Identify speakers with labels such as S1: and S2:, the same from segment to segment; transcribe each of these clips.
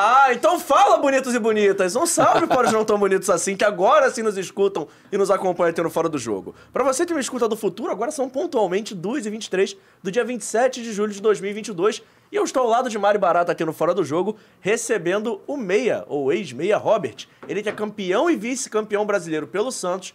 S1: Ah, então fala, bonitos e bonitas. Um salve para os não tão bonitos assim, que agora sim nos escutam e nos acompanham aqui no Fora do Jogo. Para você que me escuta do futuro, agora são pontualmente 2h23 do dia 27 de julho de 2022. E eu estou ao lado de Mari Barata aqui no Fora do Jogo, recebendo o meia, ou ex-meia Robert. Ele que é campeão e vice-campeão brasileiro pelo Santos,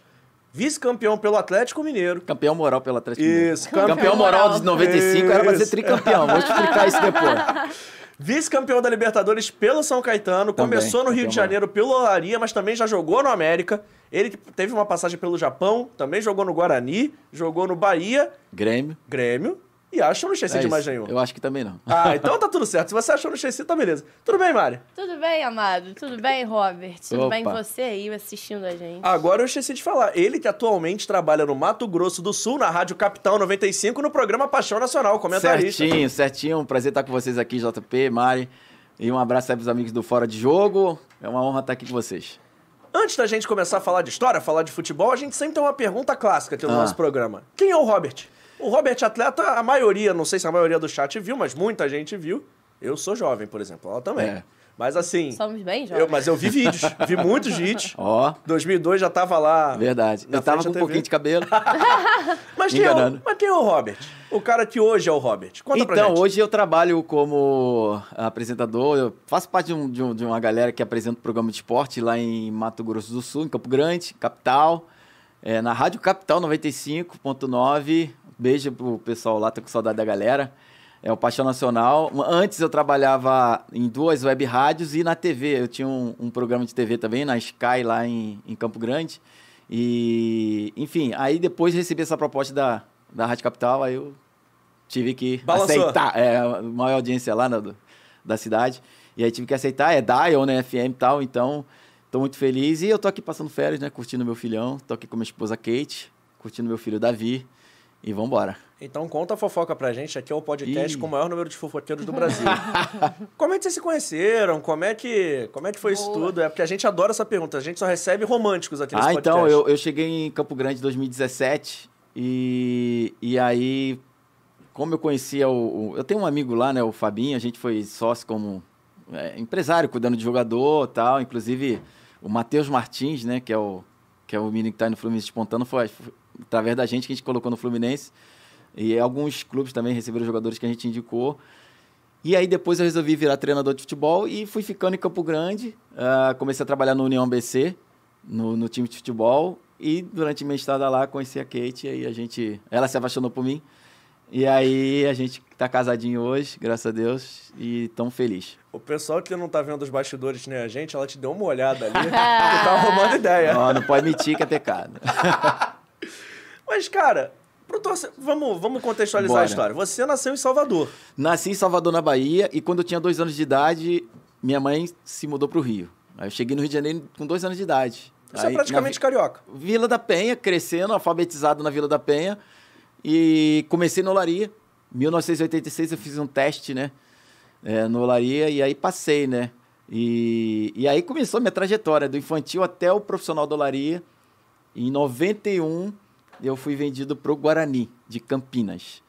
S1: vice-campeão pelo Atlético Mineiro.
S2: Campeão moral pelo Atlético
S1: Isso,
S2: Mineiro. Campeão, moral de 95 era pra ser
S1: Isso.
S2: tricampeão. Vou te explicar isso depois.
S1: Vice-campeão da Libertadores pelo São Caetano,
S2: Também,
S1: começou no Rio de Janeiro pelo Olaria, mas também já jogou no América. Ele teve uma passagem pelo Japão, também jogou no Guarani, jogou no Bahia,
S2: Grêmio.
S1: Grêmio, e acho não esqueci
S2: É
S1: de nenhum.
S2: Eu acho que também não.
S1: Ah, então tá tudo certo. Se você achou no esqueci, tá beleza. Tudo bem, Mari?
S3: Tudo bem, amado? Tudo bem, Robert? Tudo bem
S2: Opa.
S3: você aí assistindo a gente?
S1: Agora eu esqueci de falar. Ele que atualmente trabalha no Mato Grosso do Sul, na Rádio Capital 95, no programa Paixão Nacional, comentarista.
S2: Certinho, certinho. Um prazer estar com vocês aqui, JP, Mari. E um abraço aí pros amigos do Fora de Jogo. É uma honra estar aqui com vocês.
S1: Antes da gente começar a falar de história, falar de futebol, a gente sempre tem uma pergunta clássica aqui no
S2: Ah.
S1: nosso programa. Quem é o Robert? O Robert atleta, a maioria, não sei se a maioria do chat viu, mas muita gente viu. Eu sou jovem, por exemplo, ela também.
S2: É.
S1: Mas assim,
S3: Somos bem
S1: eu,
S3: jovens.
S1: mas eu vi vídeos, vi muitos vídeos.
S2: Ó,
S1: 2002 já tava lá.
S2: verdade. Eu tava com um pouquinho de cabelo.
S1: Mas quem, é o, mas quem é o Robert? O cara que hoje é o Robert. Conta pra
S2: então,
S1: gente.
S2: hoje eu trabalho como apresentador. Eu faço parte de, um- de um- de uma galera que apresenta o programa de esporte lá em Mato Grosso do Sul, em Campo Grande, capital. É, na Rádio Capital 95.9. Beijo pro pessoal lá, tô com saudade da galera. É o Paixão Nacional. Antes eu trabalhava em duas web rádios e na TV. Eu tinha um, um programa de TV também, na Sky, lá em, em Campo Grande. E, enfim, aí depois recebi essa proposta da, da Rádio Capital, aí eu tive que
S1: Balançou.
S2: aceitar. É, a maior audiência lá na- da cidade. E aí tive que aceitar, é Dial, né, FM e tal, então tô muito feliz. E eu tô aqui passando férias, né, curtindo meu filhão. Tô aqui com minha esposa Kate, curtindo meu filho Davi. E vambora.
S1: Então conta a fofoca pra gente. Aqui é o podcast
S2: Ih.
S1: com o maior número de fofoqueiros do Brasil. como é que vocês se conheceram? Como é que, como é que foi isso
S3: Boa.
S1: tudo? É porque a gente adora essa pergunta. A gente só recebe românticos aqui nesse
S2: Ah,
S1: podcast.
S2: então, eu, eu cheguei em Campo Grande em 2017 e, e aí, como eu conhecia o, o- Eu tenho um amigo lá, né, o Fabinho, a gente foi sócio como é, empresário, cuidando de jogador e tal. Inclusive, o Matheus Martins, né, que é o, que é o menino que tá aí no Fluminense despontando, foi, foi através da gente que a gente colocou no Fluminense. E alguns clubes também receberam jogadores que a gente indicou. E aí depois eu resolvi virar treinador de futebol e fui ficando em Campo Grande. Ah, comecei a trabalhar no União BC, no, no time de futebol. E durante minha estada lá conheci a Kate e aí a gente... Ela se apaixonou por mim. E aí a gente tá casadinho hoje, graças a Deus, e tão feliz.
S1: O pessoal que não tá vendo os bastidores nem a gente, ela te deu uma olhada ali. que tá roubando ideia.
S2: Ó, não pode mentir que é pecado.
S1: Mas, cara, pro torce... vamos, vamos contextualizar
S2: Bora.
S1: a história. Você nasceu em Salvador.
S2: Nasci em Salvador, na Bahia, e quando eu tinha dois anos de idade, minha mãe se mudou pro Rio. Aí eu cheguei no Rio de Janeiro com dois anos de idade.
S1: Você
S2: Aí,
S1: é praticamente
S2: na
S1: carioca.
S2: Vi- Vila da Penha, crescendo, alfabetizado na Vila da Penha. E comecei no Olaria. Em 1986 eu fiz um teste, né? é, no Olaria, e aí passei, né? E, e aí começou a minha trajetória, do infantil até o profissional do Olaria. Em 91 eu fui vendido pro Guarani, de Campinas.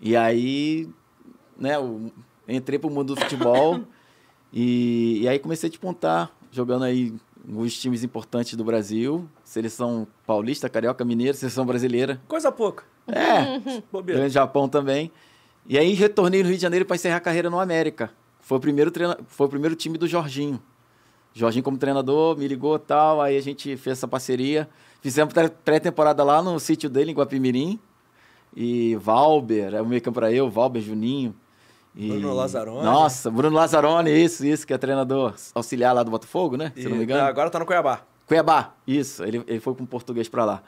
S2: E aí, né, eu entrei pro mundo do futebol e, e aí comecei a despontar, jogando aí nos times importantes do Brasil, seleção paulista, carioca, mineiro, seleção brasileira.
S1: Coisa pouca.
S2: É,
S1: Bobeira.
S2: Grande Japão também. E aí retornei no Rio de Janeiro para encerrar a carreira no América. Foi o primeiro treina... foi o primeiro time do Jorginho. Jorginho como treinador, me ligou e tal, aí a gente fez essa parceria. Fizemos pré- pré-temporada lá no sítio dele, em Guapimirim. E Valber, é o meio campo era eu, Valber, Juninho. E...
S1: Bruno Lazzaroni.
S2: Nossa, Bruno Lazzaroni, isso, isso, que é treinador auxiliar lá do Botafogo, né? Se
S1: E
S2: não me engano.
S1: Agora tá no Cuiabá.
S2: Cuiabá, isso. Ele, ele foi com português para lá.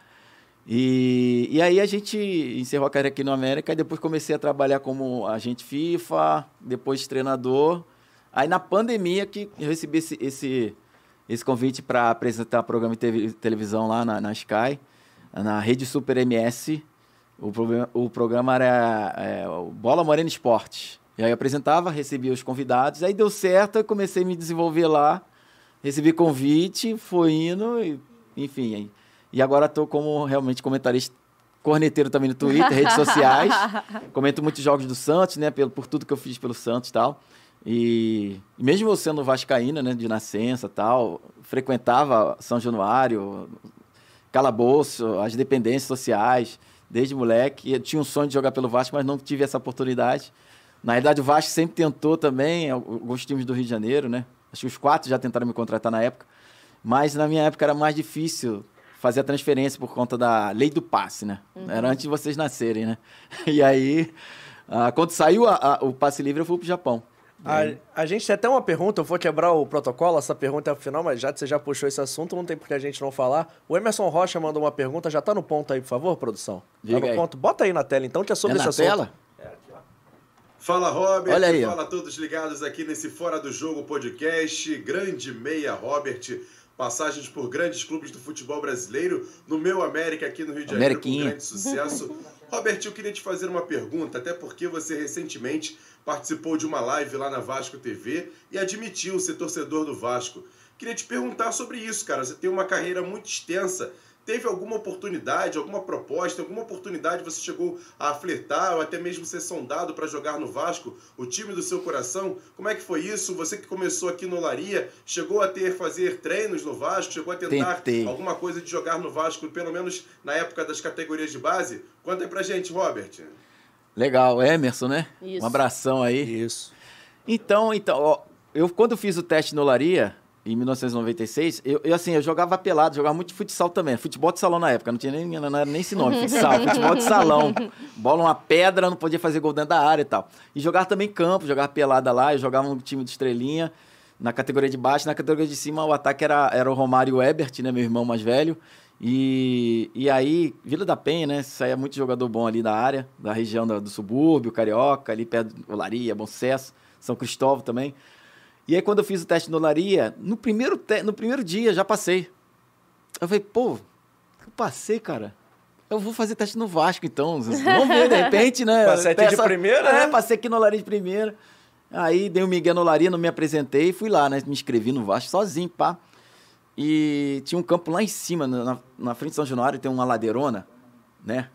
S2: E, e aí a gente encerrou a carreira aqui no América e depois comecei a trabalhar como agente FIFA, depois treinador. Aí na pandemia que eu recebi esse, esse, esse convite para apresentar programa de televisão lá na, na Sky, na Rede Super MS. O, problema- o programa era é, Bola Morena Esportes. E aí eu apresentava, recebia os convidados, aí deu certo, eu comecei a me desenvolver lá. Recebi convite, fui indo, e, enfim. aí- E agora estou como realmente comentarista, corneteiro também no Twitter, redes sociais. Comento muitos jogos do Santos, né? Pelo, por tudo que eu fiz pelo Santos e tal. E, e mesmo eu sendo vascaína, né, de nascença tal, frequentava São Januário, calabouço, as dependências sociais, desde moleque. Eu tinha um sonho de jogar pelo Vasco, mas não tive essa oportunidade. Na realidade, o Vasco sempre tentou também, alguns times do Rio de Janeiro, né? Acho que os quatro já tentaram me contratar na época. Mas na minha época era mais difícil fazer a transferência por conta da lei do passe, né? Uhum. Era antes de vocês nascerem, né? E aí, ah, quando saiu a, a, o passe livre, eu fui pro Japão.
S1: A, a gente tem até uma pergunta, eu vou quebrar o protocolo, essa pergunta é pro final, mas já que você já puxou esse assunto, não tem por que a gente não falar. O Emerson Rocha mandou uma pergunta, já tá no ponto aí, por favor, produção?
S2: Diga
S1: tá no
S2: aí.
S1: ponto? Bota aí na tela então, que é sobre
S2: é
S1: esse
S2: na
S1: assunto.
S2: Tela?
S4: Fala, Robert.
S2: Olha aí,
S4: Fala a todos ligados aqui nesse Fora do Jogo podcast. Grande meia, Robert. Passagens por grandes clubes do futebol brasileiro. No meu América, aqui no Rio de Janeiro, com grande sucesso. Robert, eu queria te fazer uma pergunta, até porque você recentemente participou de uma live lá na Vasco TV e admitiu ser torcedor do Vasco. Queria te perguntar sobre isso, cara. Você tem uma carreira muito extensa teve alguma oportunidade, alguma proposta, alguma oportunidade você chegou a flertar ou até mesmo ser sondado para jogar no Vasco, o time do seu coração? Como é que foi isso? Você que começou aqui no Laria, chegou a ter fazer treinos no Vasco, chegou a tentar
S2: Tentei.
S4: alguma coisa de jogar no Vasco, pelo menos na época das categorias de base? Conta aí pra gente, Robert.
S2: Legal, Emerson, né?
S3: Isso.
S2: Um abração aí.
S1: Isso.
S2: Então, então, ó, eu quando fiz o teste no Laria, em 1996, eu, eu, assim, eu jogava pelado, jogava muito futsal também. Futebol de salão na época, não tinha nem, não era nem esse nome, futsal, futebol de salão. Bola uma pedra, não podia fazer gol dentro da área e tal. E jogava também campo, jogava pelada lá, eu jogava um time de estrelinha, na categoria de baixo, na categoria de cima o ataque era, era o Romário Ebert, né, meu irmão mais velho. E, e aí, Vila da Penha, né, saía muito jogador bom ali da área, da região do, do subúrbio, Carioca, ali perto do Olaria, Bom Sucesso, São Cristóvão também. E aí, quando eu fiz o teste no Olaria, no primeiro, te... no primeiro dia já passei. Eu falei, pô, eu passei, cara. Eu vou fazer teste no Vasco, então. Vamos ver, de repente, né?
S1: Passei aqui de primeira,
S2: É,
S1: né?
S2: passei aqui no Olaria de primeira. Aí dei um migué no Olaria, não me apresentei, fui lá, né? Me inscrevi no Vasco sozinho, pá. E tinha um campo lá em cima, na, na frente de São Januário, tem uma ladeirona, né?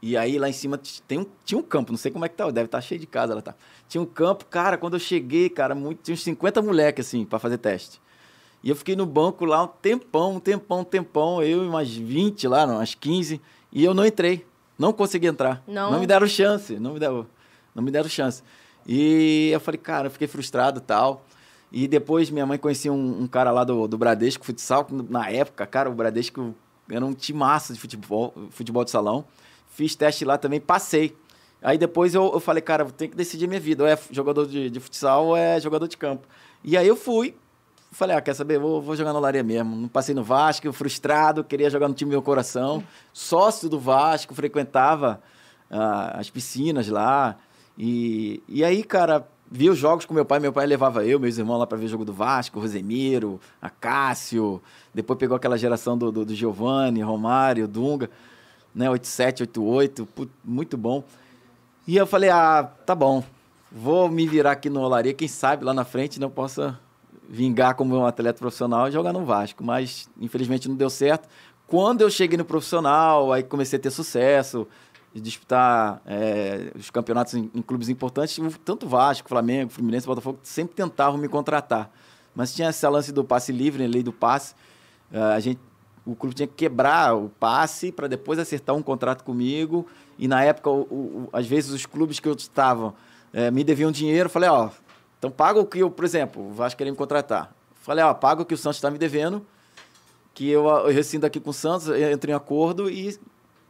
S2: E aí lá em cima tem um, tinha um campo, não sei como é que tá, deve estar tá cheio de casa lá tá. Tinha um campo, cara, quando eu cheguei, cara, muito, tinha uns 50 moleques assim para fazer teste. E eu fiquei no banco lá um tempão, um tempão, um tempão, eu e umas 20 lá, não, umas 15, e eu não entrei. Não consegui entrar.
S3: Não.
S2: Não me deram chance, não me deram, não me deram chance. E eu falei, cara, eu fiquei frustrado tal. E depois minha mãe conhecia um, um cara lá do, do Bradesco Futsal, que na época, cara, o Bradesco era um timaço de futebol, futebol de salão. Fiz teste lá também, passei. Aí depois eu, eu falei, cara, tenho que decidir minha vida. Ou é jogador de, de futsal ou é jogador de campo. E aí eu fui. Falei, ah, quer saber? Vou, vou jogar no Laria mesmo. Não passei no Vasco, frustrado, queria jogar no time do meu coração. Sócio do Vasco, frequentava ah, as piscinas lá. E, e aí, cara, vi os jogos com meu pai. Meu pai levava eu, meus irmãos lá para ver o jogo do Vasco, Rosemiro, Acácio. Depois pegou aquela geração do, do, do Giovanni, Romário, Dunga né? 87, 88, put, muito bom. E eu falei, ah, tá bom, vou me virar aqui no Olaria, quem sabe lá na frente não possa vingar como um atleta profissional e jogar no Vasco, mas infelizmente não deu certo. Quando eu cheguei no profissional, aí comecei a ter sucesso, disputar é, os campeonatos em, em, clubes importantes, tanto Vasco, Flamengo, Fluminense, Botafogo, sempre tentavam me contratar. Mas tinha esse lance do passe livre, lei do passe. Uh, a gente o clube tinha que quebrar o passe para depois acertar um contrato comigo. E na época, o, o, às vezes, os clubes que eu estava é, me deviam dinheiro. Falei, ó, então paga o que eu, por exemplo, o Vasco queria me contratar. Falei, ó, paga o que o Santos está me devendo, que eu, eu rescindo aqui com o Santos, entro em acordo e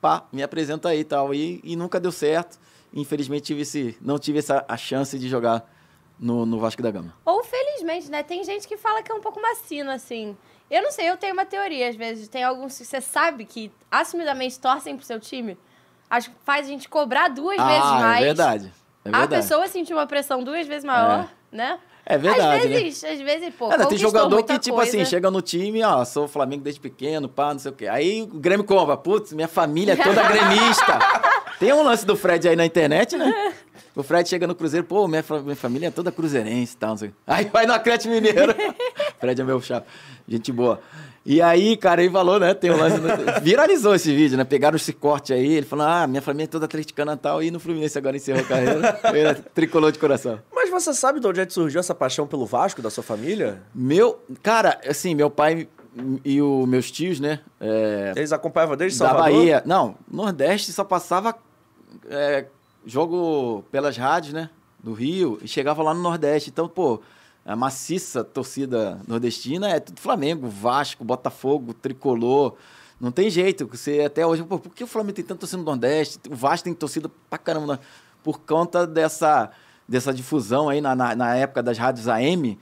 S2: pá, me apresenta aí tal. E, e nunca deu certo. Infelizmente, tive esse, não tive essa a chance de jogar no, no Vasco da Gama.
S3: Ou felizmente, né? Tem gente que fala que é um pouco macino, assim. Eu não sei, eu tenho uma teoria, às vezes. Tem alguns que você sabe que assumidamente torcem pro seu time. Acho que faz a gente cobrar duas
S2: ah,
S3: vezes mais.
S2: É verdade. É verdade.
S3: A pessoa sentir uma pressão duas vezes maior, é. né?
S2: É verdade.
S3: Às vezes, né? às vezes, pô.
S2: É, tem jogador que, tipo
S3: coisa.
S2: assim, chega no time, ó, sou Flamengo desde pequeno, pá, não sei o quê. Aí o Grêmio compra, putz, minha família é toda gremista. Tem um lance do Fred aí na internet, né? O Fred chega no Cruzeiro, pô, minha, minha família é toda cruzeirense e tal, não sei. Aí vai no Atlético Mineiro. Fred é meu chapa. Gente boa. E aí, cara, ele falou, né? Tem um lance. Viralizou esse vídeo, né? Pegaram esse corte aí. Ele falou: ah, minha família é toda atleticana e tal. E no Fluminense agora encerrou a carreira. Ele tricolor de coração.
S1: Mas você sabe de onde é que surgiu essa paixão pelo Vasco da sua família?
S2: Meu. Cara, assim, meu pai e os meus tios, né?
S1: É, Eles acompanhavam desde Salvador?
S2: Da Bahia. Não, Nordeste só passava é, jogo pelas rádios, né? Do Rio. E chegava lá no Nordeste. Então, pô a maciça torcida nordestina é tudo Flamengo, Vasco, Botafogo, Tricolor. Não tem jeito. Você até hoje, pô, por que o Flamengo tem tanto torcida no Nordeste? O Vasco tem torcida pra caramba. Né? Por conta dessa, dessa difusão aí na, na, na época das rádios AM,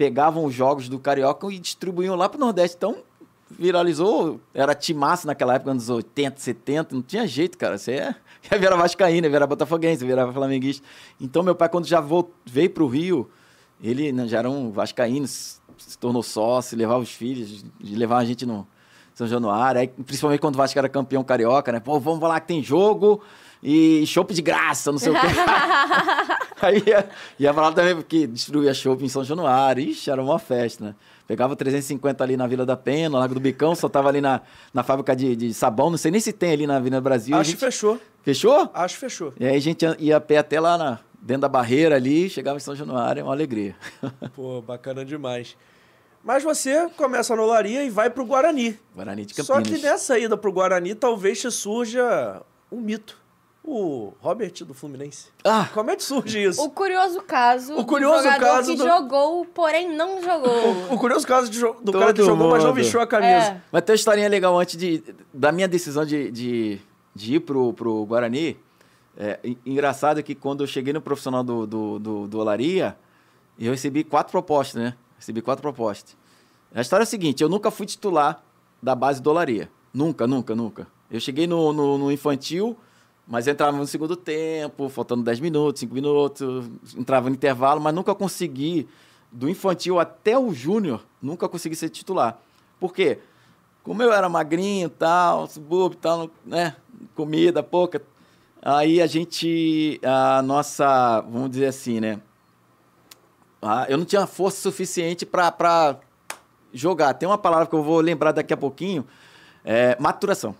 S2: pegavam os jogos do Carioca e distribuíam lá pro Nordeste. Então, viralizou, era timaço naquela época, anos 80, 70, não tinha jeito, cara. Você é, virar vascaína, virar botafoguense, virar flamenguista. Então, meu pai, quando já veio pro Rio ele né, já era um vascaíno, se tornou sócio, levava os filhos, levava a gente no São Januário, aí, principalmente quando o Vasco era campeão carioca, né? Pô, vamos lá que tem jogo e chopp de graça, não sei o quê. aí ia, ia pra lá também, porque destruía chopp em São Januário. Ixi, era uma festa, né? Pegava 350 ali na Vila da Pena, Lago do Bicão, só tava ali na, na fábrica de, de sabão, não sei nem se tem ali na Avenida Brasil.
S1: Acho gente... que fechou.
S2: Fechou?
S1: Acho que fechou.
S2: E aí a gente ia a pé até lá na, dentro da barreira ali, chegava em São Januário, é uma alegria.
S1: Pô, bacana demais. Mas você começa no Olaria e vai pro Guarani.
S2: Guarani de Campinas.
S1: Só que nessa ida pro Guarani talvez te surja um mito. O Robert do Fluminense. Ah! Como é que surge isso?
S3: O curioso caso
S1: o curioso
S3: do
S1: caso
S3: que
S1: do...
S3: jogou, porém não jogou.
S1: O, o curioso caso de, do Todo cara que jogou, mundo. mas não vestiu a camisa. É.
S2: Mas tem uma historinha legal antes de, da minha decisão de, de, de ir pro, pro Guarani. É, engraçado que quando eu cheguei no profissional do, do, do, do Olaria, eu recebi quatro propostas, né? Recebi quatro propostas. A história é a seguinte, eu nunca fui titular da base do Olaria. Nunca, nunca, nunca. Eu cheguei no, no, no infantil, mas entrava no segundo tempo, faltando 10 minutos, 5 minutos, entrava no intervalo, mas nunca consegui, do infantil até o júnior, nunca consegui ser titular. Por quê? Como eu era magrinho tal, subúrbio tal, né? Comida pouca, Aí a gente, a nossa, vamos dizer assim, né? eu não tinha força suficiente para jogar. Tem uma palavra que eu vou lembrar daqui a pouquinho, é maturação.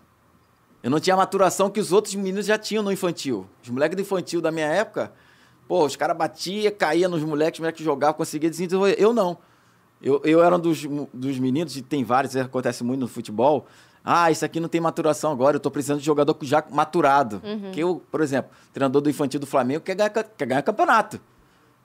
S2: Eu não tinha a maturação que os outros meninos já tinham no infantil. Os moleques do infantil da minha época, pô, os caras batiam, caía nos moleques, os moleques jogavam, conseguia desenvolver. Eu não. Eu, eu era um dos, dos meninos, e tem vários, acontece muito no futebol, ah, isso aqui não tem maturação agora, eu estou precisando de jogador já maturado. Uhum. Que eu, por exemplo, treinador do infantil do Flamengo quer ganhar, quer ganhar campeonato.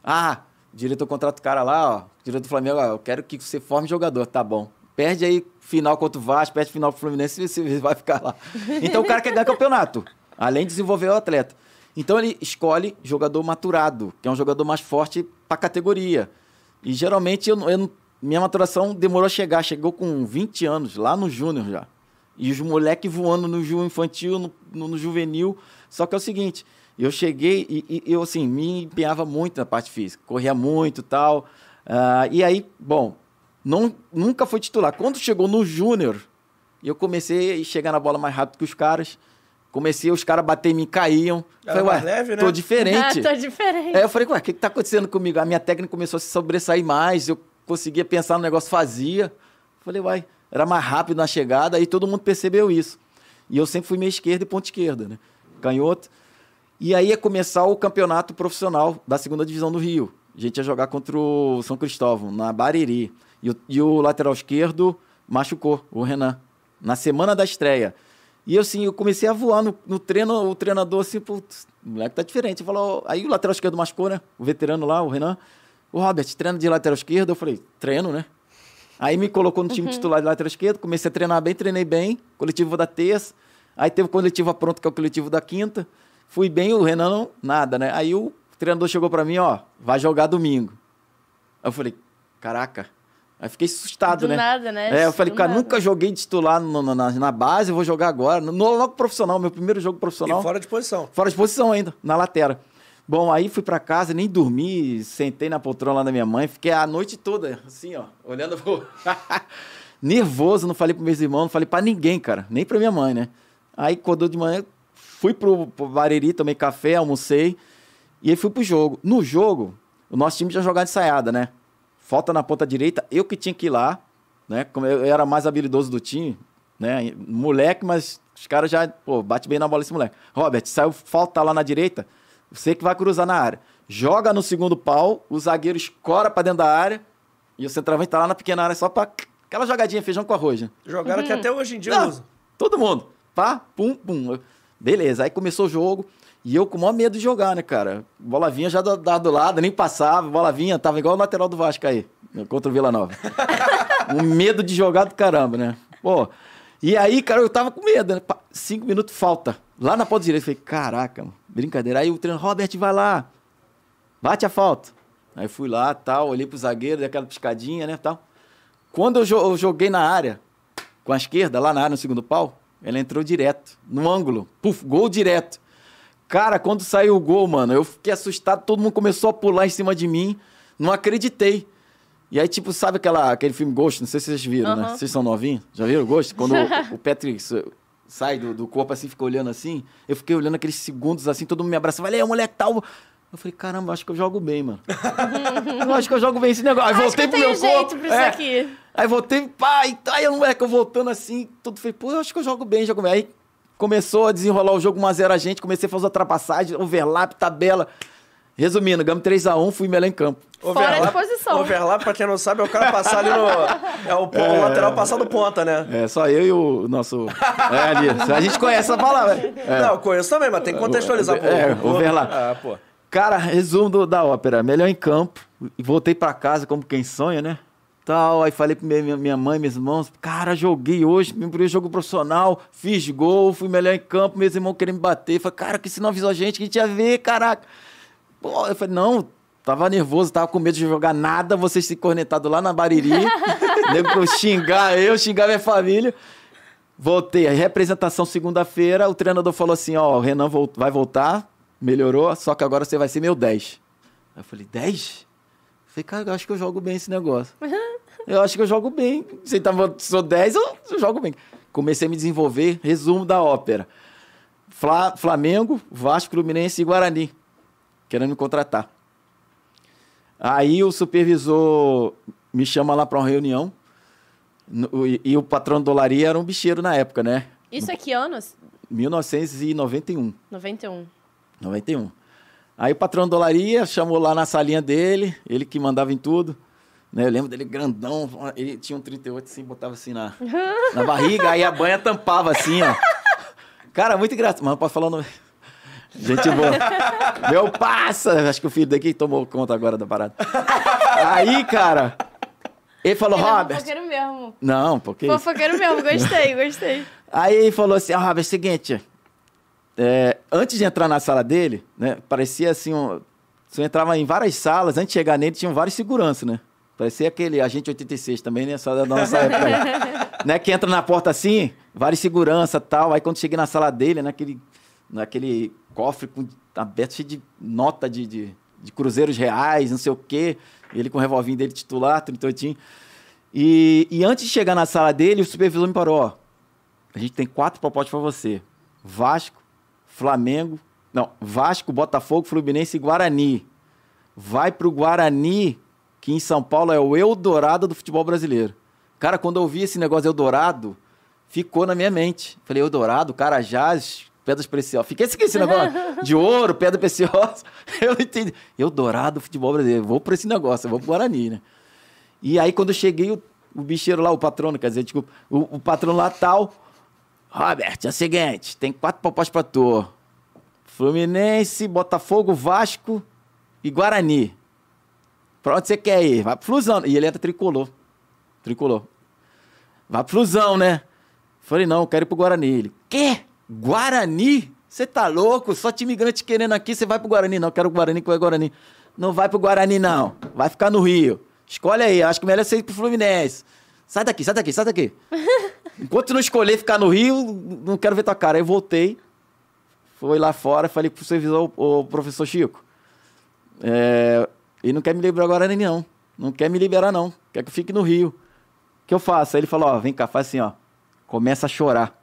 S2: Ah, diretor contrata o cara lá, ó, diretor do Flamengo, ó, eu quero que você forme jogador, tá bom. Perde aí final contra o Vasco, perde final pro Fluminense, você vai ficar lá. Então o cara quer ganhar campeonato, além de desenvolver o atleta. Então ele escolhe jogador maturado, que é um jogador mais forte para categoria. E geralmente eu, eu, minha maturação demorou a chegar, chegou com 20 anos, lá no Júnior já. E os moleques voando no ju infantil, no, no, no, juvenil. Só que é o seguinte, eu cheguei e, e, eu, assim, me empenhava muito na parte física. Corria muito tal. Uh, e aí, bom, não, nunca foi titular. Quando chegou no júnior, eu comecei a chegar na bola mais rápido que os caras. Comecei, os caras bater em mim, caíam.
S1: Era falei, ué, leve, né?
S2: tô diferente.
S3: Ah, tô diferente.
S2: Aí eu falei, ué, o que, que tá acontecendo comigo? A minha técnica começou a se sobressair mais, eu conseguia pensar no negócio, fazia. Falei, uai, era mais rápido na chegada, e todo mundo percebeu isso. E eu sempre fui meia esquerda e ponta esquerda, né? Canhoto. E aí ia começar o campeonato profissional da segunda divisão do Rio. A gente ia jogar contra o São Cristóvão, na Bariri. E o, e o lateral esquerdo machucou, o Renan, na semana da estreia. E assim, eu comecei a voar no, no treino, o treinador assim, putz, o moleque tá diferente. Falou, aí o lateral esquerdo machucou, né? O veterano lá, o Renan. O Robert, treina de lateral esquerdo? Eu falei, treino, né? Aí me colocou no time uhum. titular de lateral esquerdo, comecei a treinar bem, treinei bem, coletivo da terça. Aí teve o coletivo pronto, que é o coletivo da quinta. Fui bem, o Renan não, nada, né? Aí o treinador chegou para mim, ó, vai jogar domingo. Eu falei, caraca. Aí fiquei assustado,
S3: Do
S2: né?
S3: nada, né?
S2: É, eu falei, Do cara, nada. nunca joguei de titular no, no, na, na base, eu vou jogar agora. No, logo profissional, meu primeiro jogo profissional.
S1: E fora de posição.
S2: Fora de posição ainda, na lateral. Bom, aí fui para casa, nem dormi, sentei na poltrona lá da minha mãe, fiquei a noite toda, assim, ó, olhando pro... Nervoso, não falei pro meus irmãos, não falei para ninguém, cara, nem pra minha mãe, né? Aí, acordou de manhã, fui pro, pro Bariri, tomei café, almocei, e aí fui pro jogo. No jogo, o nosso time já jogava ensaiada, né? Falta na ponta direita, eu que tinha que ir lá, né? Como eu era mais habilidoso do time, né? Moleque, mas os caras já, pô, bate bem na bola esse moleque. Robert, saiu falta lá na direita, você que vai cruzar na área. Joga no segundo pau, o zagueiro escora pra dentro da área e o centroavante tá lá na pequena área só pra aquela jogadinha feijão com arroz, né?
S1: Jogaram uhum. que até hoje em dia
S2: Não, Todo mundo. Pá, pum, pum. Beleza, aí começou o jogo. E eu com o maior medo de jogar, né, cara? Bola vinha já do, do lado, nem passava, bola vinha, tava igual o lateral do Vasco aí, contra o Vila Nova. um medo de jogar do caramba, né? Pô, e aí, cara, eu tava com medo, né? Cinco minutos falta. Lá na ponta direita, eu falei, caraca, brincadeira. Aí o treino, Robert, vai lá, bate a falta. Aí fui lá, tal, olhei pro zagueiro, dei aquela piscadinha, né, tal. Quando eu joguei na área, com a esquerda, lá na área, no segundo pau, ela entrou direto, no ângulo. Puf, gol direto. Cara, quando saiu o gol, mano, eu fiquei assustado, todo mundo começou a pular em cima de mim. Não acreditei. E aí, tipo, sabe aquela, aquele filme Ghost? Não sei se vocês viram, uhum. né? Vocês são novinhos? Já viram Ghost? Quando o, o Patrick sai do, do corpo assim, fica olhando assim. Eu fiquei olhando aqueles segundos assim, todo mundo me abraça. Falei, é, moleque tal. Eu falei, caramba, acho que eu jogo bem, mano. eu acho que eu jogo bem esse negócio. Aí
S3: acho
S2: voltei
S3: pro
S2: meu
S3: jeito
S2: corpo.
S3: Pra isso é. aqui.
S2: Aí voltei, pai, aí o moleque, eu voltando assim, tudo falei, pô, eu acho que eu jogo bem, jogo bem. Aí começou a desenrolar o jogo 1x0 a gente, comecei a fazer ultrapassagem, overlap, tabela. Resumindo, ganhamos 3x1, fui melhor em campo.
S3: Overlap, Fora de posição.
S1: Overlap, pra quem não sabe, é o cara passar ali no. É o, é, o lateral passar do ponta, né?
S2: É, só eu e o nosso. É ali. A gente conhece essa palavra. É.
S1: Não, eu conheço também, mas tem que contextualizar.
S2: É, pô, overlap. Ah, pô. Cara, resumo do, da ópera. Melhor em campo. E voltei pra casa como quem sonha, né? Tal. Aí falei pra minha, minha mãe, meus irmãos, cara, joguei hoje, meu primeiro jogo profissional, fiz gol, fui melhor em campo, meus irmãos querendo me bater. Falei, cara, que se não avisou a gente, que a gente ia ver, caraca. Pô, eu falei, não, tava nervoso, tava com medo de jogar nada, vocês se cornetados lá na Bariri, nego xingar eu, xingar minha família. Voltei, a representação segunda-feira, o treinador falou assim, ó, o Renan vai voltar, melhorou, só que agora você vai ser meu 10. Aí eu falei, 10? Falei, cara, eu acho que eu jogo bem esse negócio. eu acho que eu jogo bem. Você tá, sou 10, eu, eu jogo bem. Comecei a me desenvolver, resumo da ópera. Fla, Flamengo, Vasco, Fluminense e Guarani. Querendo me contratar. Aí o supervisor me chama lá para uma reunião. E, e, o patrão do Dolaria era um bicheiro na época, né?
S3: Isso é que anos?
S2: 1991.
S3: 91.
S2: 91. Aí o patrão dolaria chamou lá na salinha dele, ele que mandava em tudo. Né? Eu lembro dele grandão, ele tinha um 38 assim, botava assim na, na barriga, aí a banha tampava assim, ó. Cara, muito engraçado. Mas não posso falar o nome. Gente boa. Meu passa! Acho que o filho daqui tomou conta agora da parada. Aí, cara, ele falou, ele Robert. É
S3: fofoqueiro mesmo.
S2: Não, porque.
S3: Fofoqueiro mesmo, gostei, gostei.
S2: Aí ele falou assim: ah, Robert, é o seguinte, é, antes de entrar na sala dele, né, parecia assim, um, você entrava em várias salas, antes de chegar nele tinham vários seguranças, né? Parecia aquele agente 86 também, né? Só da nossa época. né? Que entra na porta assim, vários segurança tal. Aí quando cheguei na sala dele, naquele, naquele cofre com, aberto, cheio de nota de, de, de cruzeiros reais, não sei o quê. Ele com o revolvinho dele titular, 38. E, e antes de chegar na sala dele, o supervisor me parou, ó. A gente tem quatro propostas para você. Vasco, Flamengo, não, Vasco, Botafogo, Fluminense e Guarani. Vai pro Guarani, que em São Paulo é o Eldorado do futebol brasileiro. Cara, quando eu ouvi esse negócio Eldorado, ficou na minha mente. Falei, Eldorado, Carajás, pedras preciosas. Fiquei assim, esse negócio de ouro, pedra preciosa. Eu entendi. Eldorado, futebol brasileiro. Vou para esse negócio, eu vou pro Guarani, né? E aí, quando eu cheguei, o, o bicheiro lá, o patrono, quer dizer, desculpa, o, o patrono lá tal Robert, é o seguinte, tem quatro propostas para tu. Fluminense, Botafogo, Vasco e Guarani. Pra onde você quer ir? Vai pro Flusão. E ele entra tricolor. Tricolor. Vai pro Flusão, né? Falei, não, eu quero ir pro Guarani. Ele, quê? Guarani? Você tá louco? Só time grande querendo aqui, você vai pro Guarani. Não, quero o Guarani, que vai Guarani. Não vai pro Guarani, não. Vai ficar no Rio. Escolhe aí, acho que melhor você ir pro Fluminense. Sai daqui, sai daqui, sai daqui. Enquanto não escolher ficar no Rio, não quero ver tua cara. Aí eu voltei, fui lá fora, falei pro supervisor, o professor Chico, é, ele não quer me liberar agora nem não. Não quer me liberar não. Quer que eu fique no Rio. O que eu faço? Aí ele falou, ó, vem cá, faz assim, ó. Começa a chorar.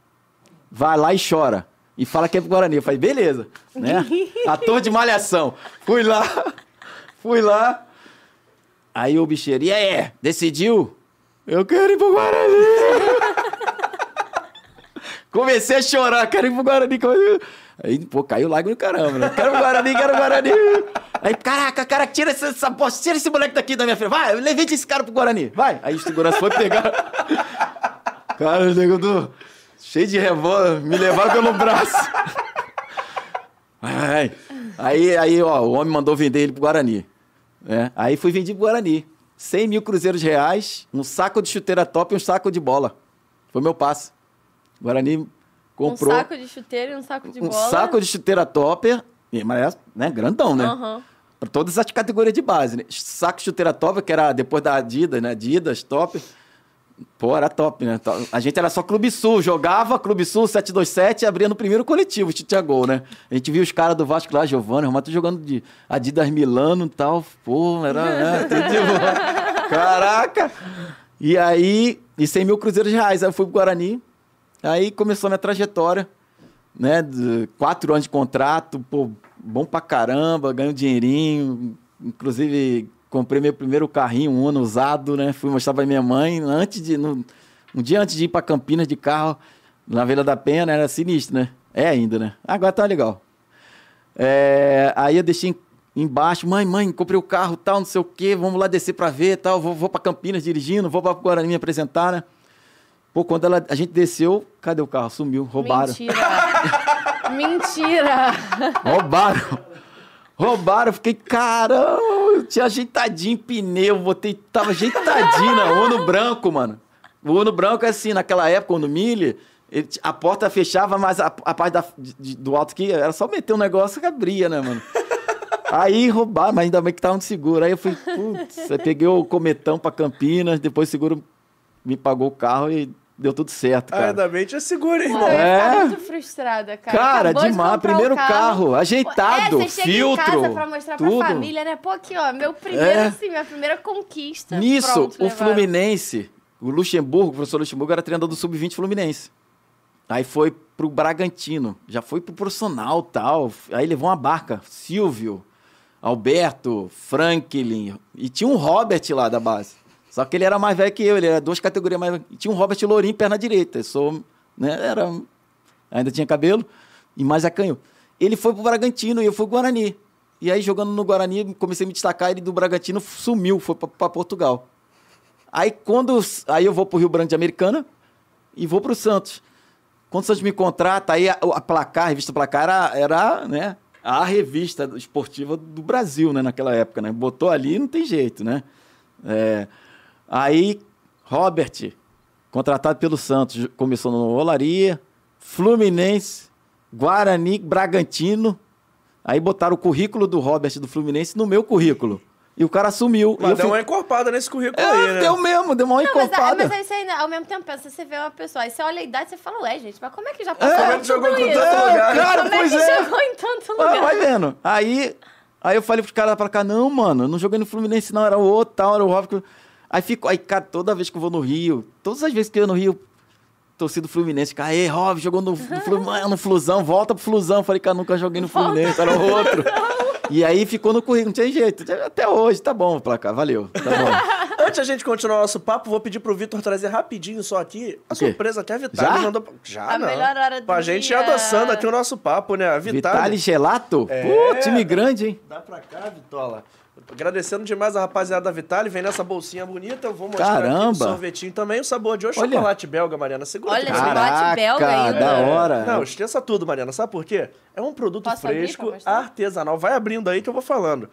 S2: Vai lá e chora. E fala que é pro Guarani. Eu falei, beleza. Né? Ator de malhação. Fui lá, fui lá. Aí o bicheiro, e aí, decidiu? Eu quero ir pro Guarani. Comecei a chorar, quero ir pro Guarani. Aí, pô, caiu lágrima do caramba, né? Quero o Guarani, quero o Guarani. Aí, caraca, cara, tira essa, essa bosta, tira esse moleque daqui da minha frente. Vai, levante esse cara pro Guarani, vai. Aí o segurança foi pegar. Cara, o nego do... cheio de revólver, me levaram pelo braço. Aí, aí, ó, o homem mandou vender ele pro Guarani. É, aí fui vendido pro Guarani. 100 mil cruzeiros reais, um saco de chuteira top e um saco de bola. Foi meu passe. Guarani comprou.
S3: Um saco de chuteira e um saco de bola.
S2: Um saco de chuteira topper, mas né, grandão, né?
S3: Uhum.
S2: Pra todas as categorias de base. Né? Saco de chuteira topper, que era depois da Adidas, né? Adidas, top. Pô, era top, né? A gente era só Clube Sul, jogava Clube Sul 727 e abria no primeiro coletivo, chute a gol, né? A gente viu os caras do Vasco lá, Giovanni, Romato jogando de Adidas Milano e tal. Pô, era, né? Tudo de. Caraca! E aí, e 100 mil cruzeiros reais. Aí eu fui pro Guarani, aí começou a minha trajetória, né? Quatro anos de contrato, pô, bom pra caramba, ganho dinheirinho, inclusive comprei meu primeiro carrinho, um ano usado, né? Fui mostrar pra minha mãe, antes de, no, um dia antes de ir pra Campinas de carro, na Vila da Penha, né? Era sinistro, né? É ainda, né? Agora tá legal. É, aí eu deixei embaixo, mãe, mãe, comprei o carro, tal, não sei o quê, vamos lá descer pra ver, tal, vou, vou pra Campinas dirigindo, vou pra Guarani me apresentar, né? Pô, quando ela, a gente desceu, cadê o carro? Sumiu, roubaram.
S3: Mentira! Mentira!
S2: Roubaram. Roubaram, fiquei, caramba, eu tinha ajeitadinho pneu, botei, tava ajeitadinho na Uno branco, mano. O Uno branco é assim, naquela época, o Uno Mille, ele, a porta fechava, mas a, a parte da, de, do alto aqui era só meter um negócio que abria, né, mano? Aí roubaram, mas ainda bem que tava no seguro. Aí eu fui, putz, eu peguei o cometão pra Campinas, depois o seguro me pagou o carro e deu tudo certo, cara.
S1: Ainda bem te segura, irmão.
S3: Eu
S2: É.
S3: ficar muito frustrada, cara.
S2: Cara,
S3: Acabou de
S2: demais.
S3: comprar
S2: Primeiro
S3: o
S2: carro, ajeitado,
S3: é, você chega
S2: filtro,
S3: em casa pra mostrar
S2: tudo.
S3: pra família, né? Pô, aqui, ó, meu primeiro,
S2: É.
S3: assim, minha primeira conquista.
S2: Nisso,
S3: Pronto,
S2: o
S3: levaram.
S2: Fluminense, o Luxemburgo, o professor Luxemburgo era treinador do Sub-20 Fluminense. Aí foi pro Bragantino, já foi pro profissional tal. Aí levou uma barca, Silvio, Alberto, Franklin. E tinha um Robert lá da base. Só que ele era mais velho que eu, ele era duas categorias mais velho. Tinha um Robert Lourinho, perna direita. Eu sou, né, era, ainda tinha cabelo e mais acanho. Ele foi pro Bragantino e eu fui pro Guarani. E aí, jogando no Guarani, comecei a me destacar, ele do Bragantino sumiu, foi pra Portugal. Aí quando. Aí eu vou pro Rio Branco de Americana e vou pro Santos. Quando o Santos me contrata, aí a, a placar, a revista Placar era, era né, a revista esportiva do Brasil, né, naquela época, né? Botou ali, não tem jeito, né? É, aí, Robert, contratado pelo Santos, começou no Olaria, Fluminense, Guarani, Bragantino. Aí botaram o currículo do Robert do Fluminense no meu currículo. E o cara sumiu. E
S1: Mas
S2: eu
S1: deu
S2: fui-
S1: uma encorpada nesse currículo
S2: é,
S1: aí, né?
S2: deu mesmo, deu uma
S3: Não, mas,
S2: encorpada.
S3: mas aí você ainda, ao mesmo tempo, pensa, você vê uma pessoa, aí você olha a idade, você fala, ué, gente, mas como é que já passou
S2: É,
S1: como é que jogou
S3: isso?
S1: tanto lugar?
S2: cara,
S3: como é
S2: pois
S3: que
S2: é.
S3: chegou em tanto
S2: Ah,
S3: lugar?
S2: vai vendo. Aí, aí eu falei pros caras lá pra cá, não, mano, eu não joguei no Fluminense, não, era o outro, tal, era o Robert. Aí fico, aí, cara, toda vez que eu vou no Rio, todas as vezes que eu ia no Rio, torcida do Fluminense, cara, ei, Rob, jogou no, no, Flu- no Flusão, volta pro Flusão. Falei, cara, nunca joguei no Fluminense, era o outro. E aí ficou no currículo, não tinha jeito. Até hoje, tá bom pra cá, valeu, tá bom.
S1: Antes a gente continuar o nosso papo, vou pedir pro Vitor trazer rapidinho só aqui a surpresa que a Vitale
S2: Já?
S1: mandou. Já,
S3: A
S1: não.
S3: melhor hora do
S1: Pra gente ir
S3: dia.
S1: adoçando aqui o nosso papo, né? A Vitale.
S2: Vitale Gelato?
S1: É.
S2: Pô, time grande, hein?
S1: Dá pra cá, Vitola. Agradecendo demais a rapaziada da Vitale. Vem nessa bolsinha bonita. Eu vou mostrar aqui
S2: Caramba.
S1: o sorvetinho também. O sabor de hoje é
S2: Olha.
S1: chocolate belga, Mariana. Segura
S3: Olha,
S1: aqui
S3: chocolate belga ainda.
S2: da hora.
S1: Não, esqueça tudo, Mariana. Sabe por quê? É um produto
S3: Posso
S1: fresco, artesanal. Vai abrindo aí que eu vou falando.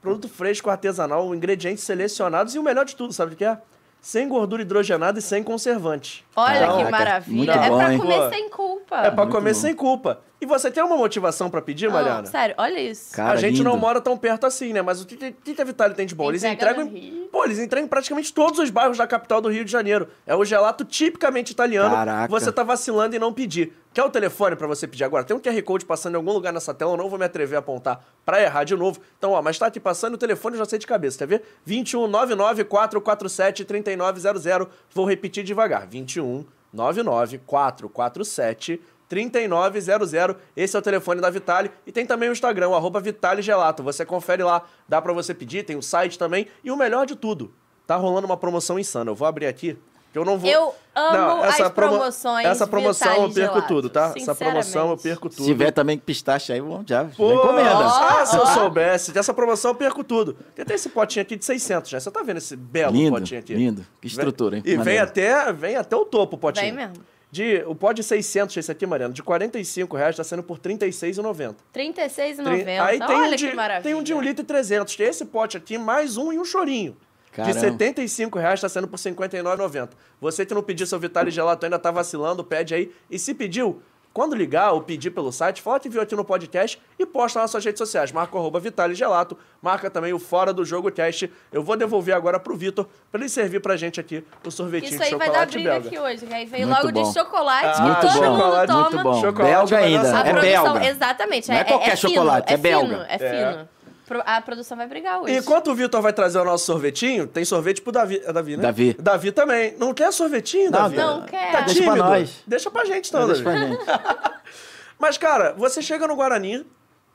S1: Produto fresco, artesanal, ingredientes selecionados e o melhor de tudo, sabe o que é? Sem gordura hidrogenada e sem conservante.
S3: Olha
S1: Então,
S3: que maravilha.
S2: muito
S3: É
S2: bom,
S3: pra
S2: hein?
S3: comer
S1: Pô.
S3: sem culpa.
S1: É pra
S2: Muito
S1: comer
S2: bom.
S1: sem culpa. E você tem uma motivação pra pedir,
S3: Não,
S1: Mariana?
S3: sério, olha isso.
S2: Cara,
S1: a gente
S2: lindo.
S1: não mora tão perto assim, né? Mas o que, a Vitale tem de bom? Eles
S3: Entrega
S1: entregam.
S3: Rio.
S1: Pô, eles entregam em praticamente todos os bairros da capital do Rio de Janeiro. É o gelato tipicamente italiano.
S2: Caraca.
S1: Você tá vacilando em não pedir. Quer o telefone pra você pedir agora? Tem um QR Code passando em algum lugar nessa tela, eu não vou me atrever a apontar pra errar de novo. Então, ó, mas tá aqui passando o telefone, já sei de cabeça, quer ver? 2199 447 3900. Vou repetir devagar. 2199 447 3900. Esse é o telefone da Vitale. E tem também o Instagram, o arroba Vitale Gelato. Você confere lá, dá para você pedir, tem o site também. E o melhor de tudo, tá rolando uma promoção insana. Eu vou abrir aqui, que eu não vou...
S3: Eu amo
S1: não, essa
S3: as
S1: promo...
S3: promoções
S1: Essa promoção eu perco
S3: Gelato,
S1: tudo, tá? Essa promoção eu perco tudo.
S2: Se tiver também pistache aí, vamos já,
S1: Pô,
S2: encomenda.
S1: Ah, se eu soubesse. Dessa promoção eu perco tudo. Tem até esse potinho aqui de 600, já. Você tá vendo esse belo
S2: Lindo,
S1: potinho aqui?
S2: lindo. Que estrutura, hein?
S1: E vem até, vem até o topo o potinho.
S3: Vem mesmo.
S1: De, o pó de 600, esse aqui, Mariana, de 45 reais tá sendo por R$ 36,90.
S3: R$36,90.
S1: Aí tem
S3: Olha
S1: um, de,
S3: que maravilha.
S1: tem um de 1 litro e 300. Tem esse pote aqui, mais um e um chorinho.
S2: Caramba.
S1: De 75 reais tá sendo por R$ 59,90. Você que não pediu seu Vitale Gelato ainda tá vacilando, pede aí. E se pediu, quando ligar ou pedir pelo site, fala que viu aqui no podcast e posta nas suas redes sociais. Marca o arroba Vitale Gelato, marca também o Fora do Jogo Cast. Eu vou devolver agora pro Vitor pra ele servir pra gente aqui o sorvetinho
S3: Isso
S1: de
S3: aí vai
S1: chocolate
S3: dar briga
S1: belga.
S3: aqui hoje, que aí veio
S2: Muito
S3: logo
S2: bom.
S3: de chocolate,
S1: Ah,
S3: que todo
S1: chocolate,
S3: mundo
S2: muito
S3: toma.
S2: bom.
S1: Chocolate
S2: belga ainda. É belga.
S3: exatamente.
S2: Não é qualquer
S3: fino,
S2: chocolate, é
S3: fino,
S2: belga.
S3: É fino. Pro- A produção vai brigar hoje.
S1: Enquanto o Vitor vai trazer o nosso sorvetinho, tem sorvete pro Davi. É Davi, né?
S2: Davi.
S1: Davi também. Não quer sorvetinho,
S2: Não,
S1: Davi?
S3: Não quer.
S1: Tá
S2: Deixa pra
S1: tímido?
S2: nós.
S1: Deixa pra gente, então,
S2: Deixa
S1: Davi.
S2: pra gente.
S1: Mas, cara, você chega no Guarani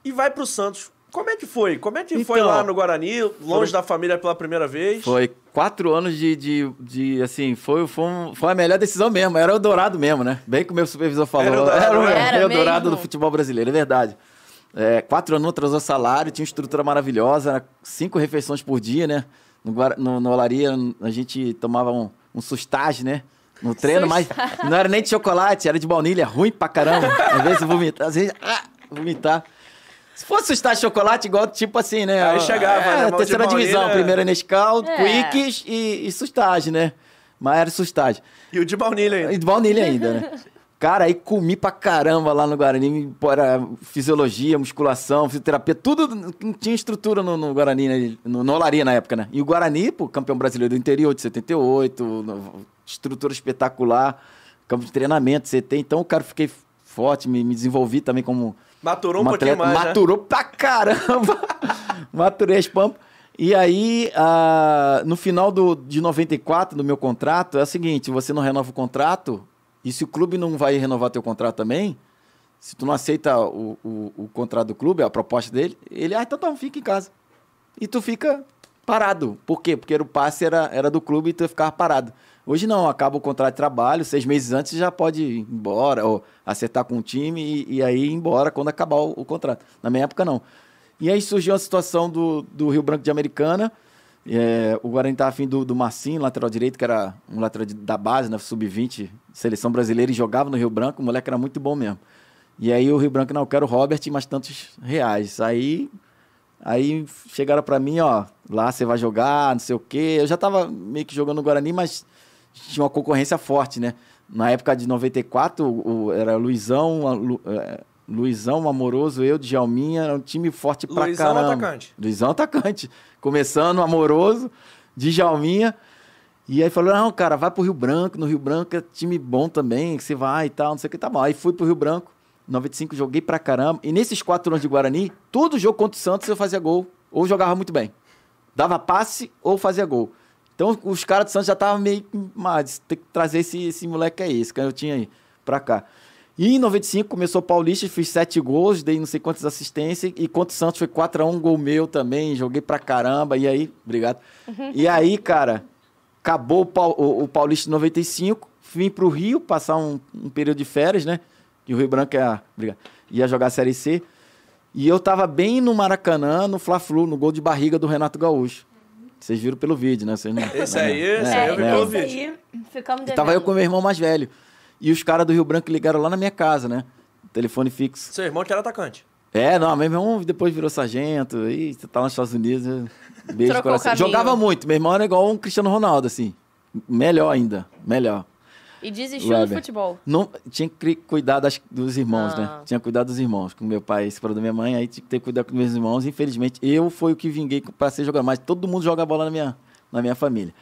S1: e vai pro Santos. Como é que foi? Como é que foi
S2: Então,
S1: lá no Guarani, longe da família pela primeira vez?
S2: Foi quatro anos de, de, de, assim, foi, foi, um- foi a melhor decisão mesmo. Era o Dourado mesmo, né? Bem que o meu supervisor falou.
S1: Era o Dourado,
S2: o-
S1: né?
S3: Era
S2: era o Dourado do futebol brasileiro, é verdade. É, quatro anos não atrasou salário, tinha uma estrutura maravilhosa, era cinco refeições por dia, né? No, no, no Olaria a gente tomava um, um sustagem, né? No treino, mas não era nem de chocolate, era de baunilha, ruim pra caramba. Às vezes vomitar, às vezes ah, vomitar. Se fosse sustar de chocolate, igual tipo assim, né?
S1: Aí chegava,
S2: é,
S1: né,
S2: terceira divisão,
S1: baunilha.
S2: primeira Nescau,
S3: É.
S2: Quicks e, e sustagem, né? Mas era sustagem.
S1: E o de baunilha ainda.
S2: E de baunilha ainda, né? Cara, aí comi pra caramba lá no Guarani. pô, Era fisiologia, musculação, fisioterapia, tudo tinha estrutura no, no Guarani, né? no, no Olaria na época, né? E o Guarani, pô, campeão brasileiro do interior de 78, no- estrutura espetacular, campo de treinamento, CT. Então, cara, fiquei forte, me, me desenvolvi também como
S1: Maturou um pouquinho mais, né?
S2: Maturou pra caramba. Maturei as pampas. E aí, ah, no final do, de 94, do meu contrato, é o seguinte: você não renova o contrato, e se o clube não vai renovar teu contrato também, se tu não aceita o, o, o contrato do clube, a proposta dele, ele, ah, então tá, fica em casa. E tu fica parado. Por quê? Porque o passe era, era do clube e tu ficava parado. Hoje não, acaba o contrato de trabalho, seis meses antes já pode ir embora, ou acertar com o time e, e aí ir embora quando acabar o, o contrato. Na minha época, não. E aí surgiu a situação do, do Rio Branco de Americana. É, o Guarani estava afim do, do Marcinho, lateral direito, que era um lateral de- da base, né, sub-20, seleção brasileira, e jogava no Rio Branco. O moleque era muito bom mesmo. E aí o Rio Branco, não, eu quero o Robert, mas tantos reais. Aí Aí chegaram pra mim, ó, lá você vai jogar, não sei o quê. Eu já tava meio que jogando no Guarani, mas tinha uma concorrência forte, né? Na época de 94, o, o- era Luizão, é, Luizão, Amoroso, eu, Djalminha, era um time forte pra
S1: Luizão
S2: caramba.
S1: atacante.
S2: Luizão atacante. Começando, Amoroso, Djalminha. E aí falou, não, cara, vai pro Rio Branco, no Rio Branco é time bom também, que você vai e tal, não sei o que, tá bom. Aí fui pro Rio Branco, 95, joguei pra caramba. E nesses quatro anos de Guarani, todo jogo contra o Santos eu fazia gol, ou jogava muito bem. Dava passe ou fazia gol. Então os caras do Santos já estavam meio, mas tem que trazer esse, esse moleque aí, esse que eu tinha aí, pra cá. E em 95 começou o Paulista, fiz sete gols, dei não sei quantas assistências, e contra o Santos foi 4x1, gol meu também, joguei pra caramba, e aí, obrigado. E aí, cara, acabou o, Pau- o- o Paulista em 95, vim pro Rio, passar um, um período de férias, né? Que o Rio Branco ia, obrigado, ia jogar a Série C. E eu tava bem no Maracanã, no Fla-Flu, no gol de barriga do Renato Gaúcho. Vocês viram pelo vídeo, né? Vocês não-
S1: Esse aí, esse
S2: É,
S1: aí eu vi
S2: né?
S1: pelo
S3: esse
S1: vídeo.
S3: aí, ficamos
S2: E
S3: devendo.
S2: tava eu com meu irmão mais velho. E os caras do Rio Branco ligaram lá na minha casa, né? Telefone fixo.
S1: Seu irmão que era atacante.
S2: É, não, meu irmão depois virou sargento. E você tá lá nos Estados Unidos. eu- Beijo
S3: Trocou
S2: coração. Jogava muito. Meu irmão era igual um Cristiano Ronaldo, assim. Melhor ainda. Melhor.
S3: E desistiu do futebol.
S2: Não, tinha que cuidar das- dos irmãos,
S3: Ah.
S2: né? Tinha que cuidar dos irmãos. Com meu pai separou da minha mãe, aí tinha que ter que cuidar com meus irmãos. Infelizmente, eu fui o que vinguei para ser jogador. Mas todo mundo joga bola na minha, na minha família.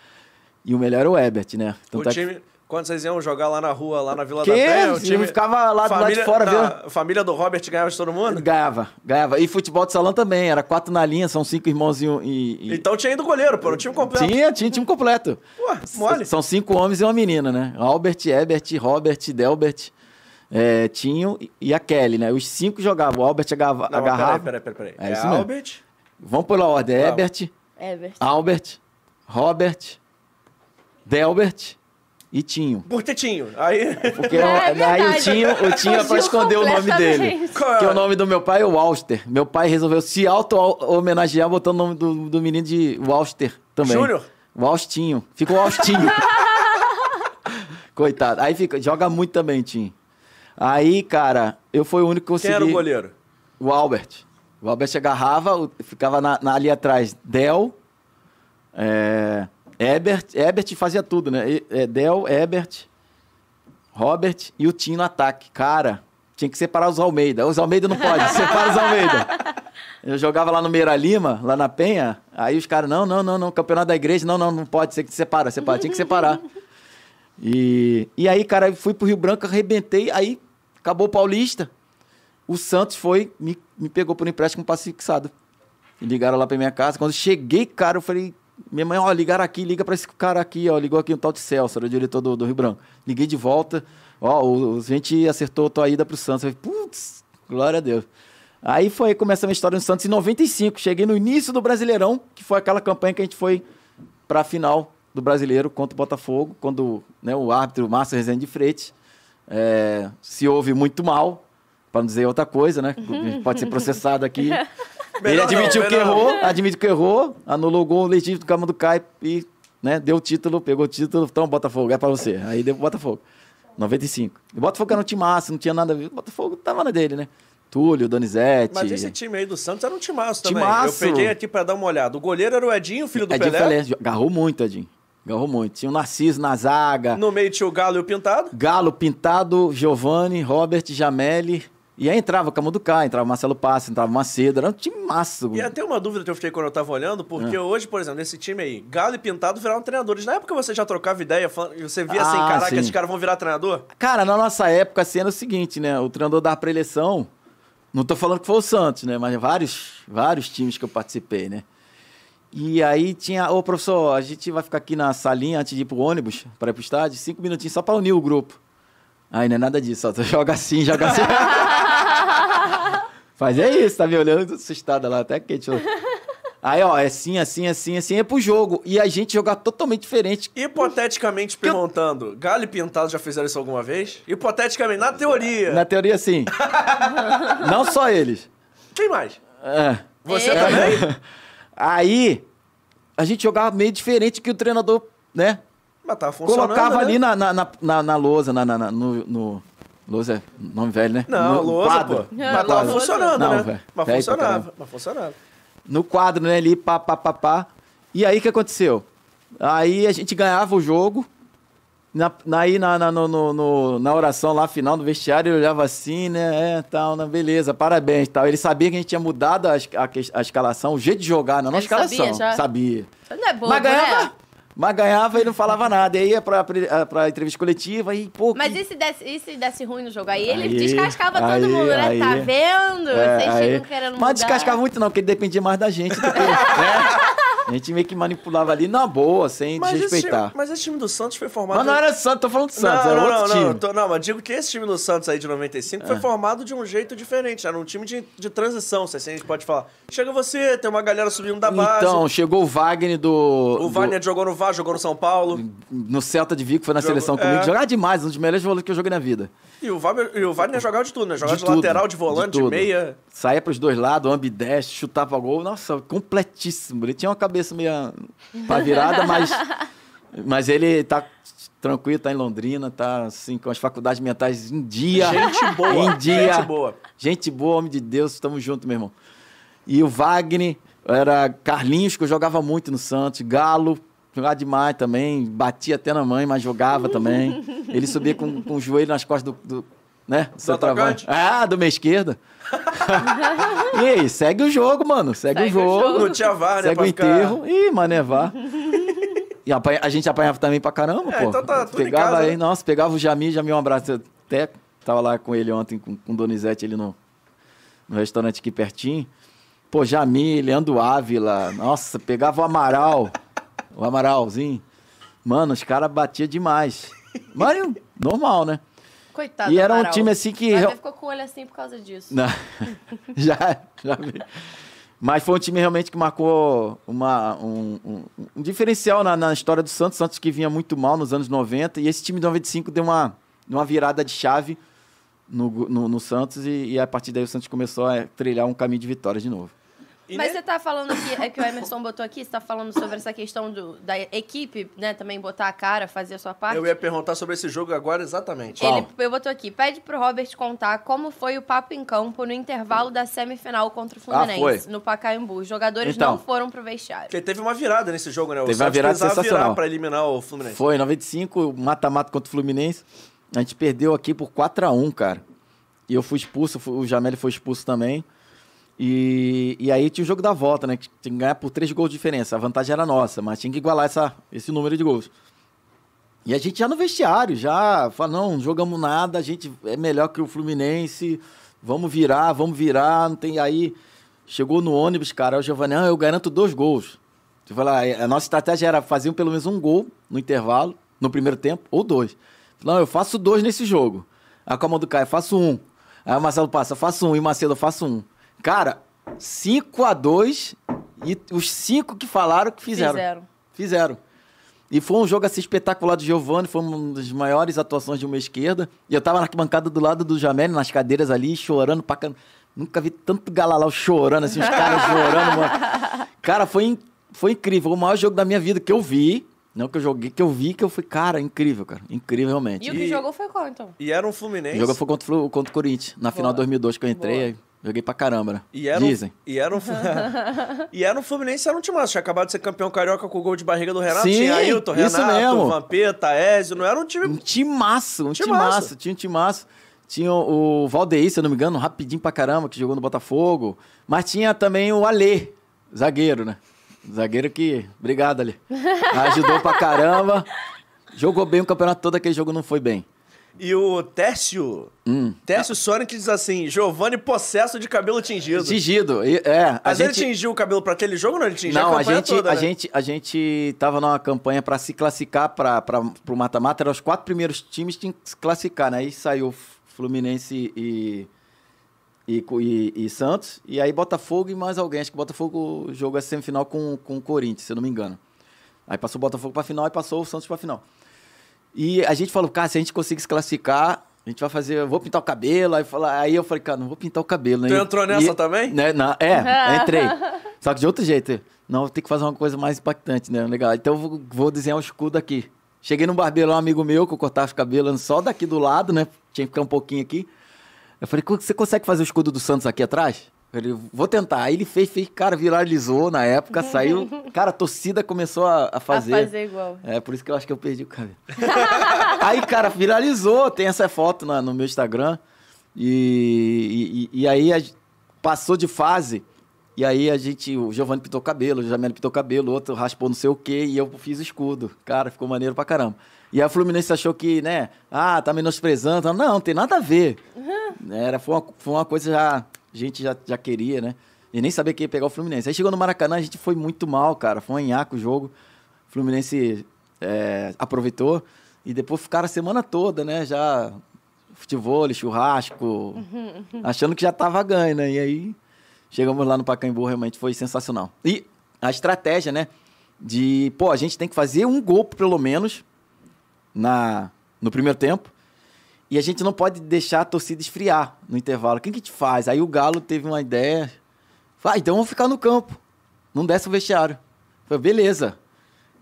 S2: E o melhor era o Ebert, né?
S1: O
S2: Tanto é que-
S1: time, quando vocês iam jogar lá na rua, lá na Vila
S2: Que?
S1: da Penha, o
S2: O
S1: time...
S2: ficava lá do lado de fora, viu?
S1: A família do Robert ganhava de todo mundo?
S2: Ganhava, ganhava. E futebol de salão também, era quatro na linha, são cinco irmãos e. um- e-
S1: Então tinha ido goleiro, pô, no time completo.
S2: Tinha, tinha time completo.
S1: Pô, mole.
S2: São cinco homens e uma menina, né? Albert, Ebert, Robert, Delbert. é, Tinho e a Kelly, né? Os cinco jogavam. O Albert agava,
S1: Não,
S2: agarrava.
S1: Peraí, peraí, peraí.
S2: É
S1: É,
S2: isso mesmo.
S1: Albert.
S2: Vamos pela ordem. Herbert,
S3: Everton.
S2: Albert, Robert, Delbert e Tinho.
S1: Por Tetinho. Aí.
S2: Porque
S3: É
S2: aí o. Tinho, o Tinho é pra esconder o nome dele.
S1: Qual
S2: Que
S1: é?
S2: o nome do meu pai é Walster. Meu pai resolveu se auto-homenagear botando o nome do, do menino de Walster também.
S1: Júnior?
S2: Walstinho. Ficou Walstinho. Coitado. Aí fica, joga muito também, Tinho. Aí, cara, eu fui o único que consegui...
S1: Quem era o goleiro?
S2: O Albert. O Albert agarrava, o- ficava na, na- ali atrás. Del, é, Ebert, Ebert fazia tudo, né? E- é, Del, Ebert, Robert e o Tim no ataque. Cara, tinha que separar os Almeida. Os Almeida não pode, separa os Almeida. Eu jogava lá no Meira Lima, lá na Penha, aí os caras, não, não, não, não, campeonato da igreja, não, não, não pode, você que separa, separa, tinha que separar. E, e aí, cara, fui pro Rio Branco, arrebentei, aí acabou o Paulista. O Santos foi, me, me pegou por empréstimo com passe fixado. E ligaram lá pra minha casa. Quando cheguei, cara, eu falei, minha mãe, ó, ligaram aqui, liga pra esse cara aqui, ó. Ligou aqui um tal de Celso, era o diretor do, do Rio Branco. Liguei de volta, ó, o, a gente acertou a tua ida pro Santos. Putz, glória a Deus. Aí foi, começa a minha história no Santos em 95. Cheguei no início do Brasileirão, que foi aquela campanha que a gente foi pra final do Brasileiro contra o Botafogo, quando né, o árbitro Márcio Rezende de Freitas é, se ouve muito mal, para não dizer outra coisa, né? Pode ser processado aqui. Ele admitiu
S1: não,
S2: que errou, admitiu que errou, anulou o gol legítimo do Cama do Cai e né, deu o título, pegou o título, então Botafogo, é pra você. Aí deu Botafogo. 95. E o Botafogo era um time massa, não tinha nada a ver. O Botafogo tava na dele, né? Túlio, Donizete.
S1: Mas esse time aí do Santos era um timaço também.
S2: Timaço.
S1: Eu peguei aqui pra dar uma olhada. O goleiro era o Edinho, filho do
S2: Edinho
S1: Pelé.
S2: Pelé. Agarrou muito, Edinho. Agarrou muito. Tinha o Narciso na zaga.
S1: No meio tinha o Galo e o Pintado.
S2: Galo, Pintado, Giovanni, Robert, Jameli. E aí entrava Camuducá, entrava Marcelo Passi, entrava Macedo. Era um time massa.
S1: E até uma dúvida que eu fiquei quando eu tava olhando, porque
S2: Ah.
S1: hoje, por exemplo, nesse time aí, Galo e Pintado viraram treinadores. Na época você já trocava ideia, você via assim,
S2: Ah,
S1: caraca,
S2: sim.
S1: esses caras vão virar treinador?
S2: Cara, na nossa época, assim, era o seguinte, né? O treinador da pré-eleição, não tô falando que foi o Santos, né? Mas vários, vários times que eu participei, né? E aí tinha, ô professor, a gente vai ficar aqui na salinha antes de ir pro ônibus, para ir pro estádio, cinco minutinhos só para unir o grupo. Aí não é nada disso, só joga assim, joga assim. Mas é isso, tá me olhando assustada lá, até quente. Aí, ó, é assim, assim, assim, assim, é pro jogo. E a gente jogar totalmente diferente.
S1: Hipoteticamente perguntando, Galo e Pintado já fizeram isso alguma vez? Hipoteticamente, na teoria.
S2: Na teoria, sim. não só eles.
S1: Quem mais?
S2: É.
S1: Você
S3: É.
S1: também?
S2: Aí, a gente jogava meio diferente que o treinador, né?
S1: Mas tá funcionando,
S2: Colocava
S1: né?
S2: ali na, na, na, na, na lousa, na, na, na- no, no... Lousa é nome velho, né?
S1: Não,
S2: no
S1: lousa,
S2: quadro.
S1: pô.
S3: Não,
S1: Mas tava
S3: lousa.
S1: funcionando,
S2: Não,
S1: né?
S2: velho.
S1: Mas
S2: Velho
S1: funcionava, mas funcionava.
S2: No quadro, né? Ali, pá, pá, pá, pá. E aí, o que aconteceu? Aí a gente ganhava o jogo. Na, na, aí na, na, no- no- no- na oração lá, final do vestiário, ele olhava assim, né? É, tal, né, beleza, parabéns, tal. Ele sabia que a gente tinha mudado a, a a escalação, o jeito de jogar, não a
S3: Ele
S2: escalação.
S3: sabia já?
S2: Sabia.
S3: Não é bobo,
S2: Mas ganhava,
S3: né?
S2: Mas ganhava e não falava nada. E aí ia pra, pra, entrevista coletiva e, pô.
S3: Mas
S2: que-
S3: e se, desse, e se desse ruim no jogo? Aí ele
S2: Aí,
S3: descascava
S2: aí,
S3: todo mundo, né?
S2: aí.
S3: Tá vendo?
S2: É,
S3: Vocês ficam querendo mudar.
S2: Mas descascava muito não, porque ele dependia mais da gente do que, né? A gente meio que manipulava ali na boa, sem
S1: Mas esse, time,
S2: desrespeitar.
S1: mas esse time do Santos foi formado...
S2: Mas não era Santos, tô falando de Santos,
S1: não,
S2: era
S1: não,
S2: outro
S1: não,
S2: time.
S1: não, tô- não, mas digo que esse time do Santos aí de 95 foi formado de um jeito diferente. Era um time de, de transição, se assim a gente pode falar. Chega você, tem uma galera subindo da base.
S2: Então, chegou o Wagner do...
S1: o
S2: do-
S1: Wagner jogou no VAR, jogou no São Paulo.
S2: no Celta de Vigo, foi na
S1: Jogou-
S2: seleção comigo.
S1: é.
S2: Jogava demais, um dos melhores volantes que eu joguei na vida.
S1: E o Wagner, e o Wagner jogava de tudo, né? Jogava de,
S2: tudo,
S1: lateral, de volante, de,
S2: tudo.
S1: meia.
S2: Saía pros dois lados, ambidestro, chutava gol. Nossa, completíssimo. Ele tinha uma cabeça meio pra virada, mas, mas ele tá tranquilo, tá em Londrina, tá assim, com as faculdades mentais em dia.
S1: Gente boa,
S2: Em dia.
S1: gente boa.
S2: Gente boa, homem de Deus, estamos juntos, meu irmão. E o Wagner, era Carlinhos, que eu jogava muito no Santos, Galo, jogava demais também, batia até na mãe, mas jogava também. Ele subia com, com o joelho nas costas do, do né? Do
S1: atacante?
S2: Ah, do meia esquerda. e aí, segue o jogo, mano. Segue,
S3: Segue
S2: o
S3: o
S2: jogo.
S3: jogo.
S1: Não tinha VAR, né?
S2: Segue o
S1: ficar-
S2: enterro. Ih, mané, vá. E apanha- a gente apanhava também pra caramba,
S1: É,
S2: pô.
S1: então tá tudo em
S2: pegava
S1: casa,
S2: aí,
S1: né?
S2: nossa, pegava o Jamil, Jamil um abraço. Eu até tava lá com ele ontem, com, com o Donizete ali no, no restaurante aqui pertinho. Pô, Jamil, Leandro Ávila, nossa, pegava o Amaral, o Amaralzinho. Mano, os caras batiam demais. Mas normal, né?
S3: Coitado
S2: E era um
S3: Amaral.
S2: time assim que.
S3: Mas ele ficou com o olho assim por causa disso.
S2: Não, já, já vi. Mas foi um time realmente que marcou uma, um, um- um diferencial na, na história do Santos. Santos que vinha muito mal nos anos 90. E esse time de 95 deu uma, uma virada de chave no, no, no Santos. E, e a partir daí o Santos começou a trilhar um caminho de vitórias de novo.
S1: E
S3: Mas
S1: ne-
S3: você tá falando aqui, é que o Emerson botou aqui, você tá falando sobre essa questão do, da equipe, né? Também botar a cara, fazer a sua parte.
S1: Eu ia perguntar sobre esse jogo agora exatamente.
S3: Ele eu botou aqui, pede pro Robert contar como foi o papo em campo no intervalo da semifinal contra o Fluminense,
S2: Ah, foi.
S3: no Pacaembu. Os jogadores
S2: Então.
S3: não foram pro vestiário.
S1: Porque teve uma virada nesse jogo, né? O
S2: Teve uma virada
S1: precisava virar
S2: sensacional.
S1: pra eliminar o Fluminense.
S2: Foi, em 95, mata-mata contra o Fluminense. A gente perdeu aqui por 4x1, cara. E eu fui expulso, o Jamel foi expulso também. E, e aí tinha o jogo da volta, né? Que tinha que ganhar por três gols de diferença. A vantagem era nossa, mas tinha que igualar essa, esse número de gols. E a gente já no vestiário, já fala, não, jogamos nada, a gente é melhor que o Fluminense, vamos virar, vamos virar, não tem aí. Chegou no ônibus, cara, o Giovanni, ah, eu garanto dois gols. Eu falei, ah, a nossa estratégia era fazer pelo menos um gol no intervalo, no primeiro tempo, ou dois. Não, eu faço dois nesse jogo. Com a mão do Caio, faço um. Aí o Marcelo passa, faço um. E o Macedo, eu faço um. Cara, 5 a 2 e os cinco que falaram que fizeram.
S3: Fizeram.
S2: Fizeram. E foi um jogo assim espetacular do Giovani, foi uma das maiores atuações de uma esquerda. E eu tava na arquibancada do lado do Jamel, nas cadeiras ali, chorando pra caramba. Nunca vi tanto galalau chorando, assim, os caras chorando, mano. Cara, foi, in- foi incrível. O maior jogo da minha vida que eu vi. Não que eu joguei, que eu vi, que eu fui, cara, incrível, cara. Incrível, realmente.
S3: E o que
S1: E-
S3: jogou foi qual, então?
S1: E era um
S2: O
S1: Fluminense.
S2: jogo foi contra, o contra o Corinthians, na final de
S3: Boa.
S2: 2002 que eu entrei.
S3: Boa.
S2: aí Joguei pra caramba, né?
S1: E era, um,
S2: Dizem.
S1: e, era um, e era um Fluminense, era um timaço. Tinha acabado de ser campeão carioca com o gol de barriga do Renato.
S2: Sim,
S1: tinha Ailton,
S2: isso
S1: Renato,
S2: mesmo.
S1: Vampeta, Ezio. Não era um time...
S2: Um timaço, um
S1: Timaço.
S2: timaço. Tinha um timaço. Tinha o Valdeir, se eu não me engano, rapidinho pra caramba, que jogou no Botafogo. Mas tinha também o Alê, zagueiro, né? Zagueiro que. Obrigado, Alê. Ajudou pra caramba. Jogou bem o campeonato todo, aquele jogo não foi bem.
S1: E o Tércio...
S2: Hum.
S1: Tércio Sonic diz assim, Giovanni possesso de cabelo tingido.
S2: Tingido. É,
S1: Mas ele
S2: gente...
S1: tingiu o cabelo pra aquele jogo ou não? Ele tingiu
S2: Não,
S1: a
S2: a gente,
S1: toda,
S2: a
S1: né?
S2: gente, a gente tava numa campanha para se classificar para o mata-mata. Eram os quatro primeiros times que tinham que se classificar, né? Aí saiu Fluminense e, e, e, e Santos. E aí Botafogo e mais alguém. Acho que Botafogo jogou a semifinal com, com o Corinthians, se eu não me engano. Aí passou o Botafogo para final e passou o Santos para final. E a gente falou, cara, se a gente conseguir se classificar, a gente vai fazer, eu vou pintar o cabelo. Aí, fala- aí eu falei, cara, não vou pintar o cabelo, né?
S1: Tu entrou nessa
S2: e-
S1: também?
S2: né, na- é, entrei. Só que de outro jeito. Não, vou ter que fazer uma coisa mais impactante, né? Legal. Então eu vou, vou desenhar um escudo aqui. Cheguei num barbeiro um amigo meu, que eu cortava os cabelos só daqui do lado, né? Tinha que ficar um pouquinho aqui. Eu falei, "Co- você consegue fazer o escudo do Santos aqui atrás? Falei, vou tentar. Aí ele fez, fez, cara, viralizou na época, saiu. Cara, a torcida começou a, a fazer.
S3: A fazer igual.
S2: É, por isso que eu acho que eu perdi o cabelo. aí, cara, viralizou, tem essa foto na- no meu Instagram. E, e, e aí a passou de fase. E aí a gente, o Giovanni pintou cabelo, o Jamel pintou cabelo, o outro raspou não sei o quê, e eu fiz o escudo. Cara, ficou maneiro pra caramba. E a Fluminense achou que, né, ah, tá menosprezando. Não, não tem nada a ver. Era, foi, uma, foi uma coisa já, a gente já, já queria, né? E nem sabia que ia pegar o Fluminense. Aí chegou no Maracanã, a gente foi muito mal, cara. Foi um enhaco o jogo. O Fluminense é, aproveitou. E depois ficaram a semana toda, né? Já futebol, churrasco, achando que já tava ganho, né? E aí chegamos lá no Pacaembu, realmente foi sensacional. E a estratégia, né? De, pô, a gente tem que fazer um gol pelo menos na, no primeiro tempo. E a gente não pode deixar a torcida esfriar no intervalo. O que, a gente faz? Aí o Galo teve uma ideia. Ah, então vamos ficar no campo. Não desce o vestiário. Falei, beleza.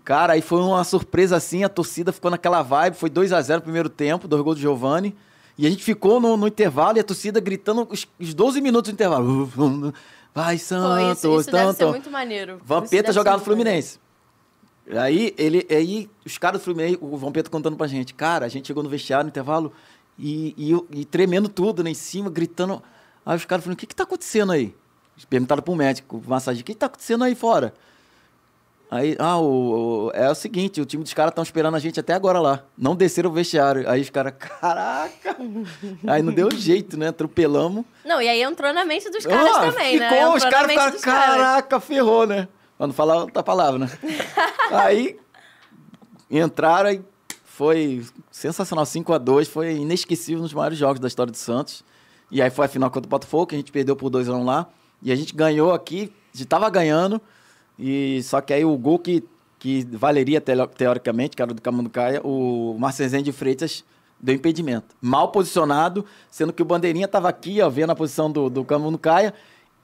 S2: Cara, aí foi uma surpresa assim, a torcida ficou naquela vibe. Foi 2 a 0 no primeiro tempo, dois gols do Giovani. E a gente ficou no, no intervalo e a torcida gritando os, os 12 minutos do intervalo. Vai,
S3: Pô,
S2: Santos,
S3: isso, isso deve muito maneiro.
S2: Vampeta jogava no
S3: maneiro.
S2: Fluminense. Aí, ele, aí os caras do Fluminense, o Vampeta contando pra gente, cara, a gente chegou no vestiário no intervalo e, e, e tremendo tudo né, em cima, gritando. Aí os caras falaram, o que que tá acontecendo aí? Perguntaram pro médico, pro massagem, o que que tá acontecendo aí fora? Aí, ah, o, o- é o seguinte, o time dos caras estão esperando a gente até agora lá. Não desceram o vestiário. Aí os caras, caraca! aí não deu jeito, né? Atropelamos.
S3: Não, e aí entrou na mente dos caras
S2: Ah,
S3: também, né?
S2: ficou,
S3: Entrou
S2: os caras ficaram,
S3: dos caras.
S2: caraca, ferrou, né? Pra não falar outra palavra, né? aí entraram e foi sensacional. 5 a 2 foi inesquecível nos maiores jogos da história do Santos. E aí foi a final contra o Botafogo, que a gente perdeu por 2 a 1 lá. E a gente ganhou aqui, a gente tava ganhando. E só que aí o gol que, que valeria teoricamente, que era do Camanducaia, o Marcelinho de Freitas deu impedimento. Mal posicionado, sendo que o Bandeirinha tava aqui, ó, vendo a posição do, do Camanducaia.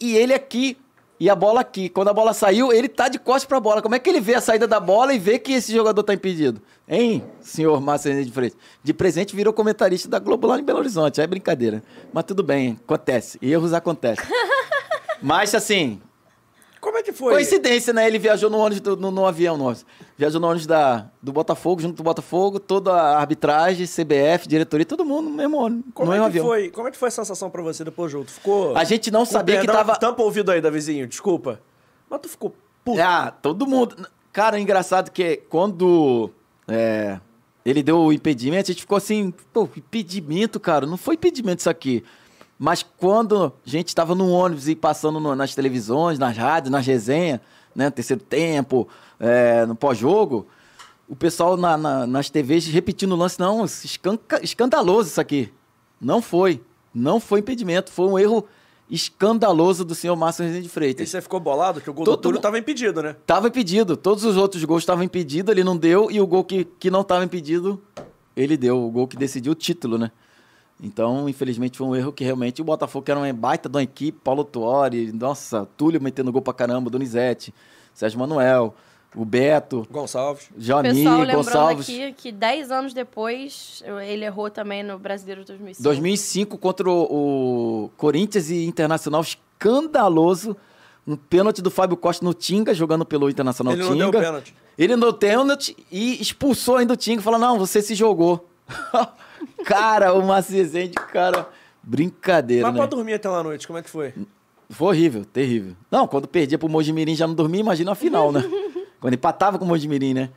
S2: E ele aqui e a bola aqui. Quando a bola saiu, ele tá de costas pra bola. Como é que ele vê a saída da bola e vê que esse jogador tá impedido? Hein, senhor Marcelinho de Freitas? De presente virou comentarista da Globo lá em Belo Horizonte. É brincadeira. Mas tudo bem, acontece. Erros acontecem. Mas assim,
S1: como é que foi?
S2: Coincidência, né? Ele viajou no ônibus, do, no, no, avião nosso. Viajou no ônibus da, do Botafogo, junto do Botafogo, toda a arbitragem, CBF, diretoria, todo mundo no mesmo ônibus,
S1: Como é que
S2: avião.
S1: Foi, como é que foi a sensação pra você depois do jogo? Tu ficou...
S2: A gente não sabia perdão, que tava...
S1: Tampa o ouvido aí, Davizinho, desculpa. Mas tu ficou puto.
S2: Ah, todo mundo... Cara, é engraçado que quando é, ele deu o impedimento, a gente ficou assim, pô, impedimento, cara, não foi impedimento isso aqui. Mas quando a gente estava no ônibus e passando no, nas televisões, nas rádios, nas resenhas, né, terceiro tempo, é, no pós-jogo, o pessoal na, na, nas TVs repetindo o lance, não, escanca, escandaloso isso aqui. Não foi. Não foi impedimento, foi um erro escandaloso do senhor Márcio Rezende Freitas.
S1: E você ficou bolado que o gol Todo do Túlio estava impedido, né?
S2: Estava impedido. Todos os outros gols estavam impedidos, ele não deu, e o gol que, que não estava impedido, ele deu. O gol que decidiu o título, né? Então, infelizmente, foi um erro que realmente o Botafogo, que era uma baita de uma equipe, Paulo Tuori, nossa, Túlio metendo gol pra caramba, Donizete, Sérgio Manuel, o Beto,
S1: Gonçalves,
S2: Johnny, Gonçalves.
S3: aqui que 10 anos depois ele errou também no Brasileiro 2005.
S2: 2005 contra o, o Corinthians e Internacional, escandaloso. Um pênalti do Fábio Costa no Tinga, jogando pelo Internacional
S1: ele
S2: Tinga.
S1: Ele não deu pênalti.
S2: Ele não deu pênalti e expulsou ainda o Tinga. Falou, não, você se jogou. cara, o Macizende, cara, brincadeira,
S1: Mas
S2: né?
S1: pra dormir até lá noite, como é que foi?
S2: Foi horrível, terrível. Não, quando perdia pro Mojimirim já não dormia, imagina a final, né? quando empatava com o Mojimirim, né?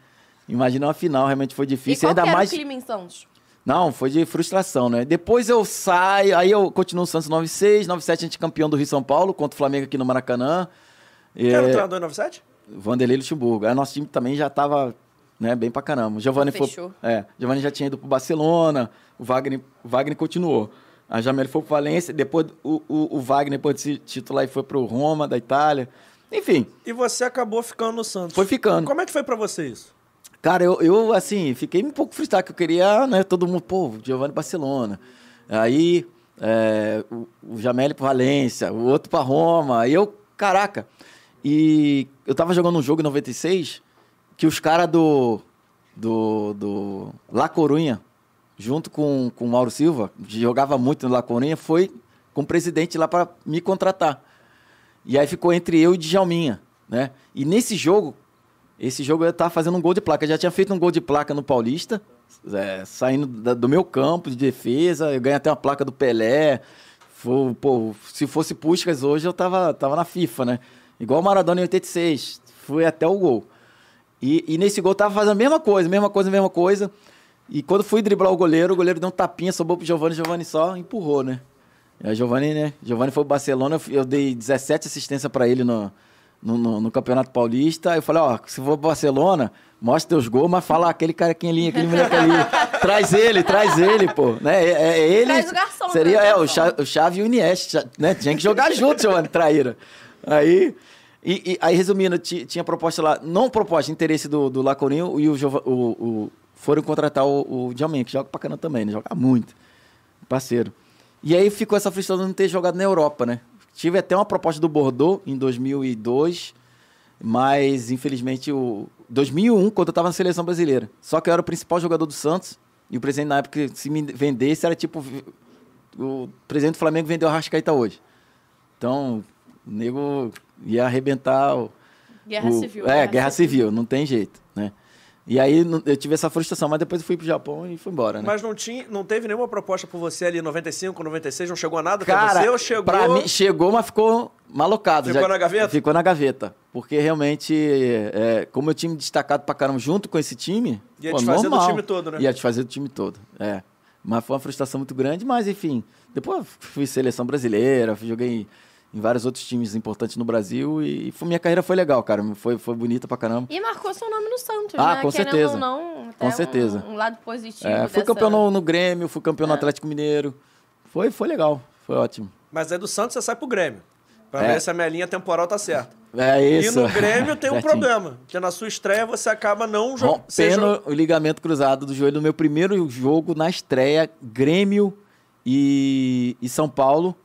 S2: Imagina a final, realmente foi difícil.
S3: E
S2: ainda
S3: mais...
S2: o
S3: clima em Santos?
S2: Não, foi de frustração, né? Depois eu saio, aí eu continuo no Santos 96, 97 a gente é campeão do Rio São Paulo contra o Flamengo aqui no Maracanã.
S1: Quem era o treinador em 97?
S2: Vanderlei Luxemburgo. Aí nosso time também já tava né, bem pra caramba. O Giovanni
S3: Fechou.
S2: foi, é, Giovanni já tinha ido pro Barcelona, o Wagner, o Wagner continuou. A Jamel foi pro Valência, depois o, o, o Wagner depois de titular e foi pro Roma da Itália. Enfim.
S1: E você acabou ficando no Santos.
S2: Foi ficando.
S1: Como é que foi para você isso?
S2: Cara, eu, eu, assim, fiquei um pouco frustrado, que eu queria, né, todo mundo, pô, Giovanni Barcelona. Aí, é, o, o Jamel pro Valência, o outro pra Roma. Aí eu, caraca. E eu tava jogando um jogo em 96 que os caras do, do, do La Corunha, junto com, com o Mauro Silva, jogava muito no La Corunha, foi com o presidente lá para me contratar. E aí ficou entre eu e Djalminha, né? E nesse jogo, esse jogo eu estava fazendo um gol de placa. Eu já tinha feito um gol de placa no Paulista, é, saindo da, do meu campo de defesa. Eu ganhei até uma placa do Pelé. Foi, pô, se fosse Puskas hoje, eu tava, tava na FIFA, né? Igual o Maradona em 86. Fui até o gol. E, e nesse gol tava fazendo a mesma coisa, mesma coisa, mesma coisa. E quando fui driblar o goleiro, o goleiro deu um tapinha, sobrou pro Giovanni, Giovanni só empurrou, né? E a Giovanni, né? Giovanni foi pro Barcelona, eu dei 17 assistências para ele no, no, no, no, Campeonato Paulista. Aí eu falei, ó, se for pro Barcelona, mostra teus gols, mas fala aquele carequinha ali, aquele moleque ali. traz ele, traz ele, pô. Né? É, é ele.
S3: Traz o garçom.
S2: Seria é, o, Chave, o Chave e o Iniesta, né? Tinha que jogar junto, Giovanni, traíra. Aí... E, e, aí, resumindo, tinha proposta lá, não proposta, interesse do, do Lacorinho e o, o, o, foram contratar o, o Diamante, que joga pra caramba também, né? Joga muito. Parceiro. E aí ficou essa frustração de não ter jogado na Europa, né? Tive até uma proposta do Bordeaux em 2002, mas infelizmente o 2001, quando eu estava na seleção brasileira. Só que eu era o principal jogador do Santos e o presidente na época, se me vendesse, era tipo o presidente do Flamengo vendeu a Rascaeta hoje. Então, o nego ia arrebentar o,
S3: Guerra
S2: o,
S3: civil.
S2: É, guerra, guerra civil. civil, não tem jeito, né? E aí eu tive essa frustração, mas depois eu fui pro Japão e fui embora, né?
S1: Mas não, tinha, não teve nenhuma proposta por você ali em 95, 96? Não chegou a nada
S2: Cara,
S1: pra você ou chegou...
S2: Pra mim, chegou, mas ficou malocado.
S1: Ficou
S2: já,
S1: na gaveta?
S2: Ficou na gaveta. Porque realmente, é, como eu tinha destacado pra caramba junto com esse time...
S1: Ia
S2: pô,
S1: te fazer
S2: normal,
S1: do time todo, né?
S2: Ia te fazer do time todo, é. Mas foi uma frustração muito grande, mas enfim... Depois fui seleção brasileira, joguei em vários outros times importantes no Brasil e foi, minha carreira foi legal, cara. Foi, foi bonita pra caramba.
S3: E marcou seu nome no Santos,
S2: ah,
S3: né?
S2: com
S3: Querendo
S2: certeza.
S3: Não,
S2: com certeza.
S3: Um, um lado positivo.
S2: É, fui
S3: dessa...
S2: campeão no, no, Grêmio, fui campeão no Atlético Mineiro. Foi, foi legal, foi ótimo.
S1: Mas aí do Santos você sai pro Grêmio. Pra
S2: É.
S1: ver se a minha linha temporal tá certa.
S2: É isso.
S1: E no Grêmio tem um problema. Que na sua estreia você acaba não jogando.
S2: Rompendo o ligamento cruzado do joelho no meu primeiro jogo na estreia, Grêmio e, e São Paulo.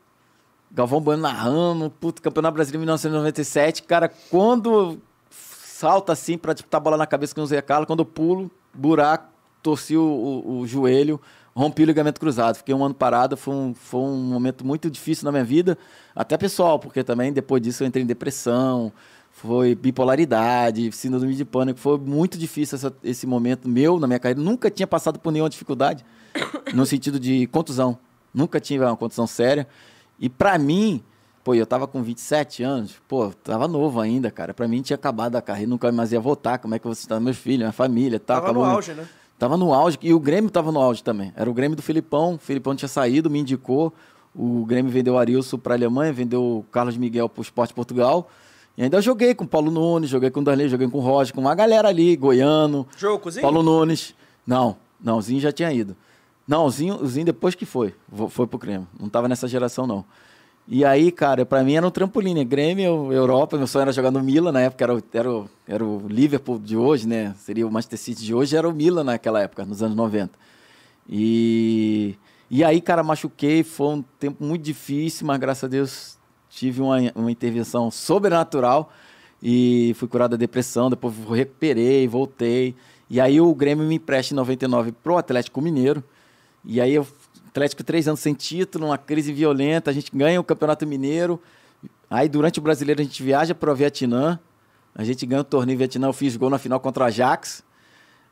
S2: Galvão Bueno narrando, puto, Campeonato Brasileiro 1997. Cara, quando salta assim pra disputar a bola na cabeça com o Zé Carlos, quando eu pulo, buraco, torci o, o- o joelho, rompi o ligamento cruzado. Fiquei um ano parado, foi um, foi um momento muito difícil na minha vida, até pessoal, porque também depois disso eu entrei em depressão, foi bipolaridade, síndrome de pânico, foi muito difícil essa- esse momento meu na minha carreira. Nunca tinha passado por nenhuma dificuldade no sentido de contusão. Nunca tive uma contusão séria. E pra mim, pô, eu tava com 27 anos, pô, tava novo ainda, cara. Pra mim tinha acabado a carreira, nunca mais ia voltar. Como é que você tá, meus filhos, minha família, tá?
S1: Tava no auge, né?
S2: Tava no auge. E o Grêmio tava no auge também. Era o Grêmio do Filipão. O Filipão tinha saído, me indicou. O Grêmio vendeu o Arilson para a Alemanha, vendeu o Carlos Miguel para o Esporte Portugal. E ainda joguei com o Paulo Nunes, joguei com o Darley, joguei com o Roger, com uma galera ali, Goiano,
S1: cozinho?
S2: Paulo Nunes. Não, não, Zinho já tinha ido. Não, o Zinho, o Zinho depois que foi, foi pro Grêmio. Não tava nessa geração, não. E aí, cara, pra mim era um trampolim, né? Grêmio, Europa, meu sonho era jogar no Milan, na época era, o- era, era o Liverpool de hoje, né? Seria o Manchester City de hoje, era o Milan naquela época, nos anos 90. E, e aí, cara, machuquei, foi um tempo muito difícil, mas graças a Deus tive uma, uma intervenção sobrenatural e fui curado da depressão, depois recuperei, voltei. E aí o Grêmio me empresta em 99 pro Atlético Mineiro. E aí o Atlético três anos sem título, uma crise violenta, a gente ganha o Campeonato Mineiro. Aí durante o Brasileiro a gente viaja para o Vietnã, a gente ganha o torneio em Vietnã, eu fiz gol na final contra o Ajax.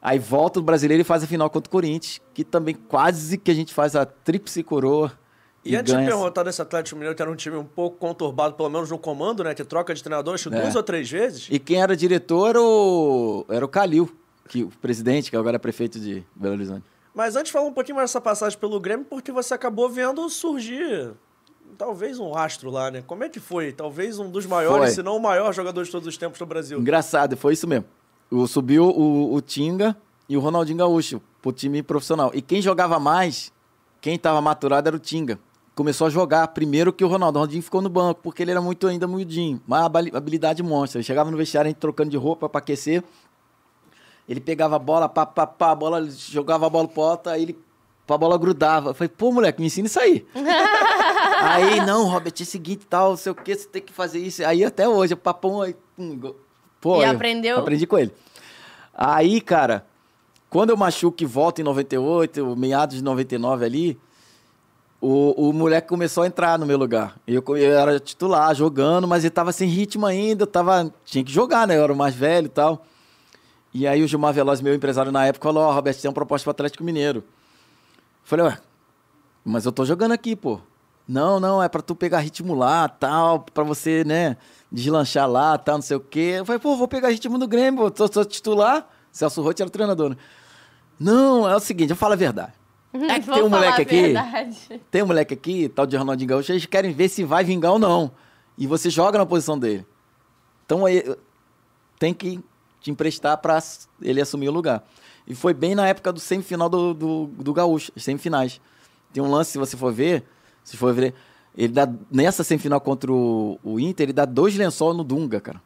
S2: Aí volta o Brasileiro e faz a final contra o Corinthians, que também quase que a gente faz a tríplice coroa.
S1: E, antes de perguntar desse Atlético Mineiro, que era um time um pouco conturbado, pelo menos no comando, né? Que troca de treinador, acho
S2: É.
S1: duas ou três vezes.
S2: E quem era diretor era o, era o Calil, que, o presidente, que agora é prefeito de Belo Horizonte.
S1: Mas antes, fala um pouquinho mais dessa passagem pelo Grêmio, porque você acabou vendo surgir talvez um astro lá, né? Como é que foi? Talvez um dos maiores,
S2: Foi.
S1: se não o maior jogador de todos os tempos do Brasil.
S2: Engraçado, foi isso mesmo. O, subiu o, o Tinga e o Ronaldinho Gaúcho pro time profissional. E quem jogava mais, quem estava maturado era o Tinga. Começou a jogar primeiro que o Ronaldo. O Ronaldinho ficou no banco, porque ele era muito ainda miudinho. Mas habilidade monstra. Ele chegava no vestiário, a gente trocando de roupa para aquecer. Ele pegava a bola, pá, pá, pá, a bola, jogava a bola pro alto, aí ele, a bola grudava. Eu falei, pô, moleque, me ensina isso aí. aí, não, Robert, é o seguinte tal, não sei o que, você tem que fazer isso. Aí até hoje, o papão aí, pô,
S3: E
S2: eu
S3: aprendeu?
S2: Aprendi com ele. Aí, cara, quando eu machuco e volto em 98, meados de 99 ali, o, o moleque começou a entrar no meu lugar. Eu, eu era titular, jogando, mas ele tava sem ritmo ainda, eu tava, tinha que jogar, né? Eu era o mais velho e tal. E aí o Gilmar Veloz, meu empresário na época, falou, ó, Roberto, tem uma proposta pro Atlético Mineiro. Falei, ué, mas eu tô jogando aqui, pô. Não, não, é pra tu pegar ritmo lá, tal, pra você, né, deslanchar lá, tal, não sei o quê. Eu falei, pô, vou pegar ritmo no Grêmio, pô, tô, tô titular. Celso Rotti era o treinador, né? Não, é o seguinte, eu falo a verdade. É que tem um moleque aqui, tem um moleque aqui, tal de Ronaldinho Gaúcho, eles querem ver se vai vingar ou não. E você joga na posição dele. Então aí tem que te emprestar pra ele assumir o lugar. E foi bem na época do semifinal do, do, do Gaúcho, as semifinais. Tem um lance, se você for ver, se for ver, ele dá, nessa semifinal contra o, o Inter, ele dá dois lençóis no Dunga, cara.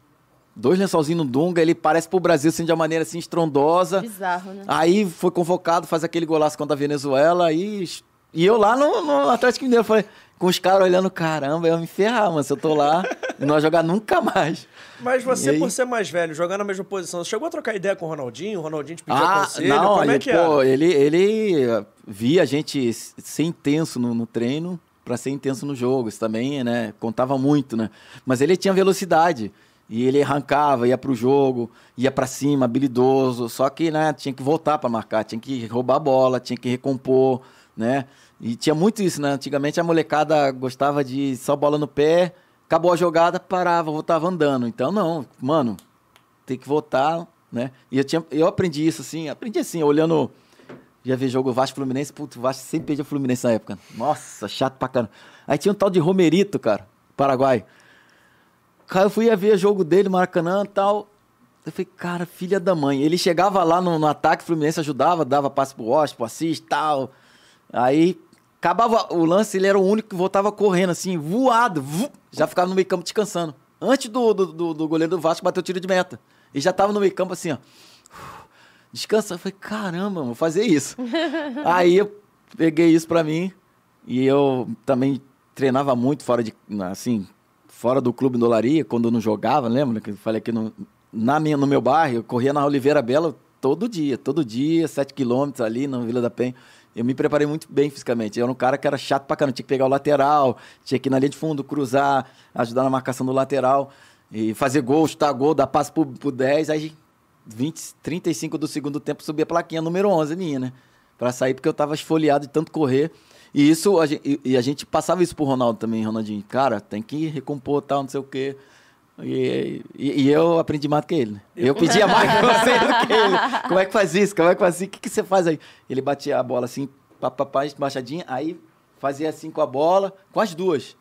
S2: Dois lençolzinhos no Dunga, ele parece pro Brasil assim, de uma maneira assim estrondosa.
S3: Bizarro, né?
S2: Aí foi convocado, faz aquele golaço contra a Venezuela e, e eu lá no, no Atlético Mineiro, falei, com os caras olhando, caramba, eu ia me ferrar, mano, se eu tô lá não vai jogar nunca mais.
S1: Mas você,
S2: aí?
S1: por ser mais velho, jogar na mesma posição, você chegou a trocar ideia com o Ronaldinho? O Ronaldinho te pediu
S2: Ah,
S1: conselho?
S2: não,
S1: Como é
S2: ele,
S1: que
S2: pô,
S1: era?
S2: ele, ele via a gente ser intenso no, no treino pra ser intenso no jogo. Isso também, né, contava muito, né? Mas ele tinha velocidade. E ele arrancava, ia pro jogo, ia pra cima, habilidoso. Só que, né, tinha que voltar pra marcar, tinha que roubar a bola, tinha que recompor, né? E tinha muito isso, né? Antigamente a molecada gostava de só bola no pé, acabou a jogada, parava, voltava andando. Então, não, mano, tem que voltar, né? E eu, tinha, eu aprendi isso, assim, aprendi assim, olhando. Já vi jogo Vasco Fluminense, putz, Vasco sempre perdia Fluminense na época. Nossa, chato pra caramba. Aí tinha um tal de Romerito, cara. Paraguai. Cara, eu fui ver jogo dele, Maracanã e tal. Eu falei, cara, filha da mãe. Ele chegava lá no, no ataque, Fluminense ajudava, dava passe pro Washington, pro Assis tal. Aí, acabava o lance, ele era o único que voltava correndo, assim, voado. Vu, já ficava no meio campo descansando. Antes do, do, do, do goleiro do Vasco bater o tiro de meta. E já tava no meio campo assim, ó. Descansa. Eu falei, caramba, vou fazer isso. Aí eu peguei isso pra mim. E eu também treinava muito fora de, assim, fora do clube do Olaria, quando eu não jogava, lembra? Que eu falei que no, na minha, no meu bairro, eu corria na Oliveira Bela todo dia, todo dia, 7 quilômetros ali na Vila da Penha. Eu me preparei muito bem fisicamente. Eu era um cara que era chato pra caramba. Tinha que pegar o lateral, tinha que ir na linha de fundo, cruzar, ajudar na marcação do lateral, e fazer gol, chutar gol, dar passe pro, pro 10. Aí, 20, 35 do segundo tempo, subia a plaquinha número 11 minha, né? Pra sair, porque eu tava esfoliado de tanto correr. E isso, a gente, e a gente passava isso pro Ronaldo também, Ronaldinho. Cara, tem que recompor tal, não sei o quê. E, e, e, eu aprendi mais do que ele. Né? Eu pedia mais que você do que ele. Como é que faz isso? Como é que faz assim? O que, que você faz aí? Ele batia a bola assim, papapá, baixadinha, aí fazia assim com a bola, com as duas.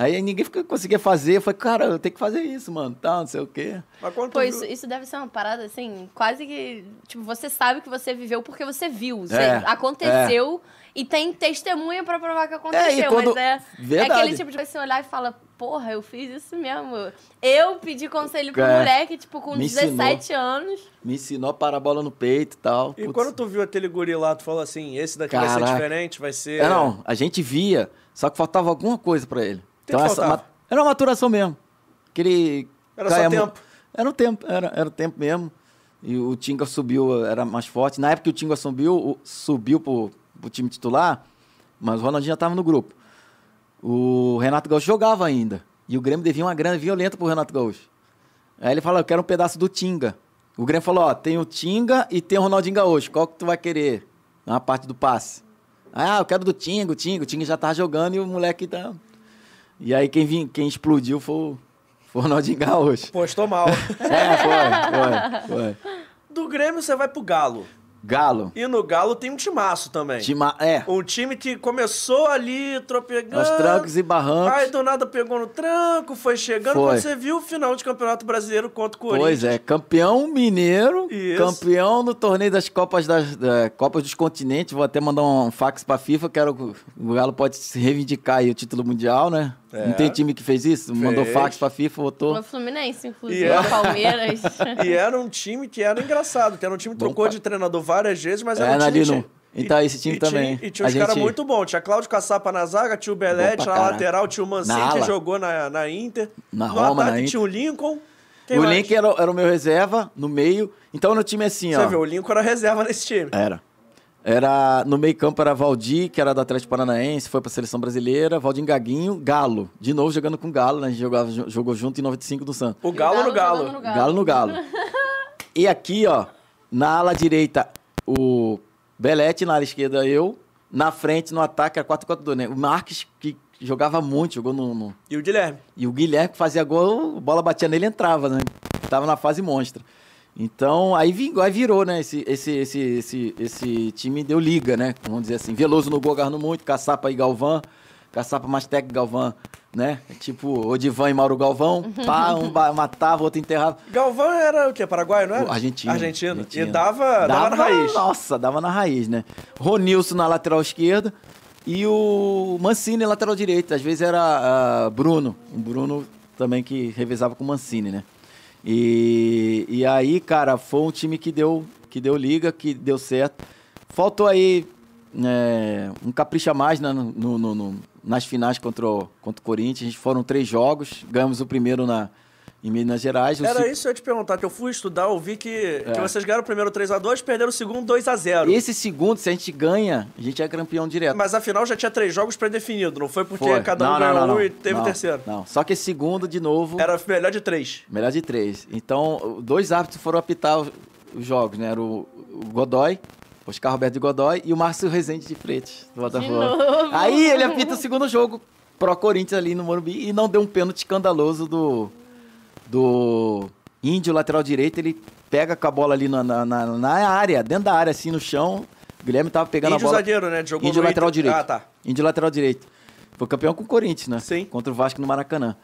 S2: Aí ninguém conseguia fazer. Eu falei, cara, eu tenho que fazer isso, mano. Tá, não sei o quê.
S3: Mas quando Pô, isso, isso deve ser uma parada, assim, quase que. Tipo, você sabe que você viveu porque você viu. Você, é, aconteceu é. e tem testemunha pra provar que aconteceu. É, quando... Mas é, é aquele tipo de você olhar e fala, porra, eu fiz isso mesmo. Eu pedi conselho pro é. moleque, tipo, com Me 17 ensinou. anos.
S2: Me ensinou a parar a bola no peito e tal.
S1: E Putz. quando tu viu aquele guri lá, tu falou assim, esse daqui Caraca. vai ser diferente, vai ser...
S2: É, não, a gente via, só que faltava alguma coisa pra ele. então, essa, era uma maturação mesmo. Aquele...
S1: Era só tempo.
S2: Era o tempo, era, era o tempo mesmo. E o Tinga subiu, era mais forte. Na época que o Tinga subiu, subiu pro, pro time titular, mas o Ronaldinho já tava no grupo o Renato Gaúcho jogava ainda. E o Grêmio devia uma grana violenta pro Renato Gaúcho. Aí ele falou, eu quero um pedaço do Tinga. O Grêmio falou, ó, tem o Tinga e tem o Ronaldinho Gaúcho. Qual que tu vai querer? Uma parte do passe. Ah, eu quero do Tinga, o Tinga. O Tinga já tava jogando e o moleque tá... E aí quem, vim, quem explodiu foi o, foi o Ronaldinho Gaúcho.
S1: Postou mal.
S2: é, foi, foi, foi.
S1: Do Grêmio você vai pro Galo.
S2: Galo.
S1: E no Galo tem um timaço também.
S2: Tima é.
S1: Um time que começou ali tropegando.
S2: Os trancos e barrancos.
S1: Aí do nada pegou no tranco, foi chegando. Foi. Quando você viu o final de Campeonato Brasileiro contra o Corinthians.
S2: Pois é, campeão mineiro, Isso. campeão no torneio das Copas das da, Copas dos Continentes. Vou até mandar um fax pra FIFA, quero o Galo pode se reivindicar aí o título mundial, né? É. Não tem time que fez isso? Fez. Mandou fax pra FIFA, votou.
S3: O Fluminense, inclusive, era... Palmeiras.
S1: e era um time que era engraçado. Era um time que trocou de treinador várias vezes, mas era é, um time...
S2: Ali no... Então, esse time
S1: e
S2: também.
S1: Tinha, e tinha uns gente... caras muito bons. Tinha Cláudio Caçapa na zaga, tinha o Belete na lateral, tinha o Mancini que jogou na, na Inter.
S2: Na no Roma, ataque
S1: na tinha o Lincoln.
S2: Quem o mais? Lincoln era, era o meu reserva, no meio. Então, no time assim,
S1: Você
S2: ó...
S1: Você viu, o Lincoln era reserva nesse time.
S2: Era. Era no meio campo era Valdir, que era do Atlético Paranaense, foi para a seleção brasileira, Valdir Gaguinho, Galo, de novo jogando com Galo, né? A gente jogava, jogou junto em 95 do Santos.
S1: O Galo, no Galo.
S2: no Galo. Galo no Galo. e aqui, ó, na ala direita, o Belete, na ala esquerda eu, na frente no ataque era 4-4-2, né? O Marques que jogava muito, jogou no, no,
S1: E o Guilherme.
S2: E o Guilherme que fazia gol, a bola batia nele e entrava, né? Tava na fase monstra. Então, aí, vingou, aí virou, né? Esse, esse, esse, esse, esse time deu liga, né? Vamos dizer assim. Veloso no gol, agarrando muito, Caçapa e Galvão. Caçapa mais técnico, Galvão, né? Tipo, Odivan e Mauro Galvão. Pá, um matava, outro enterrava.
S1: Galvão era o quê? Paraguai, não é?
S2: Argentino.
S1: Argentino. Argentino. E dava, dava, dava, na raiz.
S2: Nossa, dava na raiz, né? Ronilson na lateral esquerda. E o Mancini lateral direito. Às vezes era uh, Bruno. O Bruno também que revezava com o Mancini, né? E, e aí, cara, foi um time que deu, que deu liga, que deu certo. Faltou aí é, um capricha mais né, no, no, no, nas finais contra o, contra o Corinthians. Foram três jogos, ganhamos o primeiro na, em Minas Gerais.
S1: Era isso que eu ia te perguntar, que eu fui estudar, eu vi que, é. que vocês ganharam o primeiro 3x2 perderam o segundo 2x0.
S2: Esse segundo, se a gente ganha, a gente é campeão direto.
S1: Mas afinal já tinha três jogos pré-definidos, não foi porque foi. cada um não, ganhou não, não, um e teve o terceiro.
S2: Não, só que esse segundo, de novo...
S1: Era melhor de três.
S2: Melhor de três. Então, dois árbitros foram apitar os, os jogos, né? Era o, o Godoy, Oscar Roberto de Godoy e o Márcio Rezende de Freitas, do Botafogo. Aí ele apita o segundo jogo pro Corinthians ali no Morumbi e não deu um pênalti escandaloso do do Índio, lateral direito, ele pega com a bola ali na, na, na, área, dentro da área, assim, no chão. O Guilherme tava pegando
S1: Índio
S2: a bola.
S1: zagueiro, né? Jogou
S2: Índio lateral direito.
S1: Ah, tá.
S2: Índio lateral direito. Foi campeão com o Corinthians, né?
S1: Sim.
S2: Contra o Vasco no Maracanã.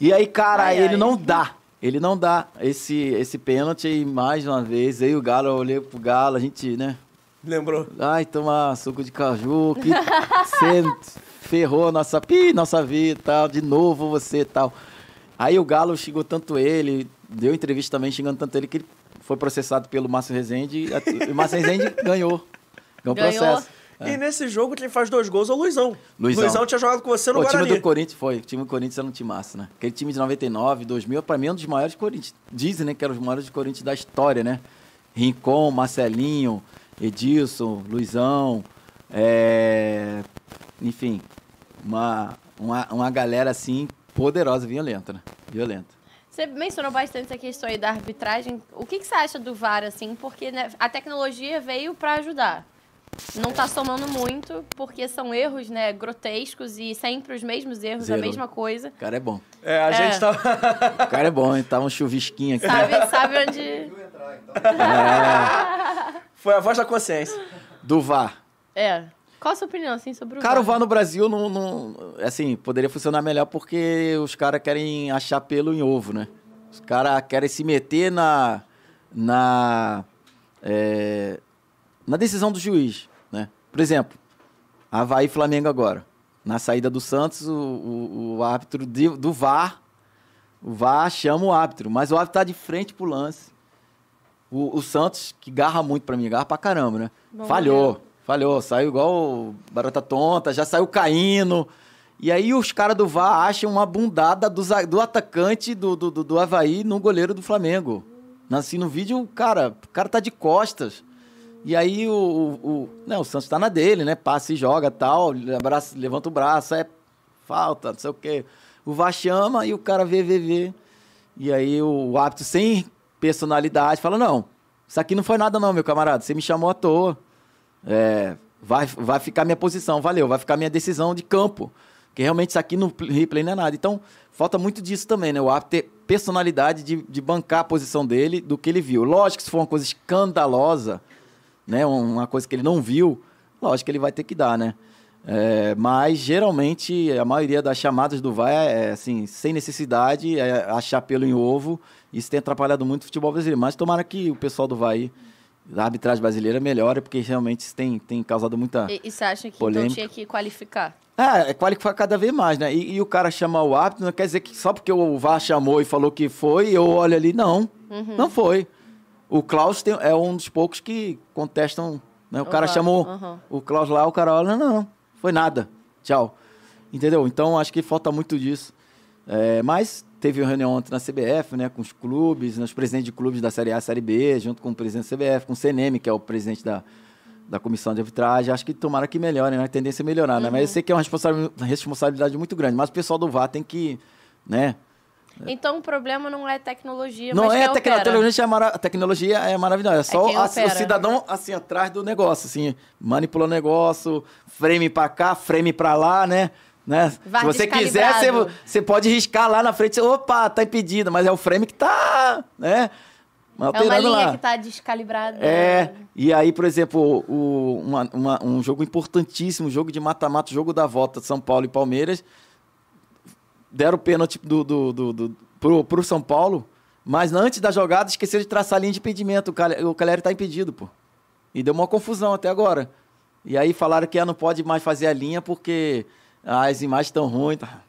S2: E aí, cara, ai, ele ai. não dá. Ele não dá esse, esse pênalti e mais uma vez, aí o Galo, eu olhei pro Galo, a gente, né?
S1: Lembrou?
S2: Ai, tomar suco de caju, que você ferrou nossa, pi, nossa vida e tal, de novo você e tal. Aí o Galo xingou tanto ele, deu entrevista também xingando tanto ele que ele foi processado pelo Márcio Rezende e o Márcio Rezende ganhou. Ganhou o processo.
S1: É. E nesse jogo quem faz dois gols é o Luizão. Luizão. Luizão tinha jogado com você no
S2: o
S1: Guarani.
S2: O time do Corinthians foi. O time do Corinthians era um time massa, né? Aquele time de 99, 2000, pra mim é um dos maiores Corinthians. Dizem, né, que era os maiores de Corinthians da história, né? Rincon, Marcelinho, Edilson, Luizão, é... enfim, uma, uma, uma galera assim poderosa, violenta, né? Violenta.
S3: Você mencionou bastante essa questão aí da arbitragem. O que, que você acha do VAR, assim? Porque né, a tecnologia veio para ajudar não está somando muito, porque são erros, né, grotescos e sempre os mesmos erros, Zero. a mesma coisa. O
S2: cara é bom.
S1: É, a é. gente tá...
S2: o cara é bom, hein? Tá um chuvisquinho aqui.
S3: Sabe, sabe onde...
S1: é. Foi a voz da consciência.
S2: Do VAR.
S3: É. Qual a sua opinião, assim, sobre o
S2: Cara,
S3: VAR?
S2: o VAR no Brasil, não, não, assim, poderia funcionar melhor porque os caras querem achar pelo em ovo, né? Os caras querem se meter na... na é, na decisão do juiz, né? Por exemplo, Havaí e Flamengo agora. Na saída do Santos, o, o, o árbitro de, do VAR, o VAR chama o árbitro, mas o árbitro tá de frente pro lance. O, o Santos, que garra muito para mim, garra pra caramba, né? Bom, falhou, falhou, saiu igual barata tonta, já saiu caindo. E aí os caras do VAR acham uma bundada do, do atacante do, do, do, Havaí no goleiro do Flamengo. Assim, no vídeo, cara, o cara tá de costas. E aí o, o, o, né, o Santos tá na dele, né? Passa e joga tal, abraça, levanta o braço, é falta, não sei o quê. O VAR chama e o cara vê, vê, vê. E aí o árbitro sem personalidade fala, não, isso aqui não foi nada não, meu camarada, você me chamou à toa. É, vai, vai ficar minha posição, valeu, vai ficar minha decisão de campo. Que realmente isso aqui no replay não é nada. Então, falta muito disso também, né? O árbitro ter personalidade de, de bancar a posição dele do que ele viu. Lógico que se for uma coisa escandalosa, né, uma coisa que ele não viu, lógico que ele vai ter que dar, né? É, mas geralmente a maioria das chamadas do VAR é, é assim, sem necessidade, é achar pelo em ovo. Isso tem atrapalhado muito o futebol brasileiro. Mas tomara que o pessoal do VAR, da arbitragem brasileira, melhore, porque realmente isso tem, tem causado muita.
S3: E, e você acha que então
S2: polêmica.
S3: então tinha que qualificar?
S2: É, é qualificar cada vez mais, né? E, e, o cara chamar o árbitro não quer dizer que só porque o VAR chamou e falou que foi, eu olho ali, não. Uhum. Não foi. O Klaus tem, é um dos poucos que contestam. Né? O cara chamou uhum. o Klaus lá, o cara olha, não, não, foi nada. Tchau. Entendeu? Então acho que falta muito disso. É, mas teve uma reunião ontem na CBF, né, com os clubes, né, os presidentes de clubes da Série A Série B, junto com o presidente da CBF, com o CNM, que é o presidente da, da comissão de arbitragem. Acho que tomara que melhore, né? A tendência é melhorar, uhum. né? Mas eu sei que é uma responsabilidade muito grande. Mas o pessoal do VAR tem que, né?
S3: Então o problema não é tecnologia,
S2: não
S3: mas
S2: é
S3: a
S2: tecnologia, é mara... tecnologia é maravilhosa. É só é a, o cidadão assim atrás do negócio, assim, manipulando o negócio, frame para cá, frame para lá, né? Né? Se você quiser, você, você pode riscar lá na frente, opa, tá impedido, mas é o frame que tá, né?
S3: É uma linha lá. que tá descalibrada.
S2: É, e aí, por exemplo, o, uma, uma, um jogo importantíssimo, jogo de mata-mata, jogo da volta, São Paulo e Palmeiras, deram o pênalti do, do, do, do, pro, pro São Paulo, mas antes da jogada esqueceram de traçar a linha de impedimento. O Caleri tá impedido, pô. E deu uma confusão até agora. E aí falaram que não pode mais fazer a linha porque ah, as imagens estão ruins. Tá,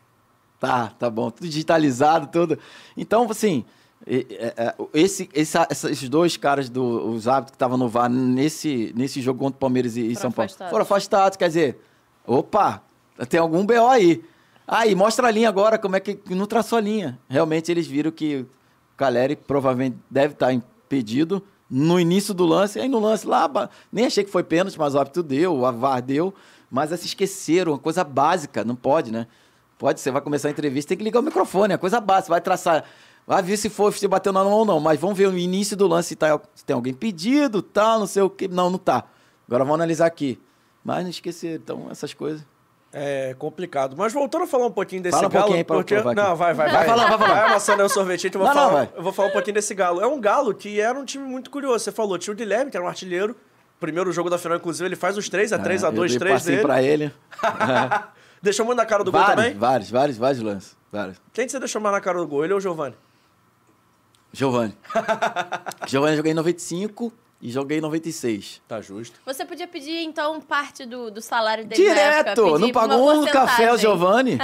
S2: tá, tá bom. Tudo digitalizado, tudo. Então, assim, é, esse, esse, esses dois caras, do, os árbitros que estavam no VAR nesse, nesse jogo contra o Palmeiras e, São Paulo, afastados. foram afastados. Quer dizer, opa, tem algum BO aí. Aí, mostra a linha agora, como é que não traçou a linha. Realmente eles viram que o Caleri provavelmente deve estar impedido no início do lance. Aí no lance lá, nem achei que foi pênalti, mas o árbitro deu, o VAR deu. Mas se esqueceram, uma coisa básica, não pode, né? Pode, você vai começar a entrevista, tem que ligar o microfone, é coisa básica, vai traçar. Vai ver se foi, se bateu na mão ou não, mas vamos ver no início do lance se, tá, se tem alguém pedido, tal, não sei o que. Não, não tá. Agora vamos analisar aqui. Mas não esquecer, então, essas coisas.
S1: É complicado. Mas voltando a falar um pouquinho desse
S2: Fala
S1: um
S2: galo.
S1: Porque...
S2: Vai
S1: não, vai, vai, vai. Vai
S2: falar, vai falar.
S1: Vai amassando o sorvete. Eu vou, não, falar, não, eu vou falar um pouquinho desse galo. É um galo que era um time muito curioso. Você falou, tinha o Guilherme, que era um artilheiro. Primeiro jogo da final, inclusive, ele faz os 3 a 3 é, a 2 3
S2: dele.
S1: pra
S2: ele.
S1: Deixou muito na cara do
S2: vários,
S1: gol também?
S2: Vários, vários, vários lances. Vários.
S1: Quem você deixou mais na cara do gol, ele ou o Giovanni?
S2: Giovanni. Giovanni eu joguei em 95 e joguei em 96.
S1: Tá justo.
S3: Você podia pedir, então, parte do, do salário dele
S2: Direto!
S3: Época,
S2: não pagou um café ao Giovanni.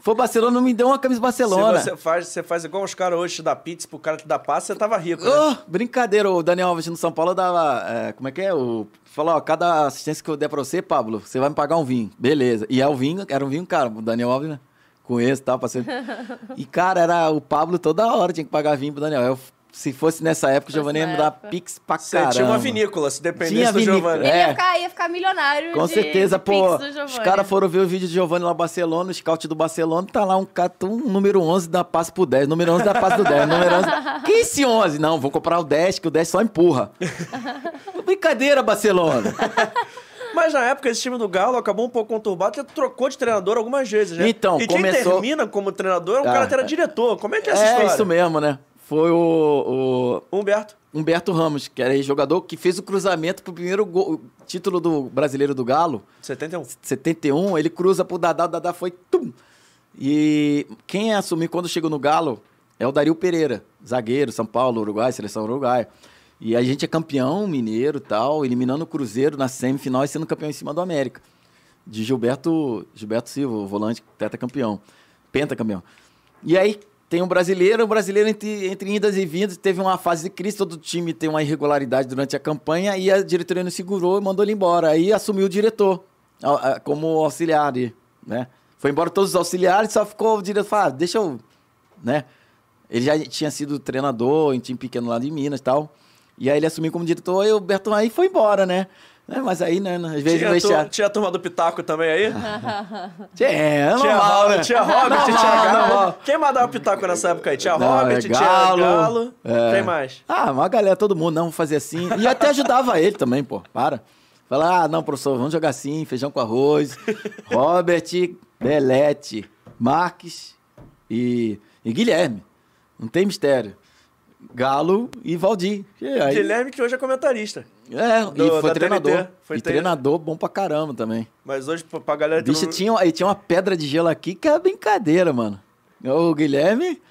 S2: Foi Barcelona, não me deu uma camisa Barcelona.
S1: Se você faz, você faz igual os caras hoje da pizza pro cara que dá passe, você tava rico,
S2: né? Oh, brincadeira, o Daniel Alves no São Paulo dava. É, como é que é? O, falou, ó, cada assistência que eu der pra você, Pablo, você vai me pagar um vinho. Beleza. E é o vinho, era um vinho caro, o Daniel Alves, né? Conheço e tal, passei. E, cara, era o Pablo toda hora, tinha que pagar vinho pro Daniel. Eu se fosse nessa época, o Giovanni ia me dar pix pra Você caramba.
S1: tinha uma vinícola, se dependesse tinha do Giovanni.
S3: É. Ele ia ficar, ia ficar milionário
S2: Com certeza, de pô. Os caras foram ver o vídeo de Giovanni lá no Barcelona, o scout do Barcelona, tá lá um um número 11 dá passe pro 10, número 11 dá passe pro 10, número 11... Que esse 11? Não, vou comprar o 10, que o 10 só empurra. Brincadeira, Barcelona.
S1: Mas na época, esse time do Galo acabou um pouco conturbado, você trocou de treinador algumas vezes, né?
S2: Então,
S1: e
S2: começou...
S1: quem termina como treinador é um ah, cara que era diretor. Como é que é essa é história?
S2: É isso mesmo, né? Foi o,
S1: o Humberto.
S2: Humberto Ramos, que era jogador que fez o cruzamento pro primeiro gol, título do brasileiro do Galo.
S1: 71.
S2: 71, ele cruza pro Dadá, o Dadá foi tum. E quem assumiu quando chegou no Galo é o Dario Pereira, zagueiro, São Paulo, Uruguai, seleção Uruguai. E a gente é campeão mineiro e tal, eliminando o Cruzeiro na semifinal e sendo campeão em cima do América. De Gilberto, Gilberto Silva, o volante, campeão pentacampeão. E aí, tem um brasileiro, o um brasileiro entre, entre indas e vindas teve uma fase de crise, todo time tem uma irregularidade durante a campanha e a diretoria não segurou e mandou ele embora. Aí assumiu o diretor como auxiliar, né? Foi embora todos os auxiliares, só ficou o diretor, ah, deixa eu, né? Ele já tinha sido treinador em time pequeno lá de Minas e tal. E aí ele assumiu como diretor e o Berton aí foi embora, né? É, mas aí, né, às vezes
S1: tinha, deixar... tinha a turma do Pitaco também aí?
S2: tinha, é normal, né?
S1: Tinha Robert, tinha Galo. Quem mandava Pitaco nessa época aí? Tinha não, Robert, é tinha Galo. É. Tem mais?
S2: Ah, uma galera, todo mundo, não, fazer assim. E até ajudava ele também, pô, para. Falar, ah, não, professor, vamos jogar assim, feijão com arroz. Robert, Belete, Marques e, e Guilherme. Não tem mistério. Galo e Valdir.
S1: E aí... Guilherme, que hoje é comentarista.
S2: É, do, e foi treinador. Foi e treinador bom pra caramba também.
S1: Mas hoje, pra galera...
S2: Bicho, não... tinha, aí tinha uma pedra de gelo aqui que é brincadeira, mano. O Guilherme,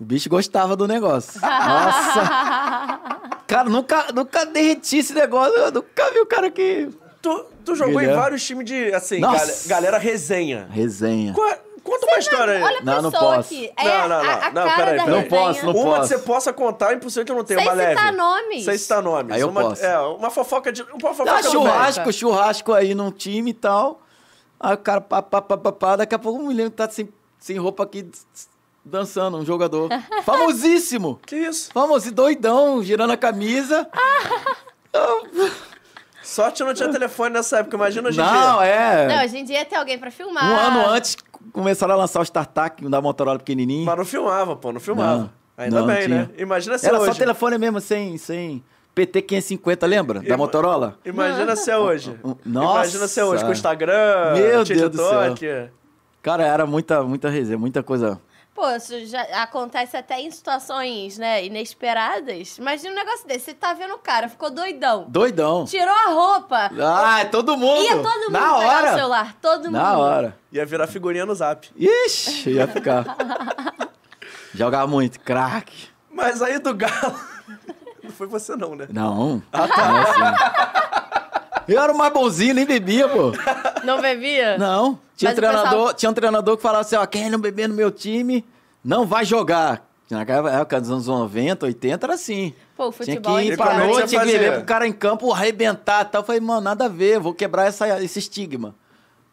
S2: o bicho gostava do negócio. Nossa! cara, nunca, nunca derreti esse negócio. Eu nunca vi o cara que...
S1: Tu, tu jogou Guilherme. em vários times de, assim, gal, galera resenha.
S2: Resenha.
S1: Qual, é, Conta uma história aí.
S3: Olha a não, não posso. aqui. É
S1: não, não, não. A, a não, peraí,
S2: Não posso, não
S1: uma
S2: posso.
S1: Uma que você possa contar, é impossível que eu não tenha. Sem uma leve.
S3: citar nomes.
S1: Sem citar nomes.
S2: Aí eu
S1: uma,
S2: posso.
S1: É, uma fofoca de... Uma fofoca
S2: ah, churrasco, churrasco aí num time e tal. Aí o cara, pá, pá, pá, pá, pá. Daqui a pouco um milhão tá sem, sem roupa aqui dançando, um jogador. Famosíssimo.
S1: Que isso?
S2: Famoso, doidão, girando a camisa.
S1: Sorte não tinha telefone nessa época, imagina hoje em
S2: dia.
S1: Não,
S2: é.
S3: Não, hoje em dia tem alguém pra filmar.
S2: Um ano antes começaram a lançar o StarTAC da Motorola pequenininho.
S1: Mas não filmava, pô, não filmava. Não, Ainda não, bem, né? Imagina se
S2: Era
S1: hoje.
S2: só telefone mesmo, sem, sem PT 550, lembra? Da Motorola?
S1: Imagina se é hoje.
S2: Nossa.
S1: Imagina se é hoje com o Instagram,
S2: Meu
S1: TikTok.
S2: Deus do céu. Cara, era muita, muita resenha, muita coisa
S3: Pô, isso já acontece até em situações, né, inesperadas. Imagina um negócio desse. Você tá vendo o cara, ficou doidão.
S2: Doidão.
S3: Tirou a roupa.
S2: Ah, é todo mundo.
S3: Ia todo mundo
S2: Na
S3: pegar
S2: hora.
S3: o celular. Todo mundo.
S2: Na hora.
S1: Ia virar figurinha no zap.
S2: Ixi, ia ficar. Jogava muito, craque.
S1: Mas aí do Galo... Não foi você não, né?
S2: Não. Ah, tá. Eu era o mais bonzinho, nem bebia, pô.
S3: Não bebia?
S2: Não. Tinha, um treinador, pessoal... tinha um treinador que falava assim, ó, quem não beber no meu time não vai jogar. Naquela época dos anos 90, 80, era assim.
S3: Pô, futebol
S2: Tinha que ir pra noite, que ver pro cara em campo arrebentar e tal. Eu falei, mano, nada a ver, vou quebrar essa, esse estigma.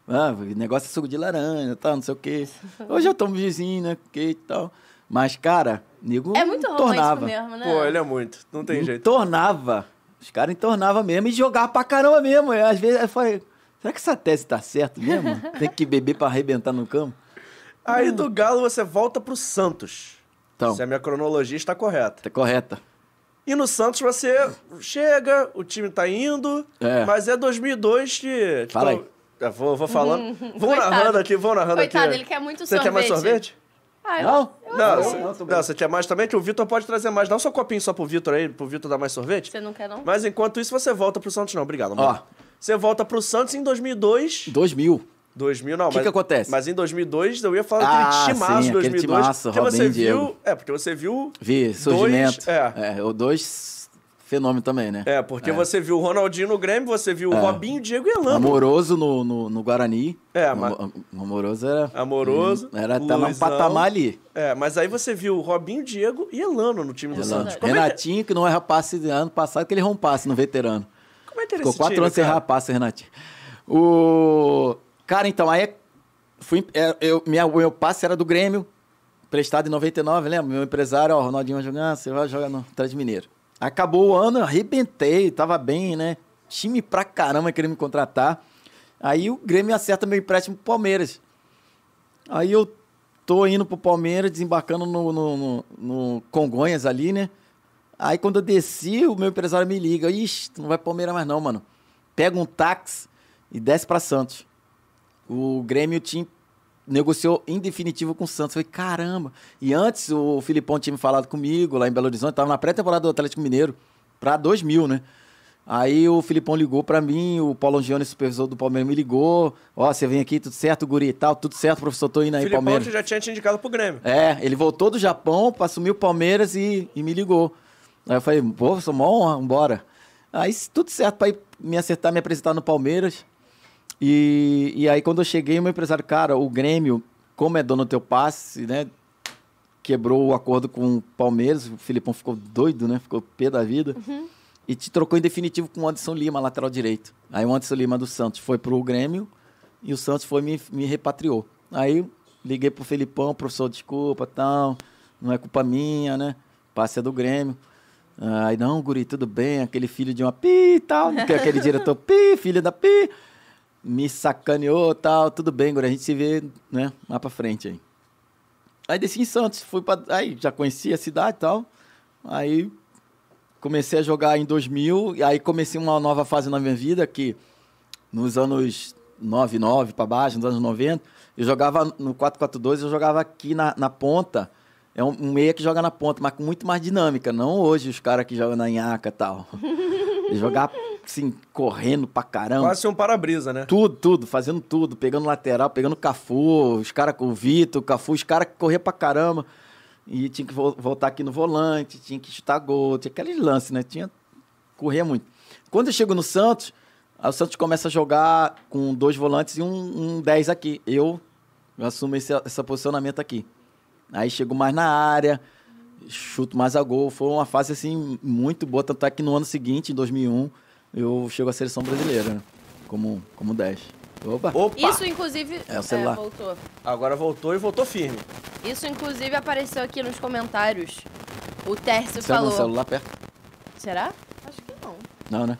S2: Ah, negócio é suco de laranja, tal, não sei o quê. Hoje eu tomo vizinho, né, que e tal. Mas, cara, nego
S3: É muito
S2: tornava.
S3: mesmo, né?
S1: Pô, ele é muito, não tem jeito.
S2: Tornava. Os caras entornavam mesmo e jogavam pra caramba mesmo. Eu, às vezes eu falei, será que essa tese tá certa mesmo? Tem que beber pra arrebentar no campo?
S1: Aí do Galo você volta pro Santos. Então. Se a minha cronologia está correta.
S2: Está correta.
S1: E no Santos você chega, o time tá indo, é. mas é 2002 que...
S2: Fala aí.
S1: Eu vou, vou falando. vou narrando aqui, vou narrando
S3: Coitado,
S1: aqui.
S3: ele quer muito
S1: você
S3: sorvete.
S1: Você quer mais sorvete?
S3: Ah, eu,
S2: não?
S3: Eu
S1: não, você, não, não, você quer mais também? Que o Vitor pode trazer mais. Dá um só copinho só pro Vitor aí, pro Vitor dar mais sorvete.
S3: Você não quer, não?
S1: Mas enquanto isso, você volta pro Santos, não. Obrigado, amor. Ó. Você volta pro Santos em 2002.
S2: 2000.
S1: 2000 não,
S2: O que, que acontece?
S1: Mas em 2002 eu ia falar ah, aquele timaço sim, 2002. Timaço, porque Robin você
S2: Diego.
S1: viu, é, porque você viu
S2: Vi, surgimento. Dois, é. é, o dois fenômeno também, né?
S1: É, porque é. você viu o Ronaldinho no Grêmio, você viu é. o Robinho, Diego e Elano.
S2: Amoroso no, no, no Guarani.
S1: É, mas...
S2: Amoroso era...
S1: Amoroso.
S2: Era, tava um patamar ali.
S1: É, mas aí você viu o Robinho, Diego e Elano no time do Elano. Santos.
S2: Como é Renatinho, é que... não é passe ano passado, que ele errou um passe no veterano.
S1: Como é que
S2: Ficou quatro time, anos sem passe, Renatinho. O... Cara, então, aí fui, é, eu, minha, meu passe era do Grêmio, prestado em 99, lembra? Meu empresário, ó, Ronaldinho vai jogar, você vai jogar no Atlético Mineiro. Acabou o ano, arrebentei, tava bem, né? Time pra caramba querendo me contratar. Aí o Grêmio acerta meu empréstimo pro Palmeiras. Aí eu tô indo pro Palmeiras, desembarcando no, no, no, no Congonhas ali, né? Aí quando eu desci, o meu empresário me liga. Ixi, tu não vai Palmeiras mais não, mano. Pega um táxi e desce pra Santos. O Grêmio tinha negociou em definitivo com o Santos. Eu falei, caramba. E antes o Filipão tinha me falado comigo lá em Belo Horizonte, estava na pré-temporada do Atlético Mineiro, para 2000, né? Aí o Filipão ligou para mim, o Paulo Angione, supervisor do Palmeiras, me ligou. Ó, oh, você vem aqui, tudo certo, guri e tal, tudo certo, professor, tô indo aí, Filipão Palmeiras.
S1: já tinha te indicado pro Grêmio.
S2: É, ele voltou do Japão para assumir o Palmeiras e, e me ligou. Aí eu falei, pô, sou uma honra, vambora. Aí tudo certo para ir me acertar, me apresentar no Palmeiras. E, e aí, quando eu cheguei, o meu empresário, cara, o Grêmio, como é dono do teu passe, né? Quebrou o acordo com o Palmeiras, o Filipão ficou doido, né? Ficou pé da vida. Uhum. E te trocou em definitivo com o Anderson Lima, lateral direito. Aí o Anderson Lima do Santos foi pro Grêmio e o Santos foi me, me repatriou. Aí liguei pro Felipão, professor, desculpa, tal, não é culpa minha, né? Passe é do Grêmio. Aí, não, guri, tudo bem, aquele filho de uma pi e tal, que é aquele diretor pi, filho da pi me sacaneou tal, tudo bem, agora a gente se vê, né, lá pra frente aí. Aí desci em Santos, fui pra, aí já conhecia a cidade e tal, aí comecei a jogar em 2000, e aí comecei uma nova fase na minha vida, que nos anos 99 para baixo, nos anos 90, eu jogava no 4-4-2, eu jogava aqui na, na ponta, é um, um, meia que joga na ponta, mas com muito mais dinâmica, não hoje os caras que jogam na nhaca e tal. jogar assim, correndo pra caramba.
S1: Quase um para-brisa, né?
S2: Tudo, tudo, fazendo tudo, pegando lateral, pegando Cafu, os caras com o Vitor, o Cafu, os caras que corriam pra caramba. E tinha que voltar aqui no volante, tinha que chutar gol, tinha aqueles lances, né? Tinha. Corria muito. Quando eu chego no Santos, o Santos começa a jogar com dois volantes e um, um 10 aqui. Eu, eu assumo esse, esse posicionamento aqui. Aí chego mais na área, chuto mais a gol. Foi uma fase assim muito boa, tanto é que no ano seguinte, em 2001, eu chego à seleção brasileira, né? como, como 10.
S3: Opa. Opa! Isso, inclusive,
S2: é, o celular. É,
S3: voltou.
S1: Agora voltou e voltou firme.
S3: Isso, inclusive, apareceu aqui nos comentários. O Tércio Você falou...
S2: Você celular perto?
S3: Será? Acho que não.
S2: Não, né?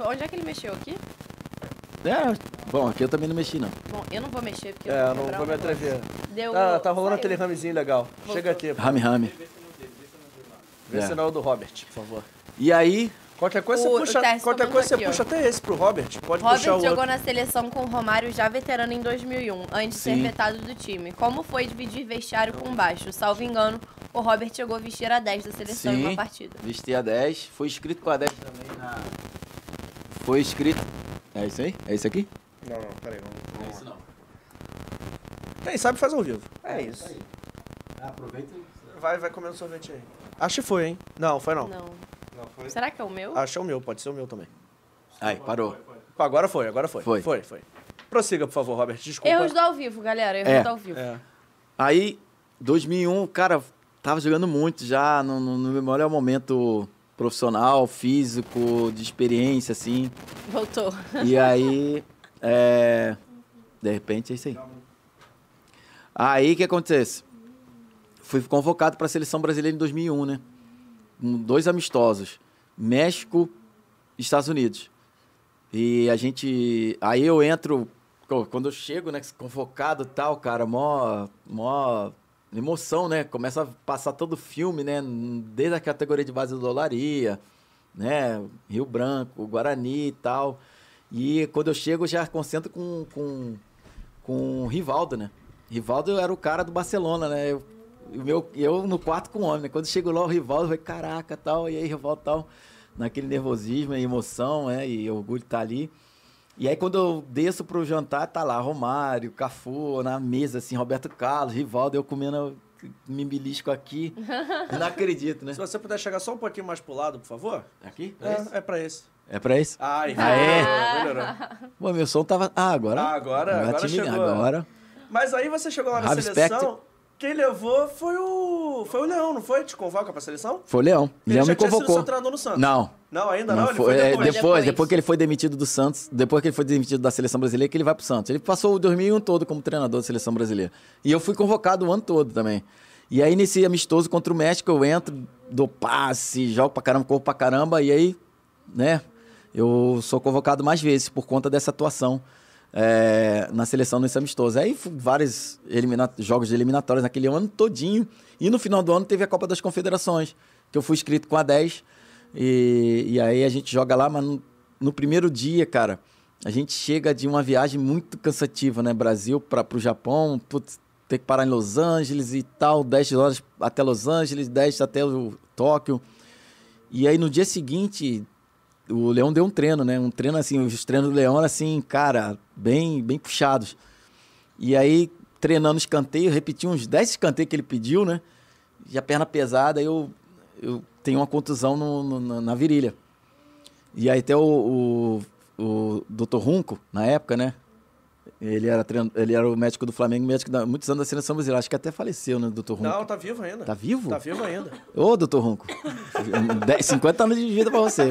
S3: Onde é que ele mexeu? Aqui?
S2: É, bom, aqui eu também não mexi, não.
S3: Bom, eu não vou mexer porque
S1: é,
S3: eu
S1: não vou me atrever. Deu... Tá, tá rolando aquele ramezinho legal. Voltou. Chega aqui.
S2: Rame, rame.
S1: Vê se não é o do Robert, por favor.
S2: E aí,
S1: Qualquer coisa o, você puxa, qualquer coisa aqui, você puxa até esse pro Robert. Pode
S3: Robert
S1: puxar o
S3: jogou
S1: outro.
S3: na seleção com o Romário já veterano em 2001, antes de Sim. ser vetado do time. Como foi dividir vestiário com baixo? Salvo engano, o Robert chegou a vestir a 10 da seleção Sim, em uma partida.
S2: vestir a 10. Foi inscrito com a 10 também na... Foi inscrito... É isso aí? É isso aqui?
S1: Não, não, peraí. Não, não é isso não. Quem sabe faz ao vivo. É isso.
S2: Ah, aproveita e...
S1: Vai, vai comendo sorvete aí. Acho que foi, hein? Não, foi não.
S3: Não. Não foi? Será que é o meu?
S1: Acho que é o meu, pode ser o meu também.
S2: Aí, parou.
S1: Agora foi, agora foi.
S2: Foi.
S1: Foi, foi. Prossiga, por favor, Robert, desculpa.
S3: Erros do ao vivo, galera, erros é. do ao vivo. É.
S2: Aí, 2001, cara, tava jogando muito já, no, no, no meu melhor momento profissional, físico, de experiência, assim.
S3: Voltou.
S2: E aí, é... De repente, é isso aí. Aí, o que acontece? Fui convocado para a Seleção Brasileira em 2001, né? dois amistosos, México e Estados Unidos. E a gente. Aí eu entro. Quando eu chego, né, convocado tal, cara, mó, mó emoção, né? Começa a passar todo o filme, né? Desde a categoria de base do Dolaria, né? Rio Branco, Guarani e tal. E quando eu chego, já concentro com, com, com o Rivaldo, né? Rivaldo era o cara do Barcelona, né? Eu o meu, eu no quarto com o homem, né? Quando chegou lá o Rivaldo, eu falei, caraca, tal, e aí Rivaldo tal, naquele nervosismo e emoção, né? E orgulho de estar tá ali. E aí, quando eu desço pro jantar, tá lá Romário, Cafu, na mesa, assim, Roberto Carlos, Rivaldo, eu comendo me belisco aqui. Não acredito, né?
S1: Se você puder chegar só um pouquinho mais pro lado, por favor.
S2: Aqui?
S1: É, é pra esse.
S2: É pra esse?
S1: Ai,
S2: ah, é? Melhorou. Bom, meu som tava... Ah, agora...
S1: Ah, agora, agora, agora chegou.
S2: Agora...
S1: Mas aí você chegou lá na seleção... Spectre. Quem levou foi o. Foi o Leão, não foi? Te convoca pra seleção?
S2: Foi o Leão.
S1: Ele
S2: Leão
S1: já
S2: me convocou. Sido
S1: seu treinador no Santos.
S2: Não.
S1: Não, ainda não? não
S2: foi,
S1: foi
S2: depois. É, depois, depois. que ele foi demitido do Santos, depois que ele foi demitido da seleção brasileira, que ele vai pro Santos. Ele passou o 2001 todo como treinador da seleção brasileira. E eu fui convocado o ano todo também. E aí, nesse amistoso contra o México, eu entro, dou passe, jogo pra caramba, corro pra caramba, e aí, né, eu sou convocado mais vezes por conta dessa atuação é, na seleção nesse amistoso. Aí vários jogos de eliminatórias naquele ano todinho. E no final do ano teve a Copa das Confederações, que eu fui inscrito com a 10. E, e aí a gente joga lá, mas no, no, primeiro dia, cara, a gente chega de uma viagem muito cansativa, né? Brasil para o Japão, putz, ter que parar em Los Angeles e tal, 10 horas até Los Angeles, 10 até o Tóquio. E aí no dia seguinte, o Leão deu um treino, né? Um treino assim, os treinos do Leão eram assim, cara, bem, bem puxados. E aí, treinando escanteio, repeti uns 10 escanteios que ele pediu, né? E a perna pesada, eu, eu tenho uma contusão no, no, na virilha. E aí até o, o, o Dr. Runco, na época, né? Ele era, treino, ele era o médico do Flamengo, médico da muitos anos da seleção brasileira. Acho que até faleceu, né, doutor Runco?
S1: Não, tá vivo ainda.
S2: Tá vivo?
S1: Tá vivo ainda.
S2: Ô, doutor Runco. 50 anos de vida pra você.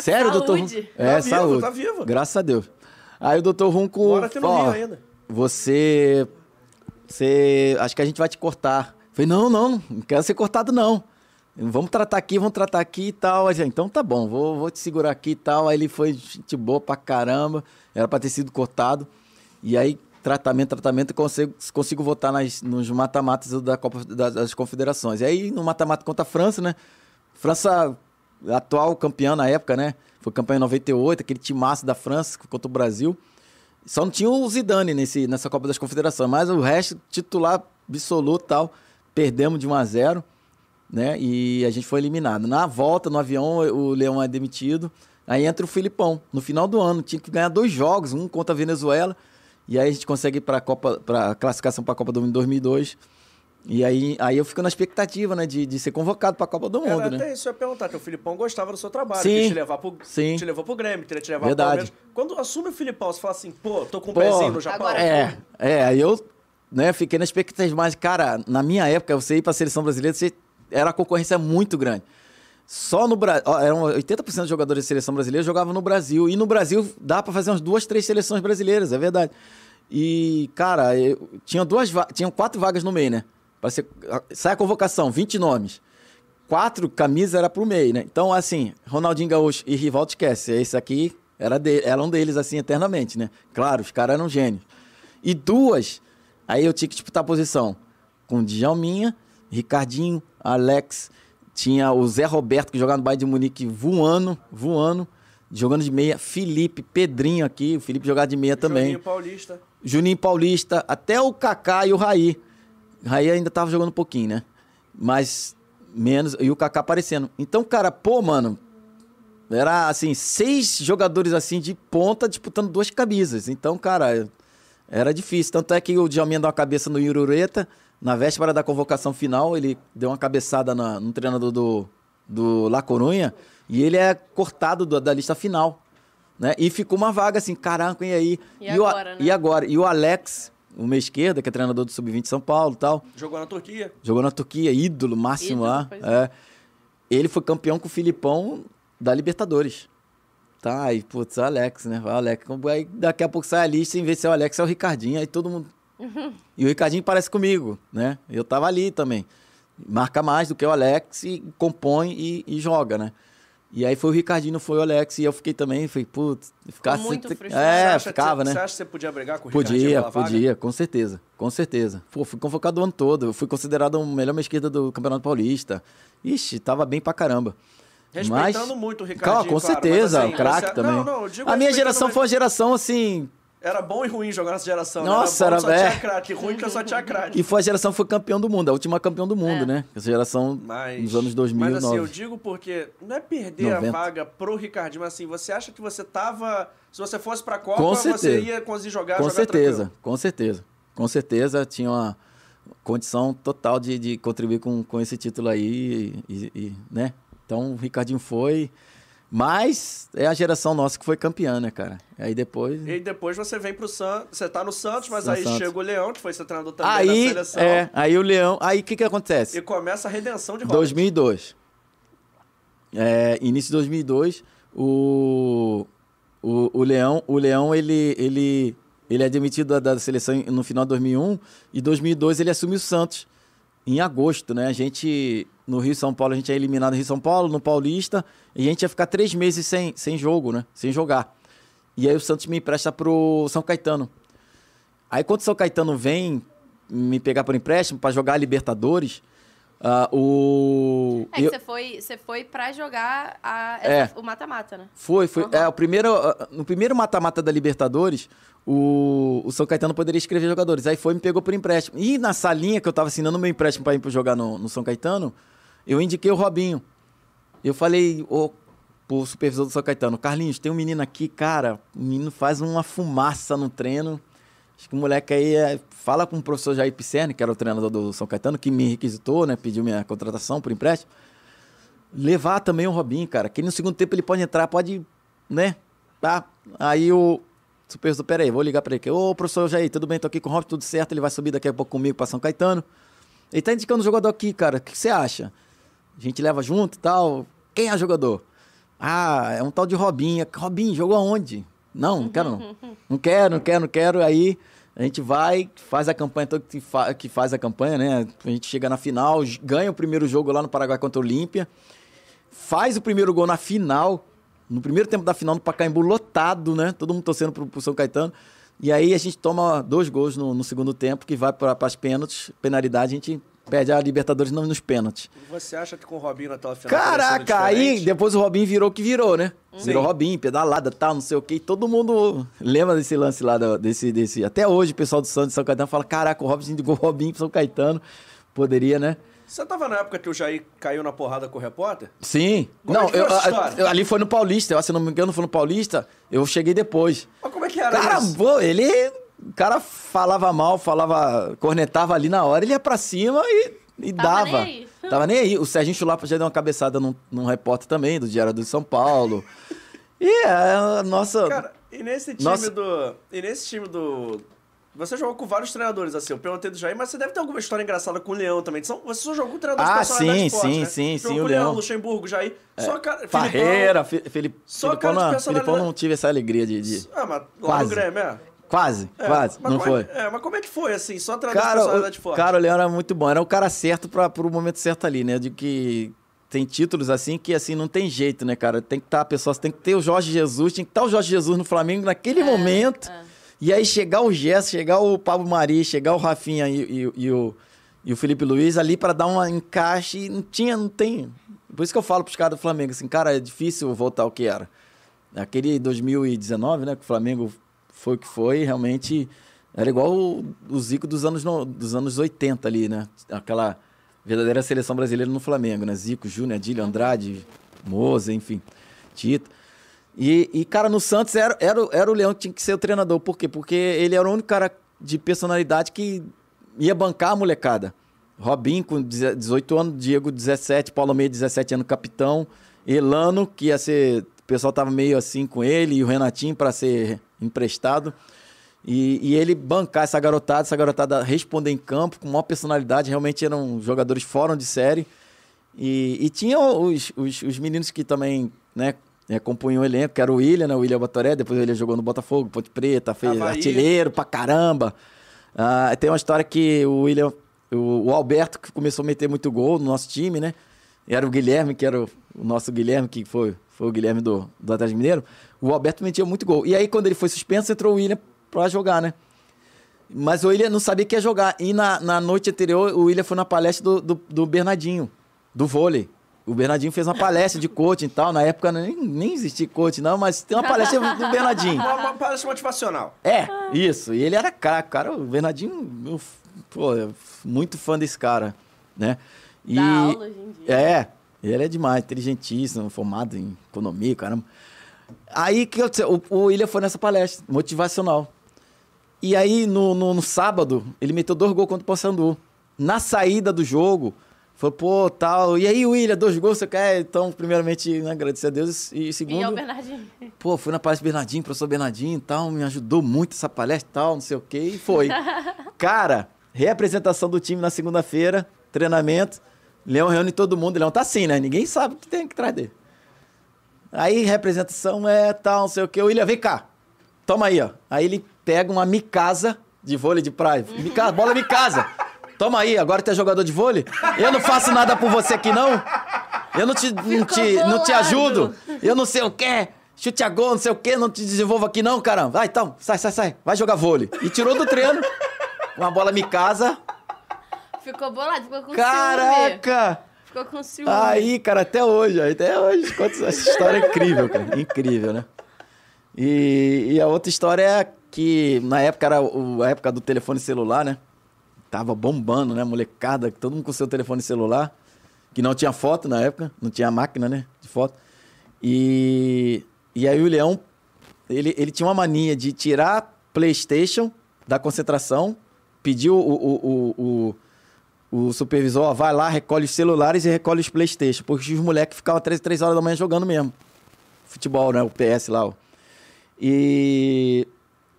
S2: Sério,
S3: saúde.
S2: doutor Runco? É,
S1: tá
S2: saúde.
S1: Vivo, tá vivo.
S2: Graças a Deus. Aí o doutor Runco.
S1: No Rio ainda.
S2: Você. Você. Acho que a gente vai te cortar. Eu falei, não, não, não quero ser cortado, não. Vamos tratar aqui, vamos tratar aqui e tal. Aí, então tá bom, vou, vou te segurar aqui e tal. Aí ele foi gente boa pra caramba. Era pra ter sido cortado. E aí, tratamento, tratamento, consigo, consigo votar nas, nos mata-matas da Copa das Confederações. E aí, no mata-mata contra a França, né? França, atual campeã na época, né? Foi campeã em 98, aquele timaço da França contra o Brasil. Só não tinha o Zidane nesse, nessa Copa das Confederações, mas o resto, titular absoluto tal. Perdemos de 1 a 0 né? E a gente foi eliminado. Na volta, no avião, o Leão é demitido. Aí entra o Filipão. No final do ano, tinha que ganhar dois jogos, um contra a Venezuela. E aí a gente consegue para a Copa, para classificação para a Copa do Mundo 2002. E aí, aí eu fico na expectativa, né, de, de ser convocado para a Copa do Mundo,
S1: Era
S2: né?
S1: até isso eu ia perguntar, que o Filipão gostava do seu trabalho,
S2: sim,
S1: te levar pro,
S2: sim.
S1: te levou pro Grêmio, queria te levar
S2: Verdade.
S1: pro Quando assume o Filipão, você fala assim, pô, tô com um pezinho no Japão.
S3: Agora
S2: é, é, aí eu, né, fiquei na expectativa, mas cara, na minha época, você ir para a seleção brasileira, você era a concorrência muito grande. Só no Brasil, eram 80% dos jogadores de seleção brasileira jogavam no Brasil, e no Brasil dá para fazer umas duas, três seleções brasileiras, é verdade. E, cara, eu, tinha duas tinham quatro vagas no meio, né? Para ser, sai a convocação, 20 nomes. Quatro camisas era pro meio, né? Então, assim, Ronaldinho Gaúcho e Rivaldo esquece. Esse aqui era, de, era um deles, assim, eternamente, né? Claro, os caras eram gênios. E duas, aí eu tinha que disputar a posição com Djalminha, Ricardinho, Alex, tinha o Zé Roberto, que jogava no Bayern de Munique, voando, voando, jogando de meia, Felipe, Pedrinho aqui, o Felipe jogava de meia também.
S1: Juninho Paulista.
S2: Juninho Paulista, até o Kaká e o Raí. Raí ainda tava jogando um pouquinho, né? Mas menos, e o Kaká aparecendo. Então, cara, pô, mano, era assim, seis jogadores assim de ponta disputando duas camisas. Então, cara, era difícil. Tanto é que o Djalminha deu uma cabeça no Yurureta, na véspera da convocação final, ele deu uma cabeçada na, no treinador do, do La Corunha e ele é cortado do, da lista final. Né? E ficou uma vaga assim, caraca, e aí?
S3: E, e agora,
S2: o,
S3: né?
S2: E agora? E o Alex, o meia esquerda, que é treinador do Sub-20 São Paulo tal.
S1: Jogou na Turquia.
S2: Jogou na Turquia, ídolo máximo
S3: Ídolo,
S2: lá. É. Ele foi campeão com o Filipão da Libertadores. Tá, aí, putz, o Alex, né? O Alex. Aí daqui a pouco sai a lista, em vez de ser o Alex, é o Ricardinho. Aí todo mundo. E o Ricardinho parece comigo, né? Eu tava ali também. Marca mais do que o Alex e compõe e, e joga, né? E aí foi o Ricardinho, foi o Alex, e eu fiquei também, falei, putz, ficar
S3: muito frustrado.
S2: É,
S1: Você
S2: ficava,
S1: que,
S2: né?
S1: Você acha que você podia brigar com o Ricardinho
S2: Podia,
S1: pela vaga?
S2: podia, com certeza, com certeza. Pô, fui convocado o ano todo, eu fui considerado o melhor meia esquerda do Campeonato Paulista. Ixi, tava bem pra caramba.
S1: Respeitando
S2: Mas-
S1: muito o Ricardinho,
S2: Calma, com
S1: claro,
S2: certeza,
S1: assim,
S2: o craque
S1: você-
S2: também.
S1: Não, não,
S2: a minha geração
S1: mas-
S2: foi uma geração, assim,
S1: Era bom e ruim jogar nessa geração.
S2: Nossa,
S1: né?
S2: era, bom, era
S1: só tinha craque, ruim que só tinha craque.
S2: E foi a geração que foi campeão do mundo, a última campeão do mundo, é. né? Essa geração mas, dos anos 2000
S1: Mas assim, eu digo porque não é perder 90. a vaga pro Ricardinho, mas assim, você acha que você tava... Se você fosse pra Copa, com você ia conseguir jogar,
S2: Com
S1: jogar
S2: certeza,
S1: tranquilo.
S2: com certeza. Com certeza tinha uma condição total de, de contribuir com, com esse título aí, e, e, né? Então o Ricardinho foi... Mas é a geração nossa que foi campeã, né, cara? Aí depois.
S1: E depois você vem pro Santos. Você tá no Santos, mas aí Santos. chega o Leão, que foi ser treinador também
S2: aí,
S1: na seleção.
S2: É, aí o Leão. Aí o que que acontece?
S1: E começa a redenção de Robert.
S2: 2002. É, início de 2002, o, o, o Leão, o Leão ele, ele, ele é demitido da, da seleção no final de 2001 e 2002 ele assume o Santos em agosto, né? A gente no Rio São Paulo, a gente é eliminado no Rio São Paulo, no Paulista, e a gente ia ficar três meses sem, sem jogo, né? Sem jogar. E aí o Santos me empresta pro São Caetano. Aí quando o São Caetano vem me pegar por empréstimo para jogar a Libertadores, uh, o...
S3: É que eu... você foi, você foi pra jogar a, é. o mata-mata, né?
S2: Foi, foi. Uhum. É, o primeiro, no primeiro mata-mata da Libertadores, o, o São Caetano poderia escrever jogadores. Aí foi e me pegou por empréstimo. E na salinha que eu tava assinando meu empréstimo para ir jogar no, no São Caetano, eu indiquei o Robinho. Eu falei, ô, pro supervisor do São Caetano, Carlinhos, tem um menino aqui, cara, o menino faz uma fumaça no treino. Acho que o moleque aí é... fala com o professor Jair Pisserni, que era o treinador do São Caetano, que me requisitou, né? Pediu minha contratação por empréstimo. Levar também o Robinho, cara, que no segundo tempo ele pode entrar, pode, né? Tá. Aí o supervisor, peraí, vou ligar para ele. Ô, professor Jair, tudo bem? Tô aqui com o Robinho, tudo certo. Ele vai subir daqui a pouco comigo para São Caetano. Ele tá indicando o jogador aqui, cara. O que você acha? A gente leva junto e tal. Quem é jogador? Ah, é um tal de Robinho. Robinho, jogou aonde? Não, não quero não. Não quero, não quero, não quero. Aí a gente vai, faz a campanha, todo que faz a campanha, né? A gente chega na final, ganha o primeiro jogo lá no Paraguai contra o Olímpia, faz o primeiro gol na final, no primeiro tempo da final no Pacaembu lotado, né? Todo mundo torcendo pro, pro São Caetano. E aí a gente toma dois gols no, no segundo tempo, que vai para as pênaltis, penalidade, a gente perde a Libertadores não nos pênaltis.
S1: Você acha que com o Robinho na tua final
S2: Caraca, aí depois o Robinho virou o que virou, né? Virou Robinho, pedalada, tal, não sei o quê. todo mundo lembra desse lance lá, desse, desse... Até hoje o pessoal do Santos e São Caetano fala, caraca, o Robinho ligou o Robinho pro São Caetano. Poderia, né?
S1: Você tava na época que o Jair caiu na porrada com o repórter?
S2: Sim. Como não, é eu, eu, ali foi no Paulista. Eu, se não me engano, foi no Paulista. Eu cheguei depois.
S1: Mas como é que era
S2: Cara,
S1: isso?
S2: Pô, ele... O cara falava mal, falava... Cornetava ali na hora, ele ia pra cima e e Tava dava. Nem aí. Tava nem aí. O Serginho Chulapa já deu uma cabeçada num, num repórter também, do Diário do São Paulo. E é a nossa.
S1: Cara, e nesse time nossa... do. E nesse time do. Você jogou com vários treinadores, assim. Eu perguntei do Jair, mas você deve ter alguma história engraçada com o Leão também. Você só jogou com treinadores
S2: ah, sim, sim,
S1: né?
S2: sim,
S1: jogou
S2: sim, o Leão.
S1: Luxemburgo, Jair.
S2: É. Só cara. Parreira, Felipe. Só Filipão, cara de Filipão não tive essa alegria de. de...
S1: Ah, mas lá Quase. no Grêmio, é.
S2: Quase, é, quase. Não foi.
S1: É, é, mas como é que foi, assim? Só através cara, da personalidade
S2: o,
S1: forte.
S2: Cara, o Leão era muito bom. Era o cara certo para o momento certo ali, né? De que tem títulos assim que assim não tem jeito, né, cara? Tem que estar tá, a pessoa, tem que ter o Jorge Jesus, tem que estar tá o Jorge Jesus no Flamengo naquele é, momento. É. E aí chegar o Gerson, chegar o Pablo Mari, chegar o Rafinha e, e, e o, e o Felipe Luiz ali para dar um encaixe. Não tinha, não tem. Por isso que eu falo pros caras do Flamengo, assim, cara, é difícil voltar ao que era. Aquele 2019, né, que o Flamengo foi o que foi, realmente era igual o, o Zico dos anos, no, dos anos 80 ali, né? Aquela verdadeira seleção brasileira no Flamengo, né? Zico, Júnior, Adílio, Andrade, Moza, enfim, Tito. E, e, cara, no Santos era, era, era o Leão que tinha que ser o treinador. Por quê? Porque ele era o único cara de personalidade que ia bancar a molecada. Robin com 18 anos, Diego 17, Paulo Meia 17 anos capitão, Elano que ia ser, o pessoal tava meio assim com ele e o Renatinho para ser emprestado. E, e, ele bancar essa garotada, essa garotada responder em campo com maior personalidade. Realmente eram jogadores fora de série. E, e tinha os, os, os, meninos que também né, é, compunham o elenco, que era o William, né, o William Batoré. Depois ele jogou no Botafogo, Ponte Preta, fez Havaí. artilheiro pra caramba. Ah, tem uma história que o William, o, o, Alberto, que começou a meter muito gol no nosso time, né? Era o Guilherme, que era o, o nosso Guilherme, que foi, foi o Guilherme do, do Atlético Mineiro. O Alberto metia muito gol. E aí, quando ele foi suspenso, entrou o William pra jogar, né? Mas o William não sabia que ia jogar. E na, na noite anterior, o William foi na palestra do, do, do Bernardinho, do vôlei. O Bernardinho fez uma palestra de coaching e tal. Na época nem, nem existia coaching, não, mas tem uma palestra do Bernardinho.
S1: Uma, uma palestra motivacional.
S2: É, isso. E ele era craque, cara. O Bernardinho, pô, muito fã desse cara, né?
S3: E, Dá aula hoje em dia.
S2: É, ele é demais, inteligentíssimo, formado em economia, caramba. Aí que eu, o, o William foi nessa palestra, motivacional. E aí, no, no, no sábado, ele meteu dois gols contra o Paysandu. Na saída do jogo, foi, pô, tal. E aí, William, dois gols, você quer? Então, primeiramente, né, agradecer a Deus. E segundo. E
S3: ao Bernardinho.
S2: Pô, fui na palestra do Bernardinho, professor Bernardinho e tal, me ajudou muito essa palestra e tal, não sei o quê. E foi. Cara, reapresentação do time na segunda-feira, treinamento. Leão reúne todo mundo. Leão tá assim, né? Ninguém sabe o que tem que trazer dele. Aí, representação é tal, não sei o quê. O William, vem cá. Toma aí, ó. Aí ele pega uma micasa de vôlei de praia. Micasa, bola micasa. Toma aí, agora tu é jogador de vôlei? Eu não faço nada por você aqui, não? Eu não te, não te, não te ajudo? Eu não sei o quê. Chute a gol, não sei o quê, não te desenvolvo aqui não, caramba. Vai, então, sai, sai, sai. Vai jogar vôlei. E tirou do treino. Uma bola micasa.
S3: Ficou bolado, ficou com
S2: Caraca!
S3: Ciúme. Ficou com ciúme.
S2: Aí, cara, até hoje. Até hoje. Essa história é incrível, cara. Incrível, né? E, e a outra história é que na época era o, a época do telefone celular, né? Tava bombando, né? Molecada, todo mundo com seu telefone celular, que não tinha foto na época, não tinha máquina, né? De foto. E, e aí o Leão, ele, ele tinha uma mania de tirar PlayStation da concentração, pediu o, o, o, o, o supervisor, ó, vai lá, recolhe os celulares e recolhe os PlayStation, porque os moleques ficavam 3, 3 horas da manhã jogando mesmo. Futebol, né? O PS lá, ó. E